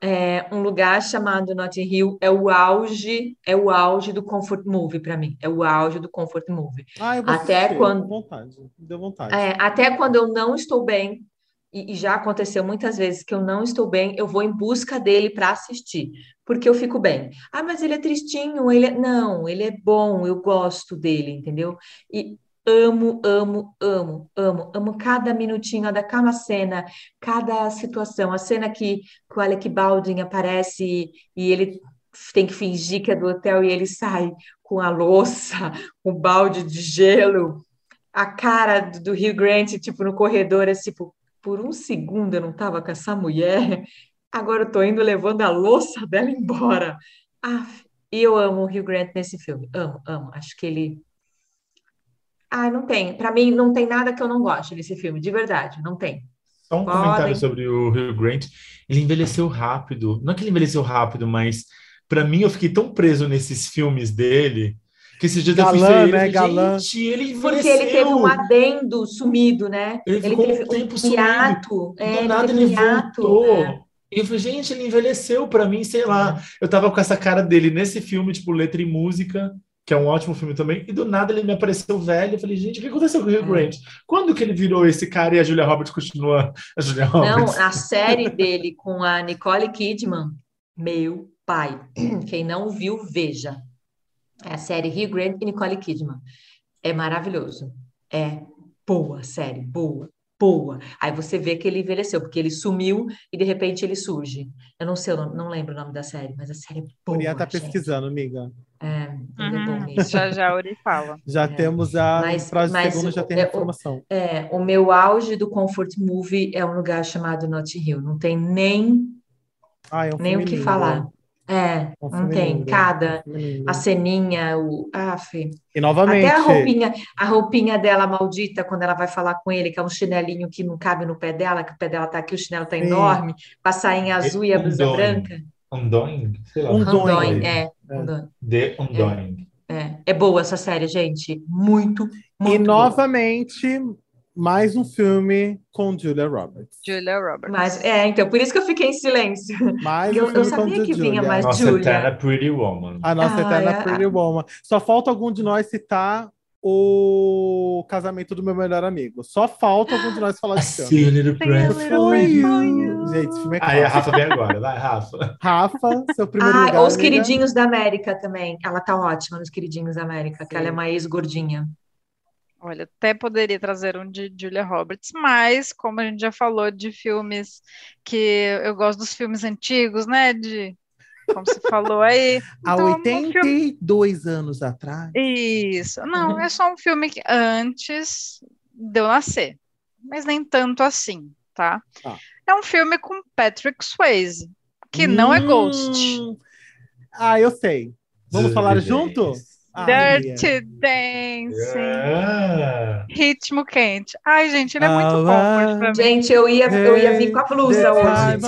é, um lugar chamado Notting Hill é o auge, é o auge do comfort movie para mim, é o auge do comfort movie. Ah, eu vou até assistir, quando vontade, deu vontade. É, até quando eu não estou bem e, e, já aconteceu muitas vezes que eu não estou bem, eu vou em busca dele para assistir, porque eu fico bem. Ah, mas ele é tristinho, ele é... não, ele é bom, eu gosto dele, entendeu? E amo, amo, amo, amo, amo cada minutinho daquela cena, cada situação. A cena que, o Alec Baldwin aparece e ele tem que fingir que é do hotel e ele sai com a louça, o balde de gelo, a cara do Hugh Grant, tipo, no corredor, é tipo, por um segundo eu não estava com essa mulher, agora eu tô indo levando a louça dela embora. Ah, e eu amo o Hugh Grant nesse filme, amo, amo. Acho que ele ah, não tem. Para mim, não tem nada que eu não goste nesse filme, de verdade, não tem. Só um Podem... comentário sobre o Hugh Grant. Ele envelheceu rápido. Não é que ele envelheceu rápido, mas para mim eu fiquei tão preso nesses filmes dele que esses dias Galã, eu fui né? Galã. Gente, ele envelheceu. Porque ele teve um adendo sumido, né? Ele, ele teve um tempo um hiato. É, do nada ele, ele voltou. É. E eu falei, gente, ele envelheceu para mim, sei lá. Eu tava com essa cara dele nesse filme, tipo, letra e música que é um ótimo filme também, e do nada ele me apareceu velho. Eu falei, gente, o que aconteceu com o Hugh é. Grant? Quando que ele virou esse cara e a Julia Roberts continua a Julia Roberts? Não, a série dele com a Nicole Kidman, meu pai. Quem não viu, veja. É a série Hugh Grant e Nicole Kidman. É maravilhoso. É boa série, boa boa. Aí você vê que ele envelheceu, porque ele sumiu e de repente ele surge. Eu não sei, eu não, não lembro o nome da série, mas a série é boa. Uriah tá pesquisando, amiga. É, ele uhum. é bom uhum. mesmo. Já já Uri fala. Já é. temos a mas, frase mas segunda, já tem a informação. É, o meu auge do comfort movie é um lugar chamado Notting Hill. Não tem nem ah, é um nem o que lindo. falar. É, não tem. Cada, a ceninha, o. Af. E novamente. Até a roupinha, a roupinha dela maldita, quando ela vai falar com ele, que é um chinelinho que não cabe no pé dela, que o pé dela tá aqui, o chinelo tá enorme, com a sainha azul e a blusa branca. Undoing? Sei lá. Undoing, é. The Undoing. É. é boa essa série, gente. Muito, muito E boa. novamente, mais um filme com Julia Roberts. Julia Roberts. Mas, é, então, por isso que eu fiquei em silêncio. Mais um eu, filme eu sabia com que Julia. vinha mais nossa Julia. Eterna Pretty Woman. A nossa ah, eterna é, Pretty Woman. Só falta algum de nós citar o casamento do meu melhor amigo. Só falta algum de nós falar disso. See a little prayer for you. Gente, esse filme é Aí a Rafa vem agora, vai, Rafa. Rafa, seu primeiro ah, lugar. Os amiga. Queridinhos da América também. Ela tá ótima nos Queridinhos da América, Sim. que ela é uma ex-gordinha. Olha, até poderia trazer um de Julia Roberts, mas como a gente já falou de filmes que eu gosto dos filmes antigos, né? De como você falou aí. Há então, 82 um filme... anos atrás. Isso. Não, é só um filme que antes de eu nascer, mas nem tanto assim, tá? Ah. É um filme com Patrick Swayze, que hum... não é Ghost. Hum. Ah, eu sei. Vamos falar junto? Dirty Dancing. Yeah. Ritmo quente. Ai, gente, ele é muito bom. Gente, eu ia, eu ia vir com a blusa hoje.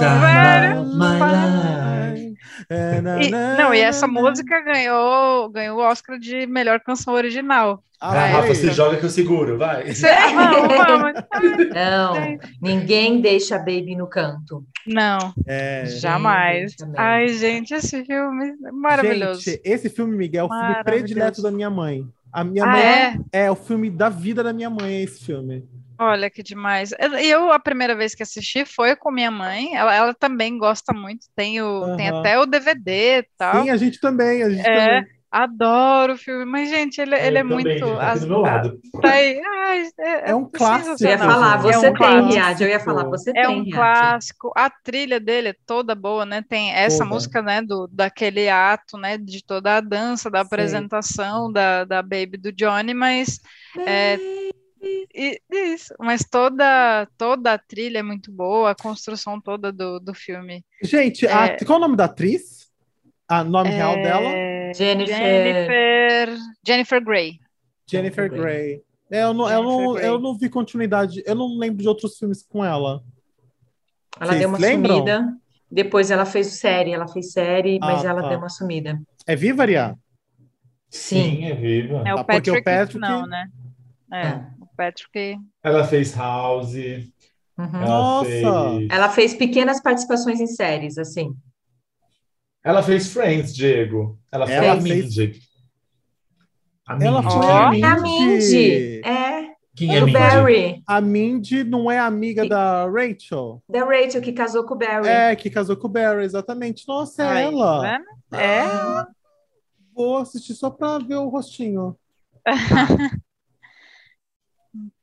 E, não, e essa música ganhou, ganhou o Oscar de melhor canção original. Ah, vai, Rafa, você joga que eu seguro, vai. Não, ninguém deixa a Baby no canto. Não, é, jamais. Ai, gente, esse filme é maravilhoso. Gente, esse filme, Miguel, é o filme predileto da minha mãe. A minha ah, mãe é? é o filme da vida da minha mãe, esse filme. Olha que demais. Eu, a primeira vez que assisti foi com minha mãe. Ela, ela também gosta muito. Tem, o, uhum. tem até o DVD e tal. Sim, a gente também. A gente é, também. Adoro o filme, mas, gente, ele, ele é também, muito. Tá as... do meu lado. Tá aí. Ai, é, é, um clássico. Eu ia falar, você é um tem, Riad. Eu ia falar, você é tem. É um clássico. A trilha dele é toda boa, né? Tem essa toda. música, né, do, daquele ato, né, de toda a dança, da apresentação da, da Baby do Johnny, mas. É, isso, mas toda, toda a trilha é muito boa, a construção toda do, do filme. Gente, é... a, qual é o nome da atriz? A nome é... real dela? Jennifer... Jennifer... Jennifer Grey. Jennifer Grey. É, eu, não, eu, não, eu não vi continuidade, eu não lembro de outros filmes com ela. Ela Vocês deu uma lembram? sumida. Depois ela fez série, ela fez série, mas ah, ela tá. deu uma sumida. É viva, Aria? Sim. Sim, é viva. É o, ah, Patrick, o Patrick, não, né? É, é, o Patrick. Ela fez House. Uhum. Ela Nossa! Fez... Ela fez pequenas participações em séries, assim. Ela fez Friends, Diego. Ela, ela fez Mindy. A Mindy. Ela foi oh, a Mindy. É a Mindy. É. Quem é, é Mindy? Barry. A Mindy não é amiga que... da Rachel? Da Rachel, que casou com o Barry. É, que casou com o Barry, exatamente. Nossa, é ela. Né? É. Ah, vou assistir só pra ver o rostinho.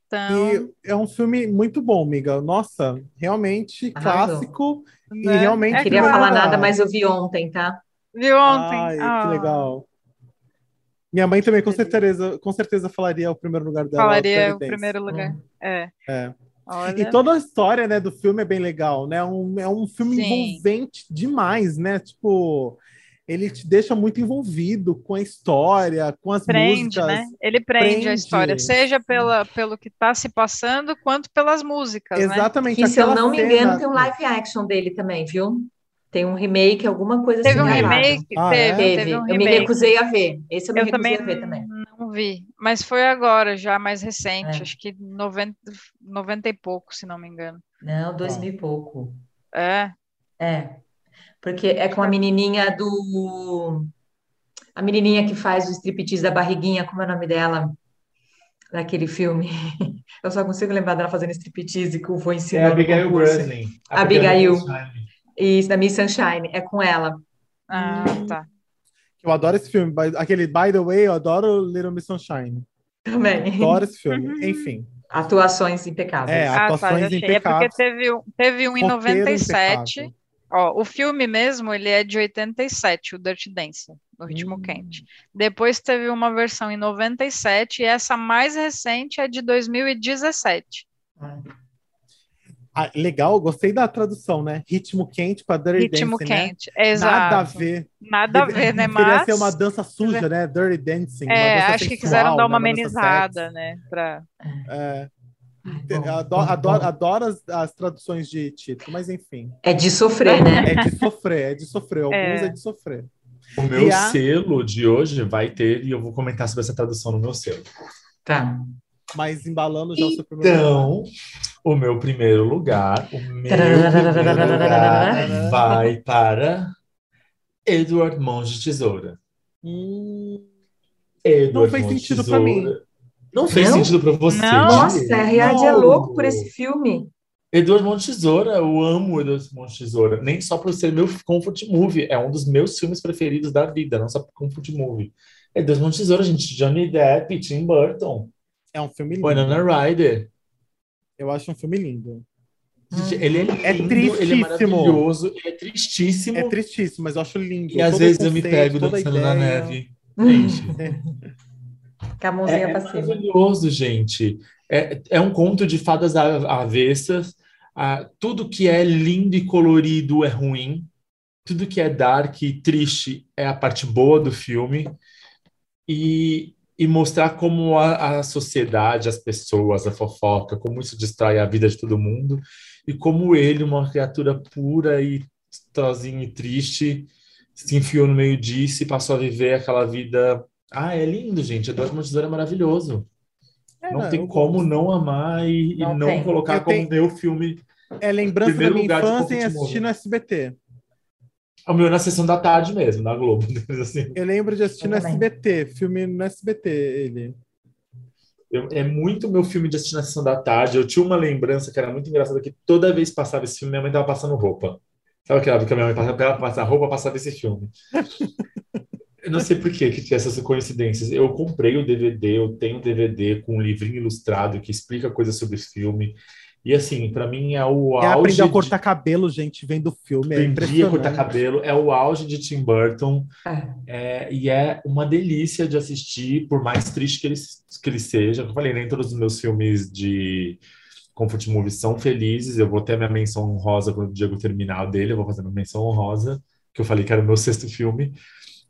então... E é um filme muito bom, amiga. Nossa, realmente clássico. Né? E realmente. Não queria falar nada, mas eu vi ontem, tá? Vi ontem. Ai, ah. que legal. Minha mãe também, com certeza, com certeza falaria o primeiro lugar dela. Falaria o primeiro lugar. Hum. É. é. Olha. E toda a história né, do filme é bem legal, né? Um, é um filme Sim. envolvente demais, né? Tipo, ele te deixa muito envolvido com a história, com as prende, músicas. Né? Ele prende, prende, a história, seja pela, pelo que está se passando, quanto pelas músicas. Né? Exatamente. Né? se eu não me engano, tem um live action dele também, viu? Tem um remake, alguma coisa teve assim. Um remake, ah, teve, é? teve. teve um remake. Eu me recusei a ver. Esse eu me eu recusei a ver também. Não vi, mas foi agora, já mais recente, é. acho que 90, 90 e pouco, se não me engano. Não, dois mil e pouco. É. É. Porque é com a menininha do. A menininha que faz o striptease da barriguinha, como é o nome dela? Daquele filme. Eu só consigo lembrar dela fazendo striptease que o vô ensinou. É Abigail Breslin. Abigail. Isso, da Miss Sunshine. É com ela. Ah, tá. Eu adoro esse filme. Aquele By the Way, eu adoro Little Miss Sunshine. Também. Adoro esse filme. Uhum. Enfim. Atuações impecáveis. É, atuações ah, tá, impecáveis. É porque teve, teve um em 97. Impecável. Ó, o filme mesmo, ele é de 87, o Dirty Dancing, no Ritmo hum. Quente. Depois teve uma versão em 97 e essa mais recente é de 2017. Ah. Ah, legal, gostei da tradução, né? Ritmo quente para Dirty Ritmo Dancing, né? quente, né? exato. Nada a ver. Nada a ver, né? Mas... ser uma dança suja, né? Dirty Dancing. É, acho sexual, que quiseram dar uma, né? amenizada, né? Pra... É. Adoro, adoro, adoro as, as, traduções de título, mas enfim. É de sofrer, né? É de sofrer, é de sofrer. Alguns é, é de sofrer. O meu a... selo de hoje vai ter, e eu vou comentar sobre essa tradução no meu selo. Tá. Mas embalando já então, o seu primeiro Então, o meu primeiro lugar, o meu primeiro lugar vai para Edward Mãos de Tesoura. Hum... Edward não fez sentido para mim. Não fez não? sentido para você. Não. Nossa, a Riad é louco por esse filme. Eduardo Monte Tesoura, eu amo Eduardo Monte Tesoura. Nem só por ser meu comfort movie, é um dos meus filmes preferidos da vida, não só por comfort movie. Eduardo Monte Tesoura, gente, Johnny Depp, Tim Burton. É um filme lindo. Winona Ryder. Eu acho um filme lindo. Ele é, é lindo, é tristíssimo. ele é maravilhoso, ele é tristíssimo. É tristíssimo, mas eu acho lindo. E às vezes eu me pego dançando na neve. Gente. Com a mãozinha é, pra cima. É maravilhoso, gente. É, é um conto de fadas avessas. Ah, tudo que é lindo e colorido é ruim. Tudo que é dark e triste é a parte boa do filme. E, e mostrar como a, a sociedade, as pessoas, a fofoca, como isso destrói a vida de todo mundo. E como ele, uma criatura pura e sozinho e triste, se enfiou no meio disso e passou a viver aquela vida ah, é lindo, gente. Eduardo Montesoura é maravilhoso. É, não, não, tem como gosto. não amar e não, e não colocar eu como tenho... meu filme. É lembrança da minha infância em assistir no SBT. O meu na sessão da tarde mesmo, na Globo. Assim. Eu lembro de assistir eu no também. SBT, filme no SBT, ele. Eu, é muito meu filme de assistir na sessão da tarde. Eu tinha uma lembrança que era muito engraçada, que toda vez que passava esse filme, minha mãe tava passando roupa. Sabe aquela que a minha mãe passava, ela passava roupa, passava esse filme. Eu não sei por que que tinha essas coincidências. Eu comprei o DVD, eu tenho um DVD com um livrinho ilustrado que explica coisas sobre o filme. E assim, para mim é o é auge. aprender a cortar de... cabelo, gente, vendo o filme. É Aprendi a cortar cabelo, é o auge de Tim Burton. É. É, e é uma delícia de assistir, por mais triste que ele, que ele seja. Como eu falei, nem todos os meus filmes de Comfort Movies são felizes. Eu vou ter minha menção honrosa quando o Diego terminar dele, eu vou fazer minha menção honrosa, que eu falei que era o meu sexto filme.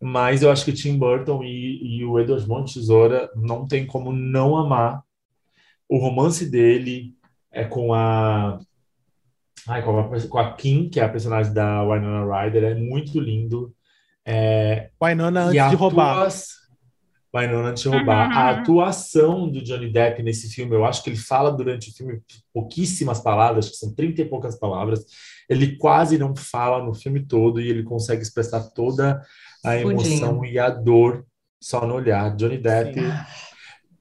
Mas eu acho que Tim Burton e, e o Edward Mão Tesoura não tem como não amar o romance dele, é com a Ai, com, a, com a Kim, que é a personagem da Winona Ryder, é muito lindo. É, Winona antes de roubar. Winona antes de roubar. Uhum. A atuação do Johnny Depp nesse filme, eu acho que ele fala durante o filme pouquíssimas palavras, que são 30 e poucas palavras. Ele quase não fala no filme todo e ele consegue expressar toda a emoção e a dor só no olhar. Johnny Depp. Sim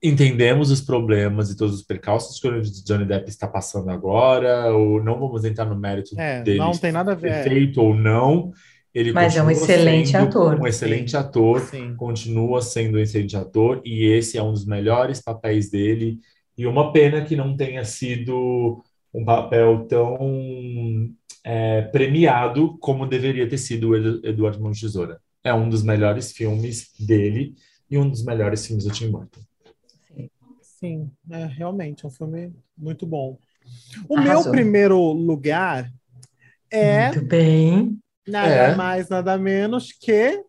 entendemos os problemas e todos os percalços que o Johnny Depp está passando agora, ou não vamos entrar no mérito é, dele não tem nada a ver feito ou não. Ele Mas é um excelente ator. Um excelente Sim. ator, Sim. continua sendo um excelente ator, e esse é um dos melhores papéis dele. E uma pena que não tenha sido um papel tão é, premiado como deveria ter sido o Eduardo Mão Tesoura. É um dos melhores filmes dele e um dos melhores filmes do Tim Burton. Sim, é, realmente, é um filme muito bom. O Arrasou. meu primeiro lugar é. Muito bem. Nada é. mais, nada menos que.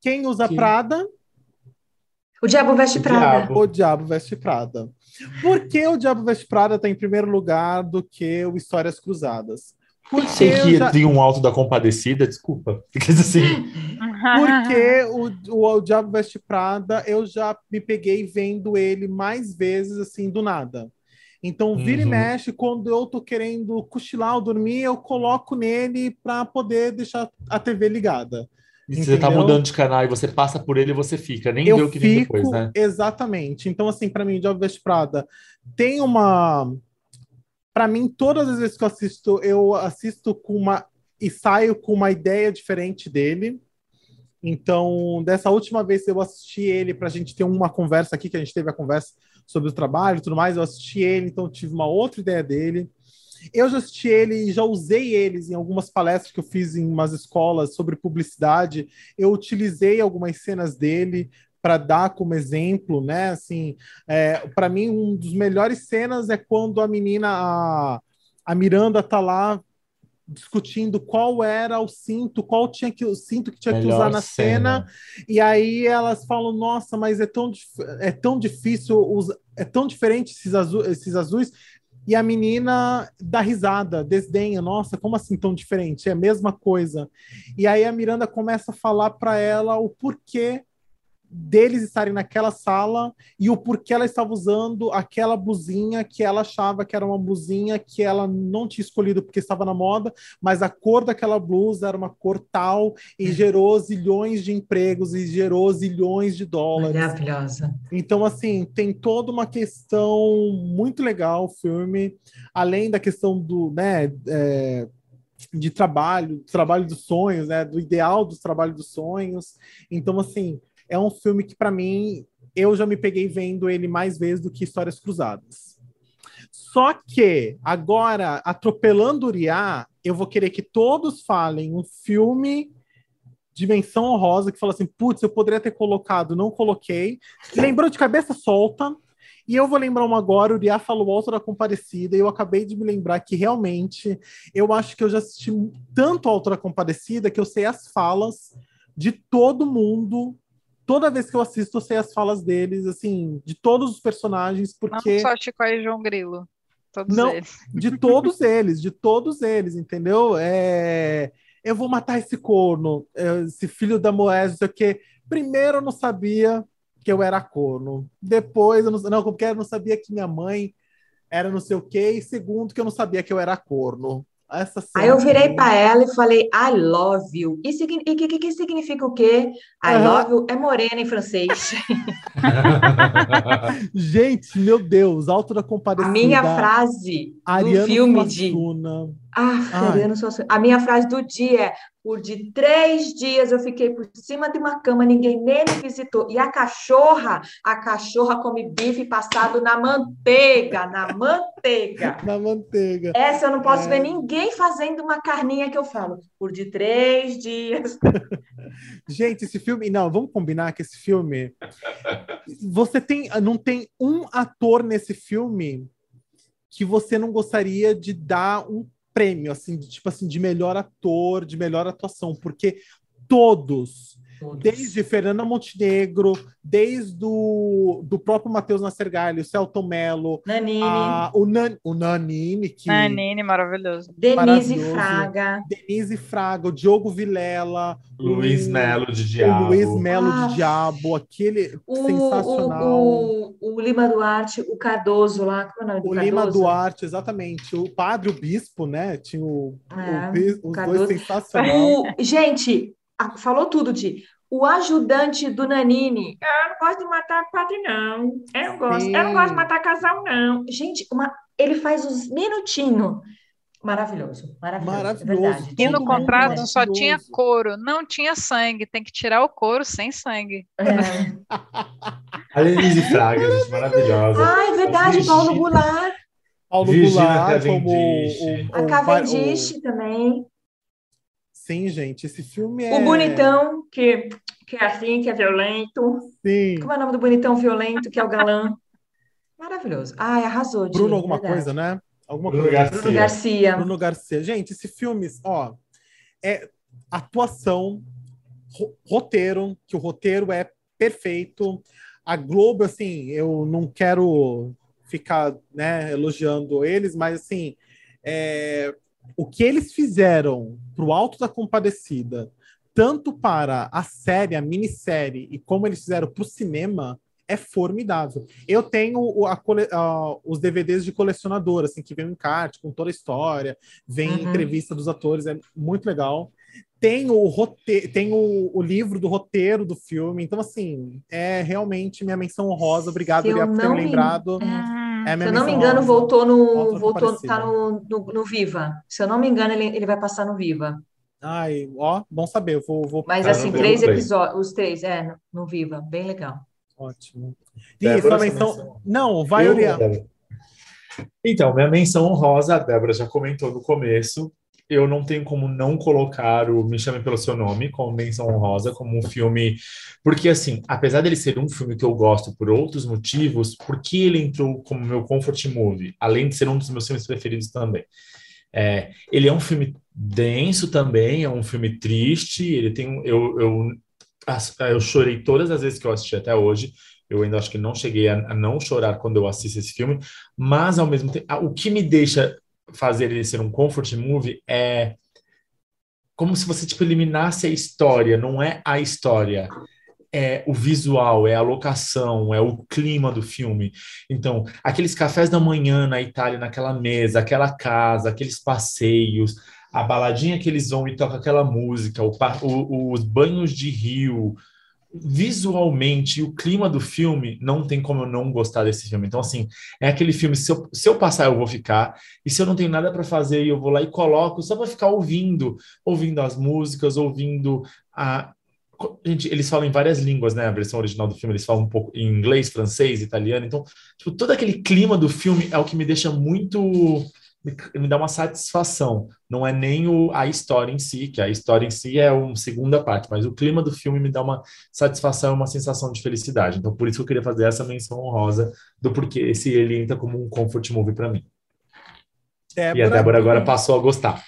Quem usa que... Prada? O Diabo Veste o Prada. Diabo. O Diabo Veste Prada. Por que o Diabo Veste Prada está em primeiro lugar do que o Histórias Cruzadas? Porque Sei que já... tem um alto da compadecida, desculpa. assim. Porque o, o, o Diabo Veste Prada, eu já me peguei vendo ele mais vezes, assim, do nada. Então, vira uhum. e mexe, quando eu tô querendo cochilar ou dormir, eu coloco nele para poder deixar a TV ligada. E você tá mudando de canal e você passa por ele e você fica, nem eu vê o que fico, vem depois, né? Exatamente. Então, assim, para mim, o Diabo Veste Prada tem uma para mim, todas as vezes que eu assisto, eu assisto com uma e saio com uma ideia diferente dele. Então, dessa última vez eu assisti ele para a gente ter uma conversa aqui, que a gente teve a conversa sobre o trabalho e tudo mais, eu assisti ele, então tive uma outra ideia dele. Eu já assisti ele e já usei eles em algumas palestras que eu fiz em umas escolas sobre publicidade. Eu utilizei algumas cenas dele para dar como exemplo, né? Assim, é, para mim, um dos melhores cenas é quando a menina, a, a Miranda, tá lá discutindo qual era o cinto, qual tinha que o cinto que tinha Melhor que usar na cena. cena. e aí elas falam: "Nossa, mas é tão é tão difícil, é tão diferente esses, azu esses azuis". E a menina dá risada, desdenha, nossa, como assim tão diferente? É a mesma coisa. E aí a Miranda começa a falar para ela o porquê deles estarem naquela sala e o porquê ela estava usando aquela blusinha que ela achava que era uma blusinha que ela não tinha escolhido porque estava na moda, mas a cor daquela blusa era uma cor tal e é. gerou zilhões de empregos e gerou zilhões de dólares. Maravilhosa. Então, assim, tem toda uma questão muito legal o filme, além da questão do, né, é, de trabalho, trabalho dos sonhos, né, do ideal dos trabalhos dos sonhos. Então, assim, é um filme que, para mim, eu já me peguei vendo ele mais vezes do que Histórias Cruzadas. Só que, agora, atropelando Uriá, eu vou querer que todos falem um filme Dimensão Honrosa, que fala assim, putz, eu poderia ter colocado, não coloquei. Lembrou de cabeça solta. E eu vou lembrar uma agora, o Uriá falou Alto da Comparecida, e eu acabei de me lembrar que realmente eu acho que eu já assisti tanto Alto da Comparecida que eu sei as falas de todo mundo toda vez que eu assisto, eu sei as falas deles, assim, de todos os personagens, porque. Não só Chico e João Grilo. Todos não, eles. De todos eles, de todos eles, entendeu? É... Eu vou matar esse corno, esse filho da Moés, não sei o quê. Primeiro eu não sabia que eu era corno. Depois eu não, não porque eu não sabia que minha mãe era não sei o quê. E segundo, que eu não sabia que eu era corno. Essa cena. Aí eu virei para ela e falei, I love you. E o que, que, que, significa o quê? I uhum. love you é morena em francês. Gente, meu Deus, alto da comparação. A minha frase do filme de. Ah, Ariano A minha frase do dia é: por de três dias eu fiquei por cima de uma cama, ninguém nem me visitou. E a cachorra, a cachorra come bife passado na manteiga, na manteiga. Na manteiga. Essa eu não posso é... ver ninguém fazendo uma carninha que eu falo. Por de três dias. Gente, esse filme, não, vamos combinar que esse filme, você tem, não tem um ator nesse filme que você não gostaria de dar um prêmio, assim, de, tipo assim, de melhor ator, de melhor atuação, porque todos Todos. Desde Fernanda Montenegro, desde o do próprio Matheus Nascergalho, o Celton Mello, Nanini. A, o, Nan, o Nanini, que. Nanini, maravilhoso. Denise maravilhoso. Fraga. Denise Fraga, o Diogo Vilela. Luiz Melo de Diabo. O Luiz Melo ah, de Diabo, aquele o, sensacional. O, o, o, Lima Duarte, o Cardoso lá, como é o nome do O Cardoso? Lima Duarte, exatamente. O padre, o bispo, né? Tinha o, é, os Cardoso. dois sensacionais. gente, falou tudo de o ajudante do Nanini. Eu não gosto de matar padre, não. Eu não gosto. Sim. Eu não gosto de matar casal, não. Gente, uma, ele faz uns minutinhos. Maravilhoso, maravilhoso. Maravilhoso. É. E no contrato só tinha couro, não tinha sangue. Tem que tirar o couro sem sangue. É. a Denise Fraga, gente, maravilhosa. Ah, é verdade, Paulo Goulart. Paulo Goulart, como o, o, a Cavendish o, também. Sim, gente, esse filme é. O bonitão, que, que é assim, que é violento. Sim. Como é o nome do bonitão violento, que é o galã? Maravilhoso. Ai, arrasou. Bruno, alguma verdade. coisa, né? Alguma Bruno coisa. Garcia. Bruno Garcia. Bruno Garcia. Gente, esse filme, ó, é atuação, roteiro, que o roteiro é perfeito. A Globo, assim, eu não quero ficar né, elogiando eles, mas assim, é, o que eles fizeram para o Alto da Compadecida, tanto para a série, a minissérie, e como eles fizeram para o cinema, é formidável. Eu tenho a, a, os DVDs de colecionador, assim, que vem um encarte com toda a história, vem uhum. entrevista dos atores, é muito legal. Tem o roteiro, tem o, o, livro do roteiro do filme, então assim, é realmente minha menção honrosa. Obrigado, Bia, por ter me lembrado. É é Se eu não me engano, honrosa. voltou no. Voltou, tá no, no, no, Viva. Se eu não me engano, ele, ele vai passar no Viva. Ai, ó, bom saber. Eu vou, vou... Mas assim, três episódios, os três, é, no, no Viva, bem legal. Ótimo. E sua menção. Não, vai, Uriel. Então, minha menção honrosa, a Débora já comentou no começo, eu não tenho como não colocar o Me Chame Pelo Seu Nome como menção honrosa, como um filme. Porque, assim, apesar dele ser um filme que eu gosto por outros motivos, porque ele entrou como meu comfort movie, além de ser um dos meus filmes preferidos também. É, ele é um filme denso também, é um filme triste. Ele tem. Eu, eu, eu chorei todas as vezes que eu assisti até hoje. Eu ainda acho que não cheguei a, a não chorar quando eu assisto esse filme, mas ao mesmo tempo, o que me deixa fazer ele ser um comfort movie é como se você tipo eliminasse a história, não é a história, é o visual, é a locação, é o clima do filme. Então, aqueles cafés da manhã na Itália, naquela mesa, aquela casa, aqueles passeios, a baladinha que eles vão e tocam aquela música, o, o, os banhos de rio, visualmente o clima do filme não tem como eu não gostar desse filme. Então, assim, é aquele filme, se eu, se eu passar, eu vou ficar, e se eu não tenho nada para fazer, eu vou lá e coloco só para ficar ouvindo, ouvindo as músicas, ouvindo a. Gente, eles falam em várias línguas, né? A versão original do filme, eles falam um pouco em inglês, francês, italiano. Então, tipo, todo aquele clima do filme é o que me deixa muito me, dá uma satisfação. Não é nem o, a história em si, que a história em si é uma segunda parte, mas o clima do filme me dá uma satisfação, uma sensação de felicidade. Então, por isso que eu queria fazer essa menção honrosa do porquê esse ele entra como um comfort movie para mim. Débora, e a Débora agora passou a gostar.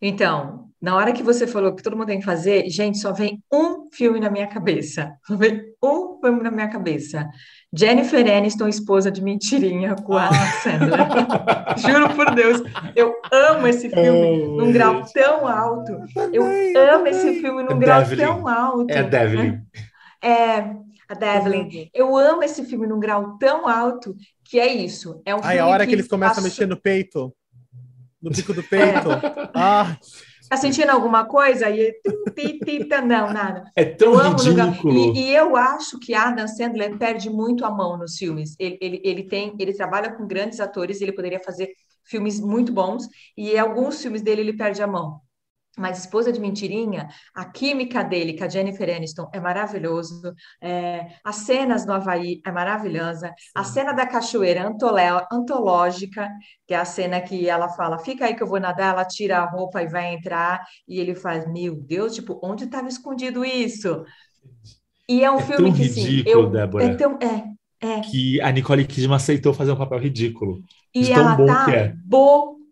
Então, na hora que você falou que todo mundo tem que fazer, gente, só vem um filme na minha cabeça. Só vem um filme na minha cabeça. Jennifer Aniston, esposa de mentirinha com a ah. Sandra. Juro por Deus, eu amo esse filme oh, num grau tão alto. Eu amo esse filme num grau Devlin. tão alto. É a Devlin. É, a Devlin. Eu amo esse filme num grau tão alto que é isso. É um Aí a hora que, que eles começam a mexer no peito. no bico do peito. É. Ah, Tá sentindo alguma coisa? E não, nada. É tão ridículo. E, e, eu acho que Adam Sandler perde muito a mão nos filmes. Ele, ele, ele tem, ele trabalha com grandes atores, ele poderia fazer filmes muito bons, e alguns filmes dele ele perde a mão. Mas Esposa de Mentirinha, a química dele com a Jennifer Aniston é maravilhoso. É, as cenas no Havaí é maravilhosa. Sim. A cena da cachoeira antológica, que é a cena que ela fala, fica aí que eu vou nadar, ela tira a roupa e vai entrar, e ele faz, meu Deus, tipo, onde estava escondido isso? E é um é filme que, sim, eu, Débora, é, tão, é, é. Que a Nicole Kidman aceitou fazer um papel ridículo. E ela tá é. botosada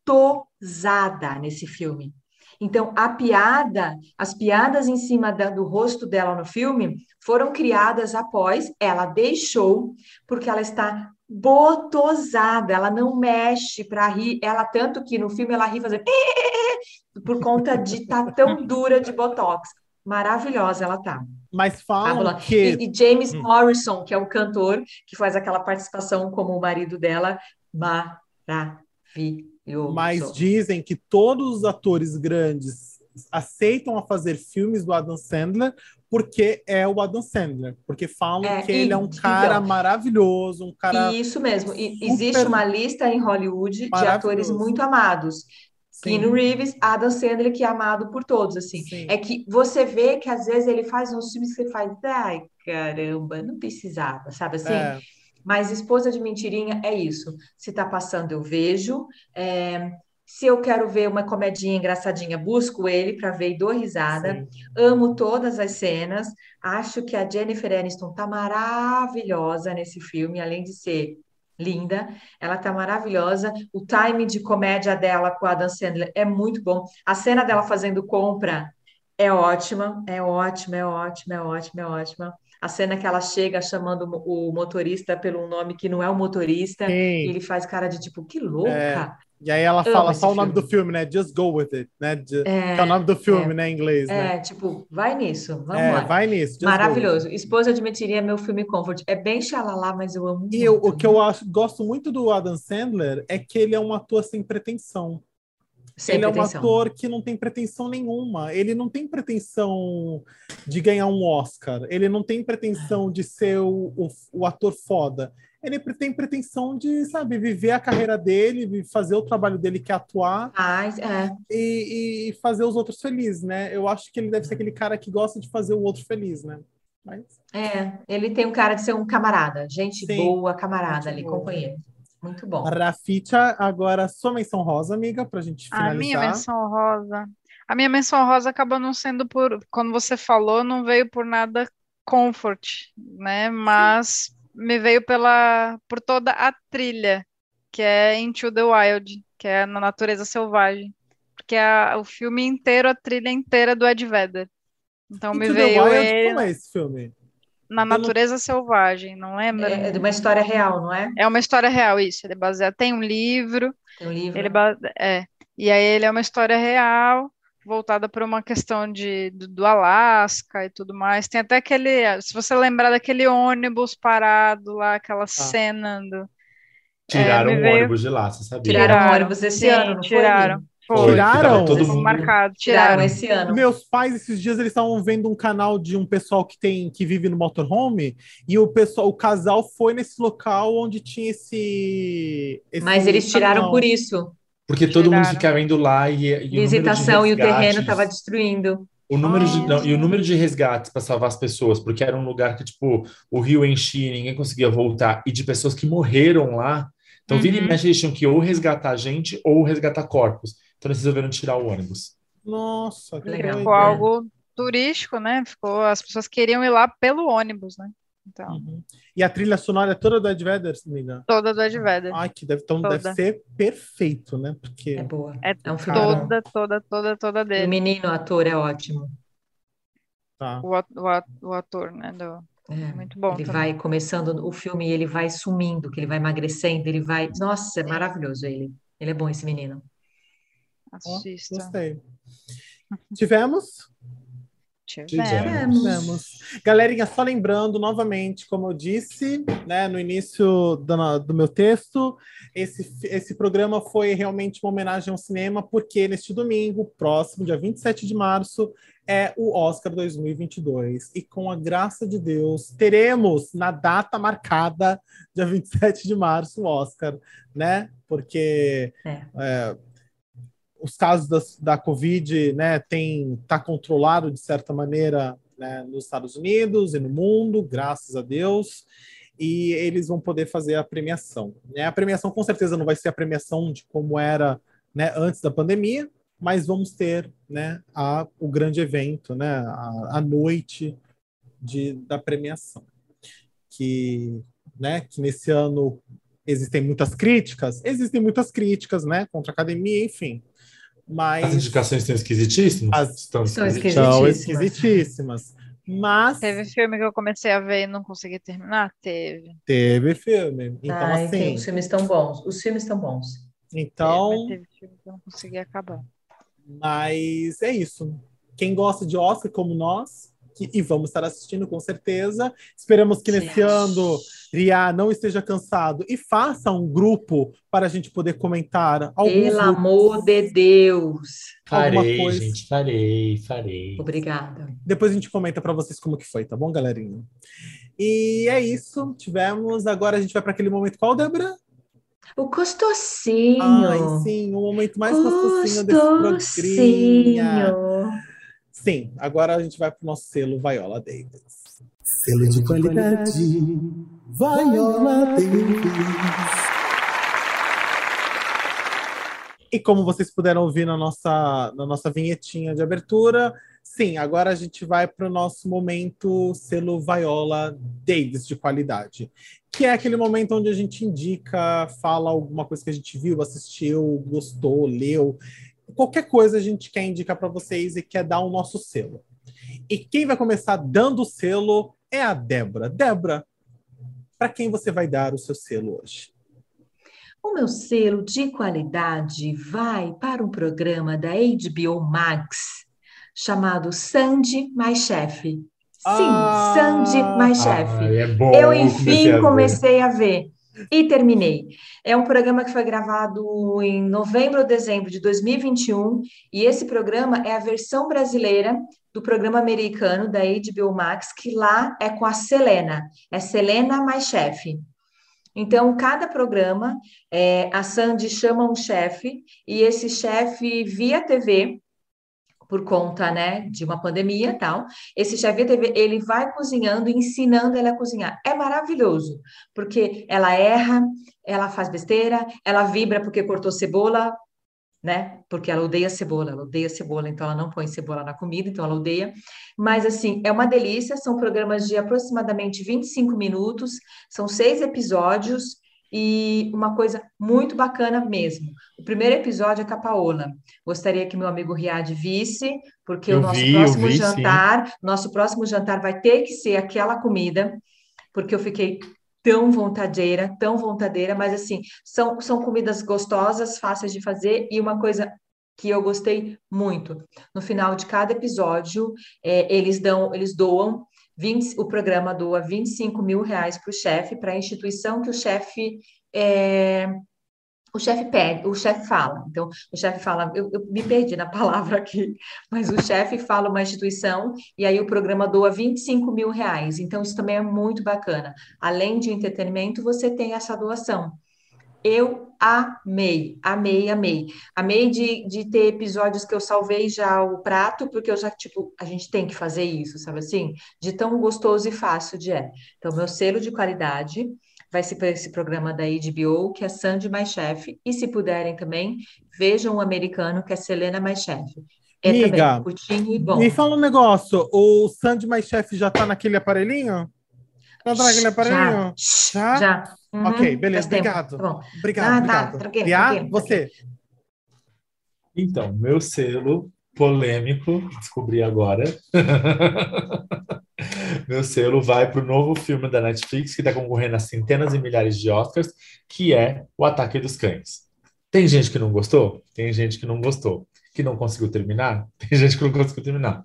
nesse filme. Então, a piada, as piadas em cima da, do rosto dela no filme foram criadas após ela deixou, porque ela está botosada, ela não mexe para rir, ela tanto que no filme ela ri fazendo por conta de estar tá tão dura de botox. Maravilhosa ela tá. Mas fala que... E, e James hum. Morrison, que é o cantor que faz aquela participação como o marido dela, maravilhoso. Mas dizem que todos os atores grandes aceitam a fazer filmes do Adam Sandler porque é o Adam Sandler, porque falam é, que e, ele é um cara então, maravilhoso, um cara Isso mesmo. E, existe uma lista em Hollywood de atores muito amados. Keanu Reeves, Adam Sandler, que é amado por todos, assim. Sim. É que você vê que às vezes ele faz uns filmes que você faz, ai, caramba, não precisava, sabe assim? É. Mas esposa de mentirinha é isso. Se está passando, eu vejo. É, se eu quero ver uma comedinha engraçadinha, busco ele para ver e dou risada. Sim. Amo todas as cenas. Acho que a Jennifer Aniston está maravilhosa nesse filme, além de ser linda. Ela está maravilhosa. O timing de comédia dela com a Adam Sandler é muito bom. A cena dela fazendo compra é ótima, é ótima, é ótima, é ótima, é ótima a cena que ela chega chamando o motorista pelo nome que não é o motorista, e ele faz cara de tipo, que louca. É. E aí ela fala só o nome do filme, né? Just go with it, né? É, que é o nome do filme, é, né, em inglês, né? É, tipo, vai nisso, vamos é, lá. Vai nisso. Maravilhoso. Esposa é meu filme comfort. É bem xalala, mas eu amo E eu, o que eu acho, gosto muito do Adam Sandler é que ele é um ator sem pretensão. Sem ele pretensão. é um ator que não tem pretensão nenhuma. Ele não tem pretensão de ganhar um Oscar. Ele não tem pretensão de ser o, o, o ator foda. Ele tem pretensão de, sabe, viver a carreira dele, fazer o trabalho dele que é atuar ah, é. e, e, fazer os outros felizes, né? Eu acho que ele deve ser aquele cara que gosta de fazer o outro feliz, né? Mas... É, ele tem um cara de ser um camarada, gente Sim, boa, camarada ali, boa. companheiro. Muito bom. Rafita, agora sua menção rosa, amiga, para a gente finalizar. A minha menção rosa. A minha menção rosa acabou não sendo por. Quando você falou, não veio por nada comfort, né? Mas me veio pela por toda a trilha, que é Into the Wild, que é na natureza selvagem. Porque é o filme inteiro, a trilha inteira do Ed Vedder. Então Into me veio. The Wild, ele... como é esse filme? Na natureza selvagem, não lembra? É, é de uma história real, não é? É uma história real, isso. Ele é baseado. Tem um livro. Tem um livro. Ele base... é. E aí ele é uma história real, voltada para uma questão de, do, do Alasca e tudo mais. Tem até aquele. Se você lembrar daquele ônibus parado lá, aquela ah. cena do. Tiraram é, o veio... ônibus de lá, você sabia? Tiraram o ônibus esse Sim, ano, não tiraram. Foi? Foi, tiraram? Todo mundo... marcado. Tiraram esse ano. Meus pais, esses dias, eles estavam vendo um canal de um pessoal que tem que vive no motorhome e o pessoal, o casal foi nesse local onde tinha esse. esse Mas eles tiraram canal. por isso. Porque todo mundo ficava indo lá e. e Visitação o e o terreno estava destruindo. O número, de, não, e o número de resgates para salvar as pessoas, porque era um lugar que, tipo, o rio enchia, ninguém conseguia voltar, e de pessoas que morreram lá. Então, uhum. vira e uhum. mexe, eles tinham que ou resgatar a gente ou resgatar corpos. Então eles resolveram tirar o ônibus. Nossa, que legal. Ficou algo turístico, né? Ficou, as pessoas queriam ir lá pelo ônibus, né? Então. Uhum. E a trilha sonora é toda do Ed Vedder, se Toda do Ed Vedder. Ai, que deve, então toda. deve ser perfeito, né? Porque é boa. É, é um toda, toda, toda, toda dele. O menino ator é ótimo. Tá. O, o, o ator, né? Do... É, muito bom. Ele também. vai começando o filme, ele vai sumindo, que ele vai emagrecendo, ele vai. Nossa, é maravilhoso ele. Ele é bom esse menino. Assista. Gostei. Tivemos Tivemos. Tivemos. Galerinha, só lembrando novamente, como eu disse né, no início do, do, meu texto, esse, esse programa foi realmente uma homenagem ao cinema, porque neste domingo, próximo, dia 27 de março, é o Oscar 2022. E com a graça de Deus, teremos na data marcada, dia 27 de março, o Oscar, né? Porque. É. É, os casos da, da Covid, né, tem tá controlado de certa maneira né, nos Estados Unidos e no mundo, graças a Deus, e eles vão poder fazer a premiação. Né? A premiação com certeza não vai ser a premiação de como era né, antes da pandemia, mas vamos ter né, a, o grande evento, né, a, a noite de, da premiação. Que, né, que nesse ano existem muitas críticas, existem muitas críticas né, contra a academia, enfim. Mas... As indicações estão esquisitíssimas? As... Estão esquisitíssimas. esquisitíssimas. Mas. Teve filme que eu comecei a ver e não consegui terminar? Teve. Teve filme. Então, Ai, assim. Os filmes estão bons. Os filmes estão bons. Então. É, teve filme que eu não consegui acabar. Mas é isso. Quem gosta de Oscar como nós, que, e vamos estar assistindo com certeza. Esperamos que nesse ano Ria não esteja cansado e faça um grupo para a gente poder comentar. Pelo amor de Deus! Farei, coisa. gente, farei, farei. Obrigada. Depois a gente comenta para vocês como que foi, tá bom, galerinha? E é isso, tivemos. Agora a gente vai para aquele momento qual, Débora? O Costocinho. Ai, sim, o momento mais gostosinho desse programa. Sim, agora a gente vai para o nosso selo Viola Davis. Selo de qualidade, Viola Davis. E como vocês puderam ouvir na nossa, na nossa vinhetinha de abertura, sim, agora a gente vai para o nosso momento selo Viola Davis de qualidade, que é aquele momento onde a gente indica, fala alguma coisa que a gente viu, assistiu, gostou, leu qualquer coisa a gente quer indicar para vocês e quer dar o nosso selo. E quem vai começar dando o selo é a Débora. Débora, para quem você vai dar o seu selo hoje? O meu selo de qualidade vai para um programa da HBO Max chamado Sandy Mais Chefe. Sim, ah, Sandy Mais Chefe. É bom, eu, enfim, comecei a ver e terminei. É um programa que foi gravado em novembro ou dezembro de 2021, e esse programa é a versão brasileira do programa americano da HBO Max, que lá é com a Selena, é Selena mais chefe. Então, cada programa, é, a Sandy chama um chefe, e esse chefe, via TV, por conta, né, de uma pandemia e tal. Esse chefe TV, ele vai cozinhando, ensinando ela a cozinhar. É maravilhoso, porque ela erra, ela faz besteira, ela vibra porque cortou cebola, né? Porque ela odeia cebola, ela odeia cebola, então ela não põe cebola na comida, então ela odeia. Mas assim, é uma delícia, são programas de aproximadamente 25 minutos, são seis episódios e uma coisa muito bacana mesmo. O primeiro episódio é com a Paola. Gostaria que meu amigo Riad visse, porque eu o nosso vi, próximo vi, jantar, sim. nosso próximo jantar vai ter que ser aquela comida, porque eu fiquei tão vontadeira, tão vontadeira, mas assim, são, são comidas gostosas, fáceis de fazer e uma coisa que eu gostei muito. No final de cada episódio, é, eles dão, eles doam 20, o programa doa 25 mil reais para o chefe, para a instituição que o chefe é, o chefe pede, o chefe fala. Então, o chefe fala, eu, eu, me perdi na palavra aqui, mas o chefe fala uma instituição e aí o programa doa 25 mil reais. Então, isso também é muito bacana. Além de entretenimento, você tem essa doação. Eu amei, amei, amei. Amei de, de ter episódios que eu salvei já o prato, porque eu já, tipo, a gente tem que fazer isso, sabe assim? De tão gostoso e fácil de é. Então, meu selo de qualidade vai ser para esse programa da HBO, que é Sandy Mais Chef, e se puderem também, vejam o americano, que é Selena Mais Chef. É Amiga, também curtinho e bom. Me fala um negócio, o Sandy Mais Chef já tá naquele aparelhinho? Tá naquele aparelhinho? Já. Já. Uhum, ok, beleza, obrigado. Tá obrigado, ah, obrigado. Tá, tranquilo, você. Então, meu selo polêmico, descobri agora. meu selo vai para o novo filme da Netflix que está concorrendo a centenas e milhares de Oscars, que é O Ataque dos Cães. Tem gente que não gostou? Tem gente que não gostou. Que não conseguiu terminar? Tem gente que não conseguiu terminar.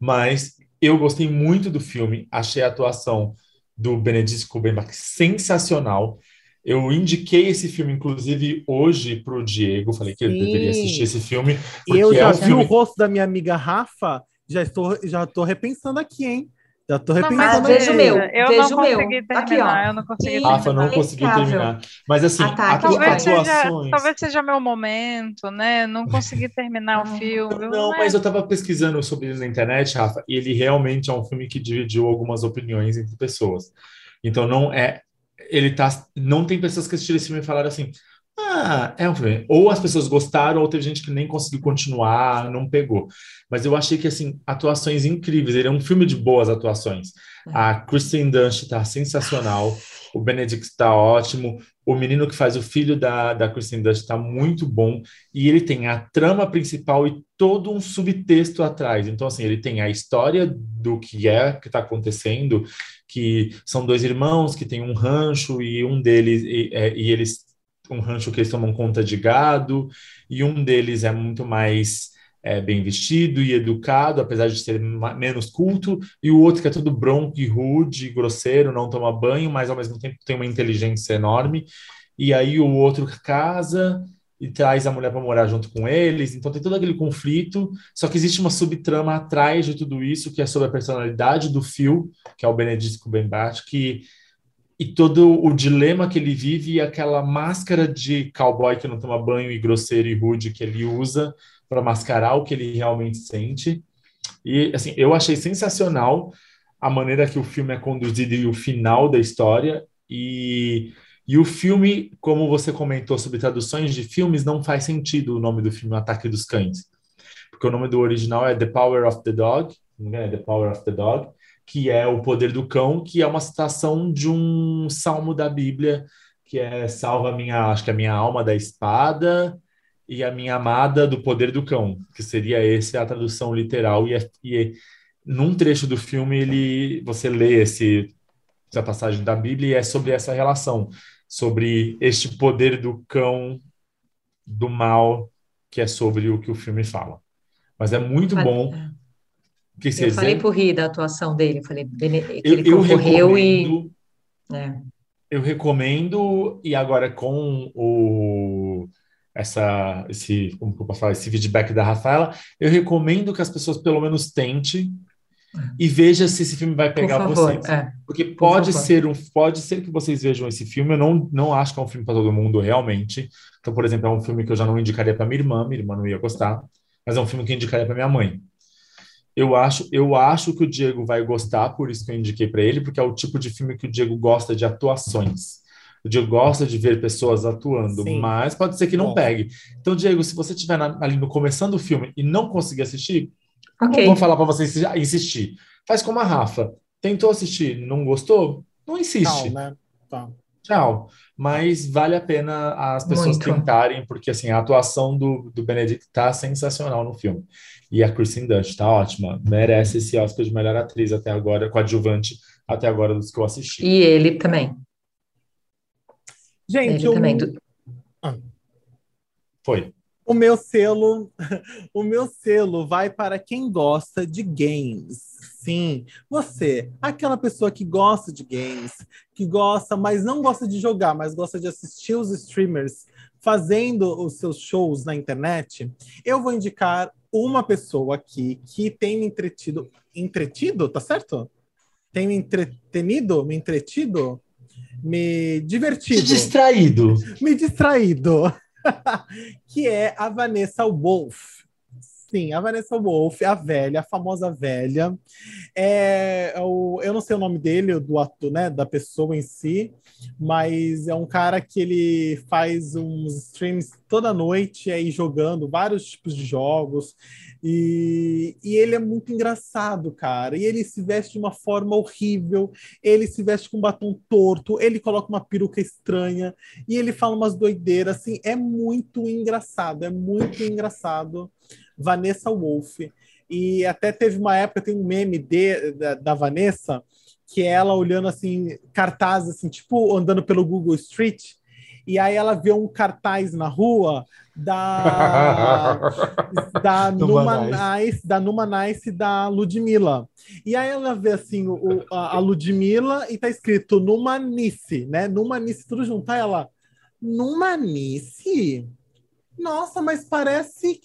Mas eu gostei muito do filme, achei a atuação do Benedict Cumberbatch sensacional. Eu indiquei esse filme, inclusive, hoje para o Diego. Falei que Sim. ele deveria assistir esse filme. E eu já é um vi filme... o rosto da minha amiga Rafa. Já estou, já estou repensando aqui, hein? Já tô repensando. Não, veja o meu. Eu veja não consegui meu. terminar. Aqui, ó. Eu não consegui Rafa não conseguiu terminar. Mas assim, ah, talvez, seja, talvez seja meu momento, né? Não consegui terminar o filme. Não, não mas eu estava pesquisando sobre ele na internet, Rafa, e ele realmente é um filme que dividiu algumas opiniões entre pessoas. Então não é. Ele tá. Não tem pessoas que assistiram esse filme e falaram assim. Ah, é um filme. Ou as pessoas gostaram, ou teve gente que nem conseguiu continuar, não pegou. Mas eu achei que, assim, atuações incríveis. Ele é um filme de boas atuações. É. A Kristen Dunst tá sensacional. O Benedict está ótimo. O menino que faz o filho da, da Kristen Dunst está muito bom. E ele tem a trama principal e todo um subtexto atrás. Então, assim, ele tem a história do que é que está acontecendo, que são dois irmãos que têm um rancho e um deles e, é, e eles um rancho que eles tomam conta de gado, e um deles é muito mais é, bem vestido e educado, apesar de ser menos culto, e o outro que é todo bronco e rude, grosseiro, não toma banho, mas ao mesmo tempo tem uma inteligência enorme. E aí o outro casa e traz a mulher para morar junto com eles, então tem todo aquele conflito, só que existe uma subtrama atrás de tudo isso, que é sobre a personalidade do Phil, que é o Benedict Cumberbatch, que e todo o dilema que ele vive e aquela máscara de cowboy que não toma banho e grosseiro e rude que ele usa para mascarar o que ele realmente sente. E assim, eu achei sensacional a maneira que o filme é conduzido e o final da história e e o filme, como você comentou sobre traduções de filmes, não faz sentido o nome do filme Ataque dos Cães. Porque o nome do original é The Power of the Dog, não é The Power of the Dog, que é o poder do cão, que é uma citação de um salmo da Bíblia, que é salva a minha, acho que a minha alma da espada e a minha amada do poder do cão, que seria esse a tradução literal e, é, e é, num trecho do filme ele você lê esse essa passagem da Bíblia e é sobre essa relação, sobre este poder do cão do mal, que é sobre o que o filme fala. Mas é muito bom é. Que eu falei por rir da atuação dele, eu falei que eu, ele concorreu e. É. Eu recomendo, e agora com o essa esse como eu posso falar esse feedback da Rafaela eu recomendo que as pessoas pelo menos tentem é. e veja se esse filme vai pegar Por vocês é. porque pode Por ser um pode ser que vocês vejam esse filme eu não não acho que é um filme para todo mundo realmente então por exemplo é um filme que eu já não indicaria para minha irmã minha irmã não ia gostar mas é um filme que eu indicaria para minha mãe eu acho, eu acho que o Diego vai gostar, por isso que eu indiquei para ele, porque é o tipo de filme que o Diego gosta de atuações. O Diego gosta de ver pessoas atuando, Sim. mas pode ser que não Bom. pegue. Então, Diego, se você estiver ali no começando o filme e não conseguir assistir, okay. não vou falar para você insistir. Faz como a Rafa. Tentou assistir, não gostou? Não insiste. Não, né? Tá. Tchau. Mas vale a pena as pessoas Muito. tentarem, porque assim, a atuação do, do Benedict tá sensacional no filme. E a Kristen Dunst tá ótima. Merece esse Oscar de melhor atriz até agora, coadjuvante até agora dos que eu assisti. E ele também. Gente, ele o... também. Ah. Foi. O meu selo, o meu selo vai para quem gosta de games. Sim, você, aquela pessoa que gosta de games, que gosta, mas não gosta de jogar, mas gosta de assistir os streamers fazendo os seus shows na internet, eu vou indicar uma pessoa aqui que tem me entretido, entretido, tá certo? Tem me entretenido, me entretido, me divertido. Me distraído. Me distraído. que é a Vanessa Wolf. Sim, a Vanessa Wolf, a velha, a famosa velha. É, é, o, eu não sei o nome dele, do ato, né, da pessoa em si, mas é um cara que ele faz uns streams toda noite aí jogando vários tipos de jogos. E, e ele é muito engraçado, cara. E ele se veste de uma forma horrível, ele se veste com um batom torto, ele coloca uma peruca estranha e ele fala umas doideiras, assim, é muito engraçado, é muito engraçado. Vanessa Wolf. E até teve uma época, tem um meme de, da, da Vanessa, que é ela olhando assim, cartazes, assim, tipo andando pelo Google Street, E aí ela vê um cartaz na rua da da Numa Nice, da Numa Nice da Ludmilla. E aí ela vê assim o, a, a Ludmilla e tá escrito Numa Nice, né? Numa Nice tudo junto. Aí ela Numa Nice? Nossa, mas parece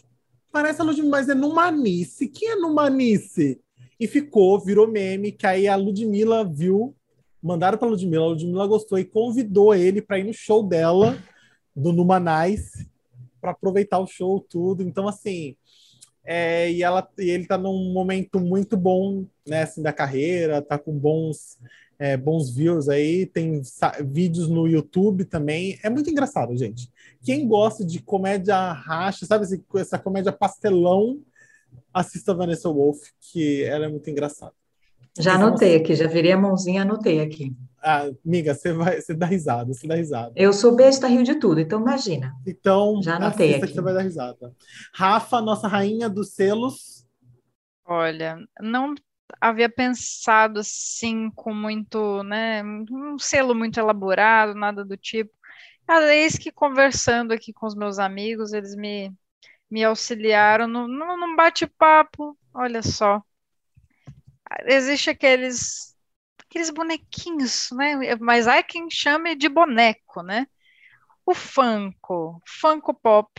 parece a Ludmilla, mas é Numa Nice. Quem é Numa Nice? E ficou, virou meme, que aí a Ludmilla viu, mandaram para Ludmilla, a Ludmilla gostou e convidou ele para ir no show dela do Numa Nice para aproveitar o show, tudo. Então, assim, é, e, ela, e ele está num momento muito bom né, assim, da carreira, tá com bons, é, bons views aí, tem vídeos no YouTube também. É muito engraçado, gente. Quem gosta de comédia racha, sabe assim, essa comédia pastelão, assista a Vanessa Wolf, que ela é muito engraçada. Já anotei aqui, já virei a mãozinha, anotei aqui. Ah, amiga, você vai, você dá risada, você dá risada. Eu sou besta, rio de tudo, então imagina. Então, já anotei aqui. que você vai dar risada. Rafa, nossa rainha dos selos. Olha, não havia pensado assim com muito, né, um selo muito elaborado, nada do tipo. Eis que conversando aqui com os meus amigos, eles me, me auxiliaram no, no, num bate-papo, olha só. Existe aqueles aqueles bonequinhos, né? Mas há quem chame de boneco, né? O Funko, Funko Pop,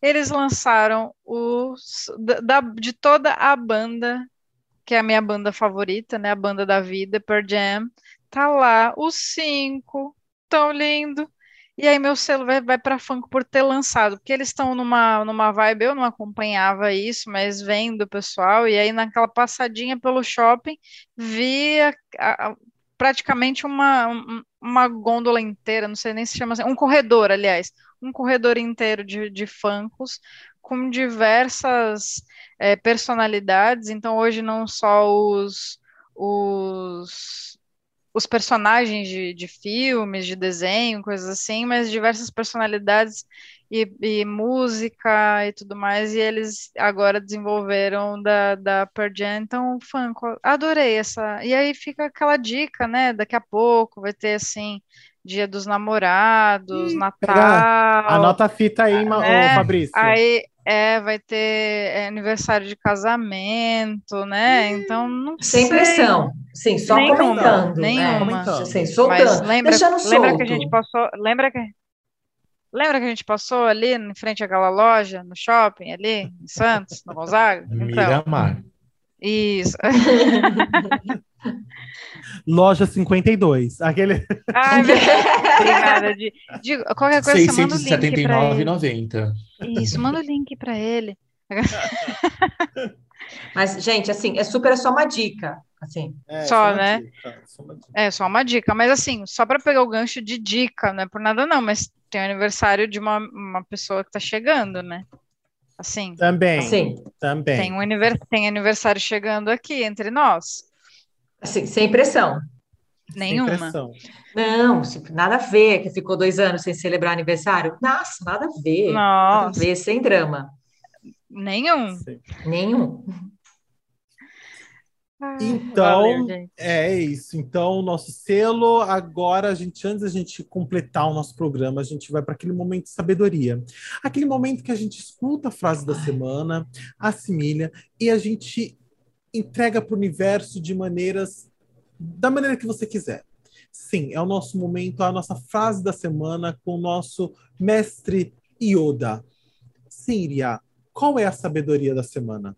eles lançaram os da, de toda a banda, que é a minha banda favorita, né? A banda da vida, Per Jam. Tá lá os cinco, tão lindo. E aí meu selo vai, vai para Funko por ter lançado, porque eles estão numa, numa vibe, eu não acompanhava isso, mas vendo o pessoal, e aí naquela passadinha pelo shopping, vi a, a, praticamente uma, uma gôndola inteira, não sei nem se chama assim, um corredor, aliás, um corredor inteiro de, de Funkos, com diversas é, personalidades, então hoje não só os, os os personagens de, de filmes, de desenho, coisas assim, mas diversas personalidades e, e, música e tudo mais, e eles agora desenvolveram da, da Pearl Jam, então, Funko, adorei essa, e aí fica aquela dica, né, daqui a pouco vai ter, assim, Dia dos Namorados, Ih, Natal... Anota a fita aí, né? Fabrício. Aí, é, vai ter é, aniversário de casamento, né? Então, não Sem sei. pressão. Sim, só nenhuma, comentando. Né? Nenhuma. Né? Sim, soltando. Mas lembra, Deixando solto. lembra que a gente passou. Lembra que. Lembra que a gente passou ali em frente àquela loja, no shopping, ali, em Santos, no Gonzaga? Então, Miramar. Isso. Loja 52. Aquele. Ai, obrigada. De, de, qualquer coisa, 679,90. Isso, manda o link para ele. Mas, gente, assim, é super é só uma dica. Assim. É, só, só né? Dica, só é, só uma dica. Mas, assim, só para pegar o gancho de dica, não é por nada, não, mas tem o aniversário de uma, uma pessoa que está chegando, né? Assim. Também. Assim, também. Tem, um anivers tem aniversário chegando aqui entre nós. Assim, sem pressão. Nenhuma. Pressão. Não, nada a ver que ficou dois anos sem celebrar aniversário. Nossa, nada a ver. Nossa. Nada a ver, sem drama. Nenhum. Sim. Nenhum. Então, Valeu, é isso. Então, nosso selo, agora, a gente, antes da gente completar o nosso programa, a gente vai para aquele momento de sabedoria. Aquele momento que a gente escuta a frase da semana, assimila e a gente entrega para o universo de maneiras da maneira que você quiser. Sim, é o nosso momento, a nossa frase da semana com o nosso mestre Yoda. Síria, qual é a sabedoria da semana?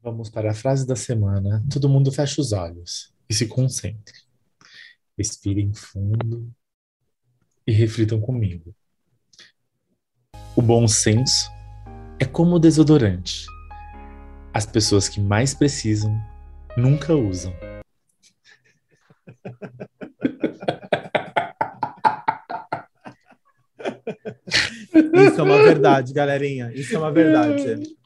Vamos para a frase da semana. Todo mundo fecha os olhos e se concentre. Respirem fundo e reflitam comigo. O bom senso é como o desodorante as pessoas que mais precisam nunca usam. Isso é uma verdade, galerinha. Isso é uma verdade.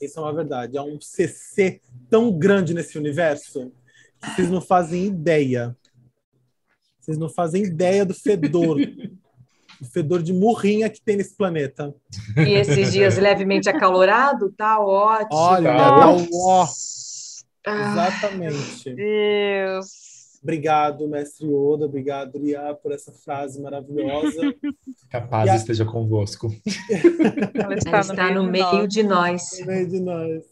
Isso é uma verdade. É um CC tão grande nesse universo que vocês não fazem ideia. Vocês não fazem ideia do fedor o fedor de murrinha que tem nesse planeta. E esses dias levemente acalorado, tá ótimo. Olha, tá ó. Ah, Exatamente. Deus. Obrigado, mestre Oda, obrigado, Ria, por essa frase maravilhosa. Que a esteja convosco. Ela está, Ela está no, meio, no meio de nós. No meio de nós.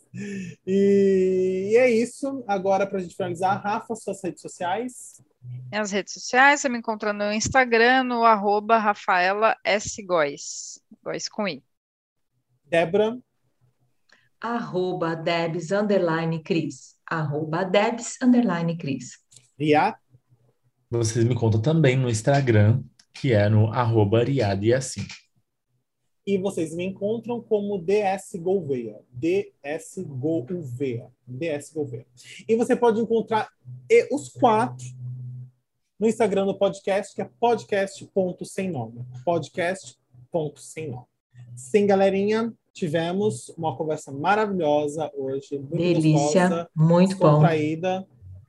E, e é isso. Agora, para a gente finalizar, Rafa, suas redes sociais. Minhas redes sociais, você me encontra no Instagram, no arroba Rafaela S. Góes. Góes com I. Débora. Arroba Debs, underline Cris. Arroba Debs, underline Cris. Ria? Vocês me contam também no Instagram, que é no arroba Riad e assim. E vocês me encontram como DS Gouveia. DS Gouveia. DS Gouveia. E você pode encontrar os quatro no Instagram do podcast, que é podcast.sem nome. Podcast.sem nome. Sim, galerinha, tivemos uma conversa maravilhosa hoje. Muito Delícia, gostosa, muito bom.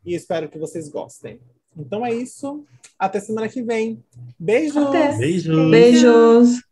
E espero que vocês gostem. Então é isso. Até semana que vem. Beijos. Até. Beijos. Beijos.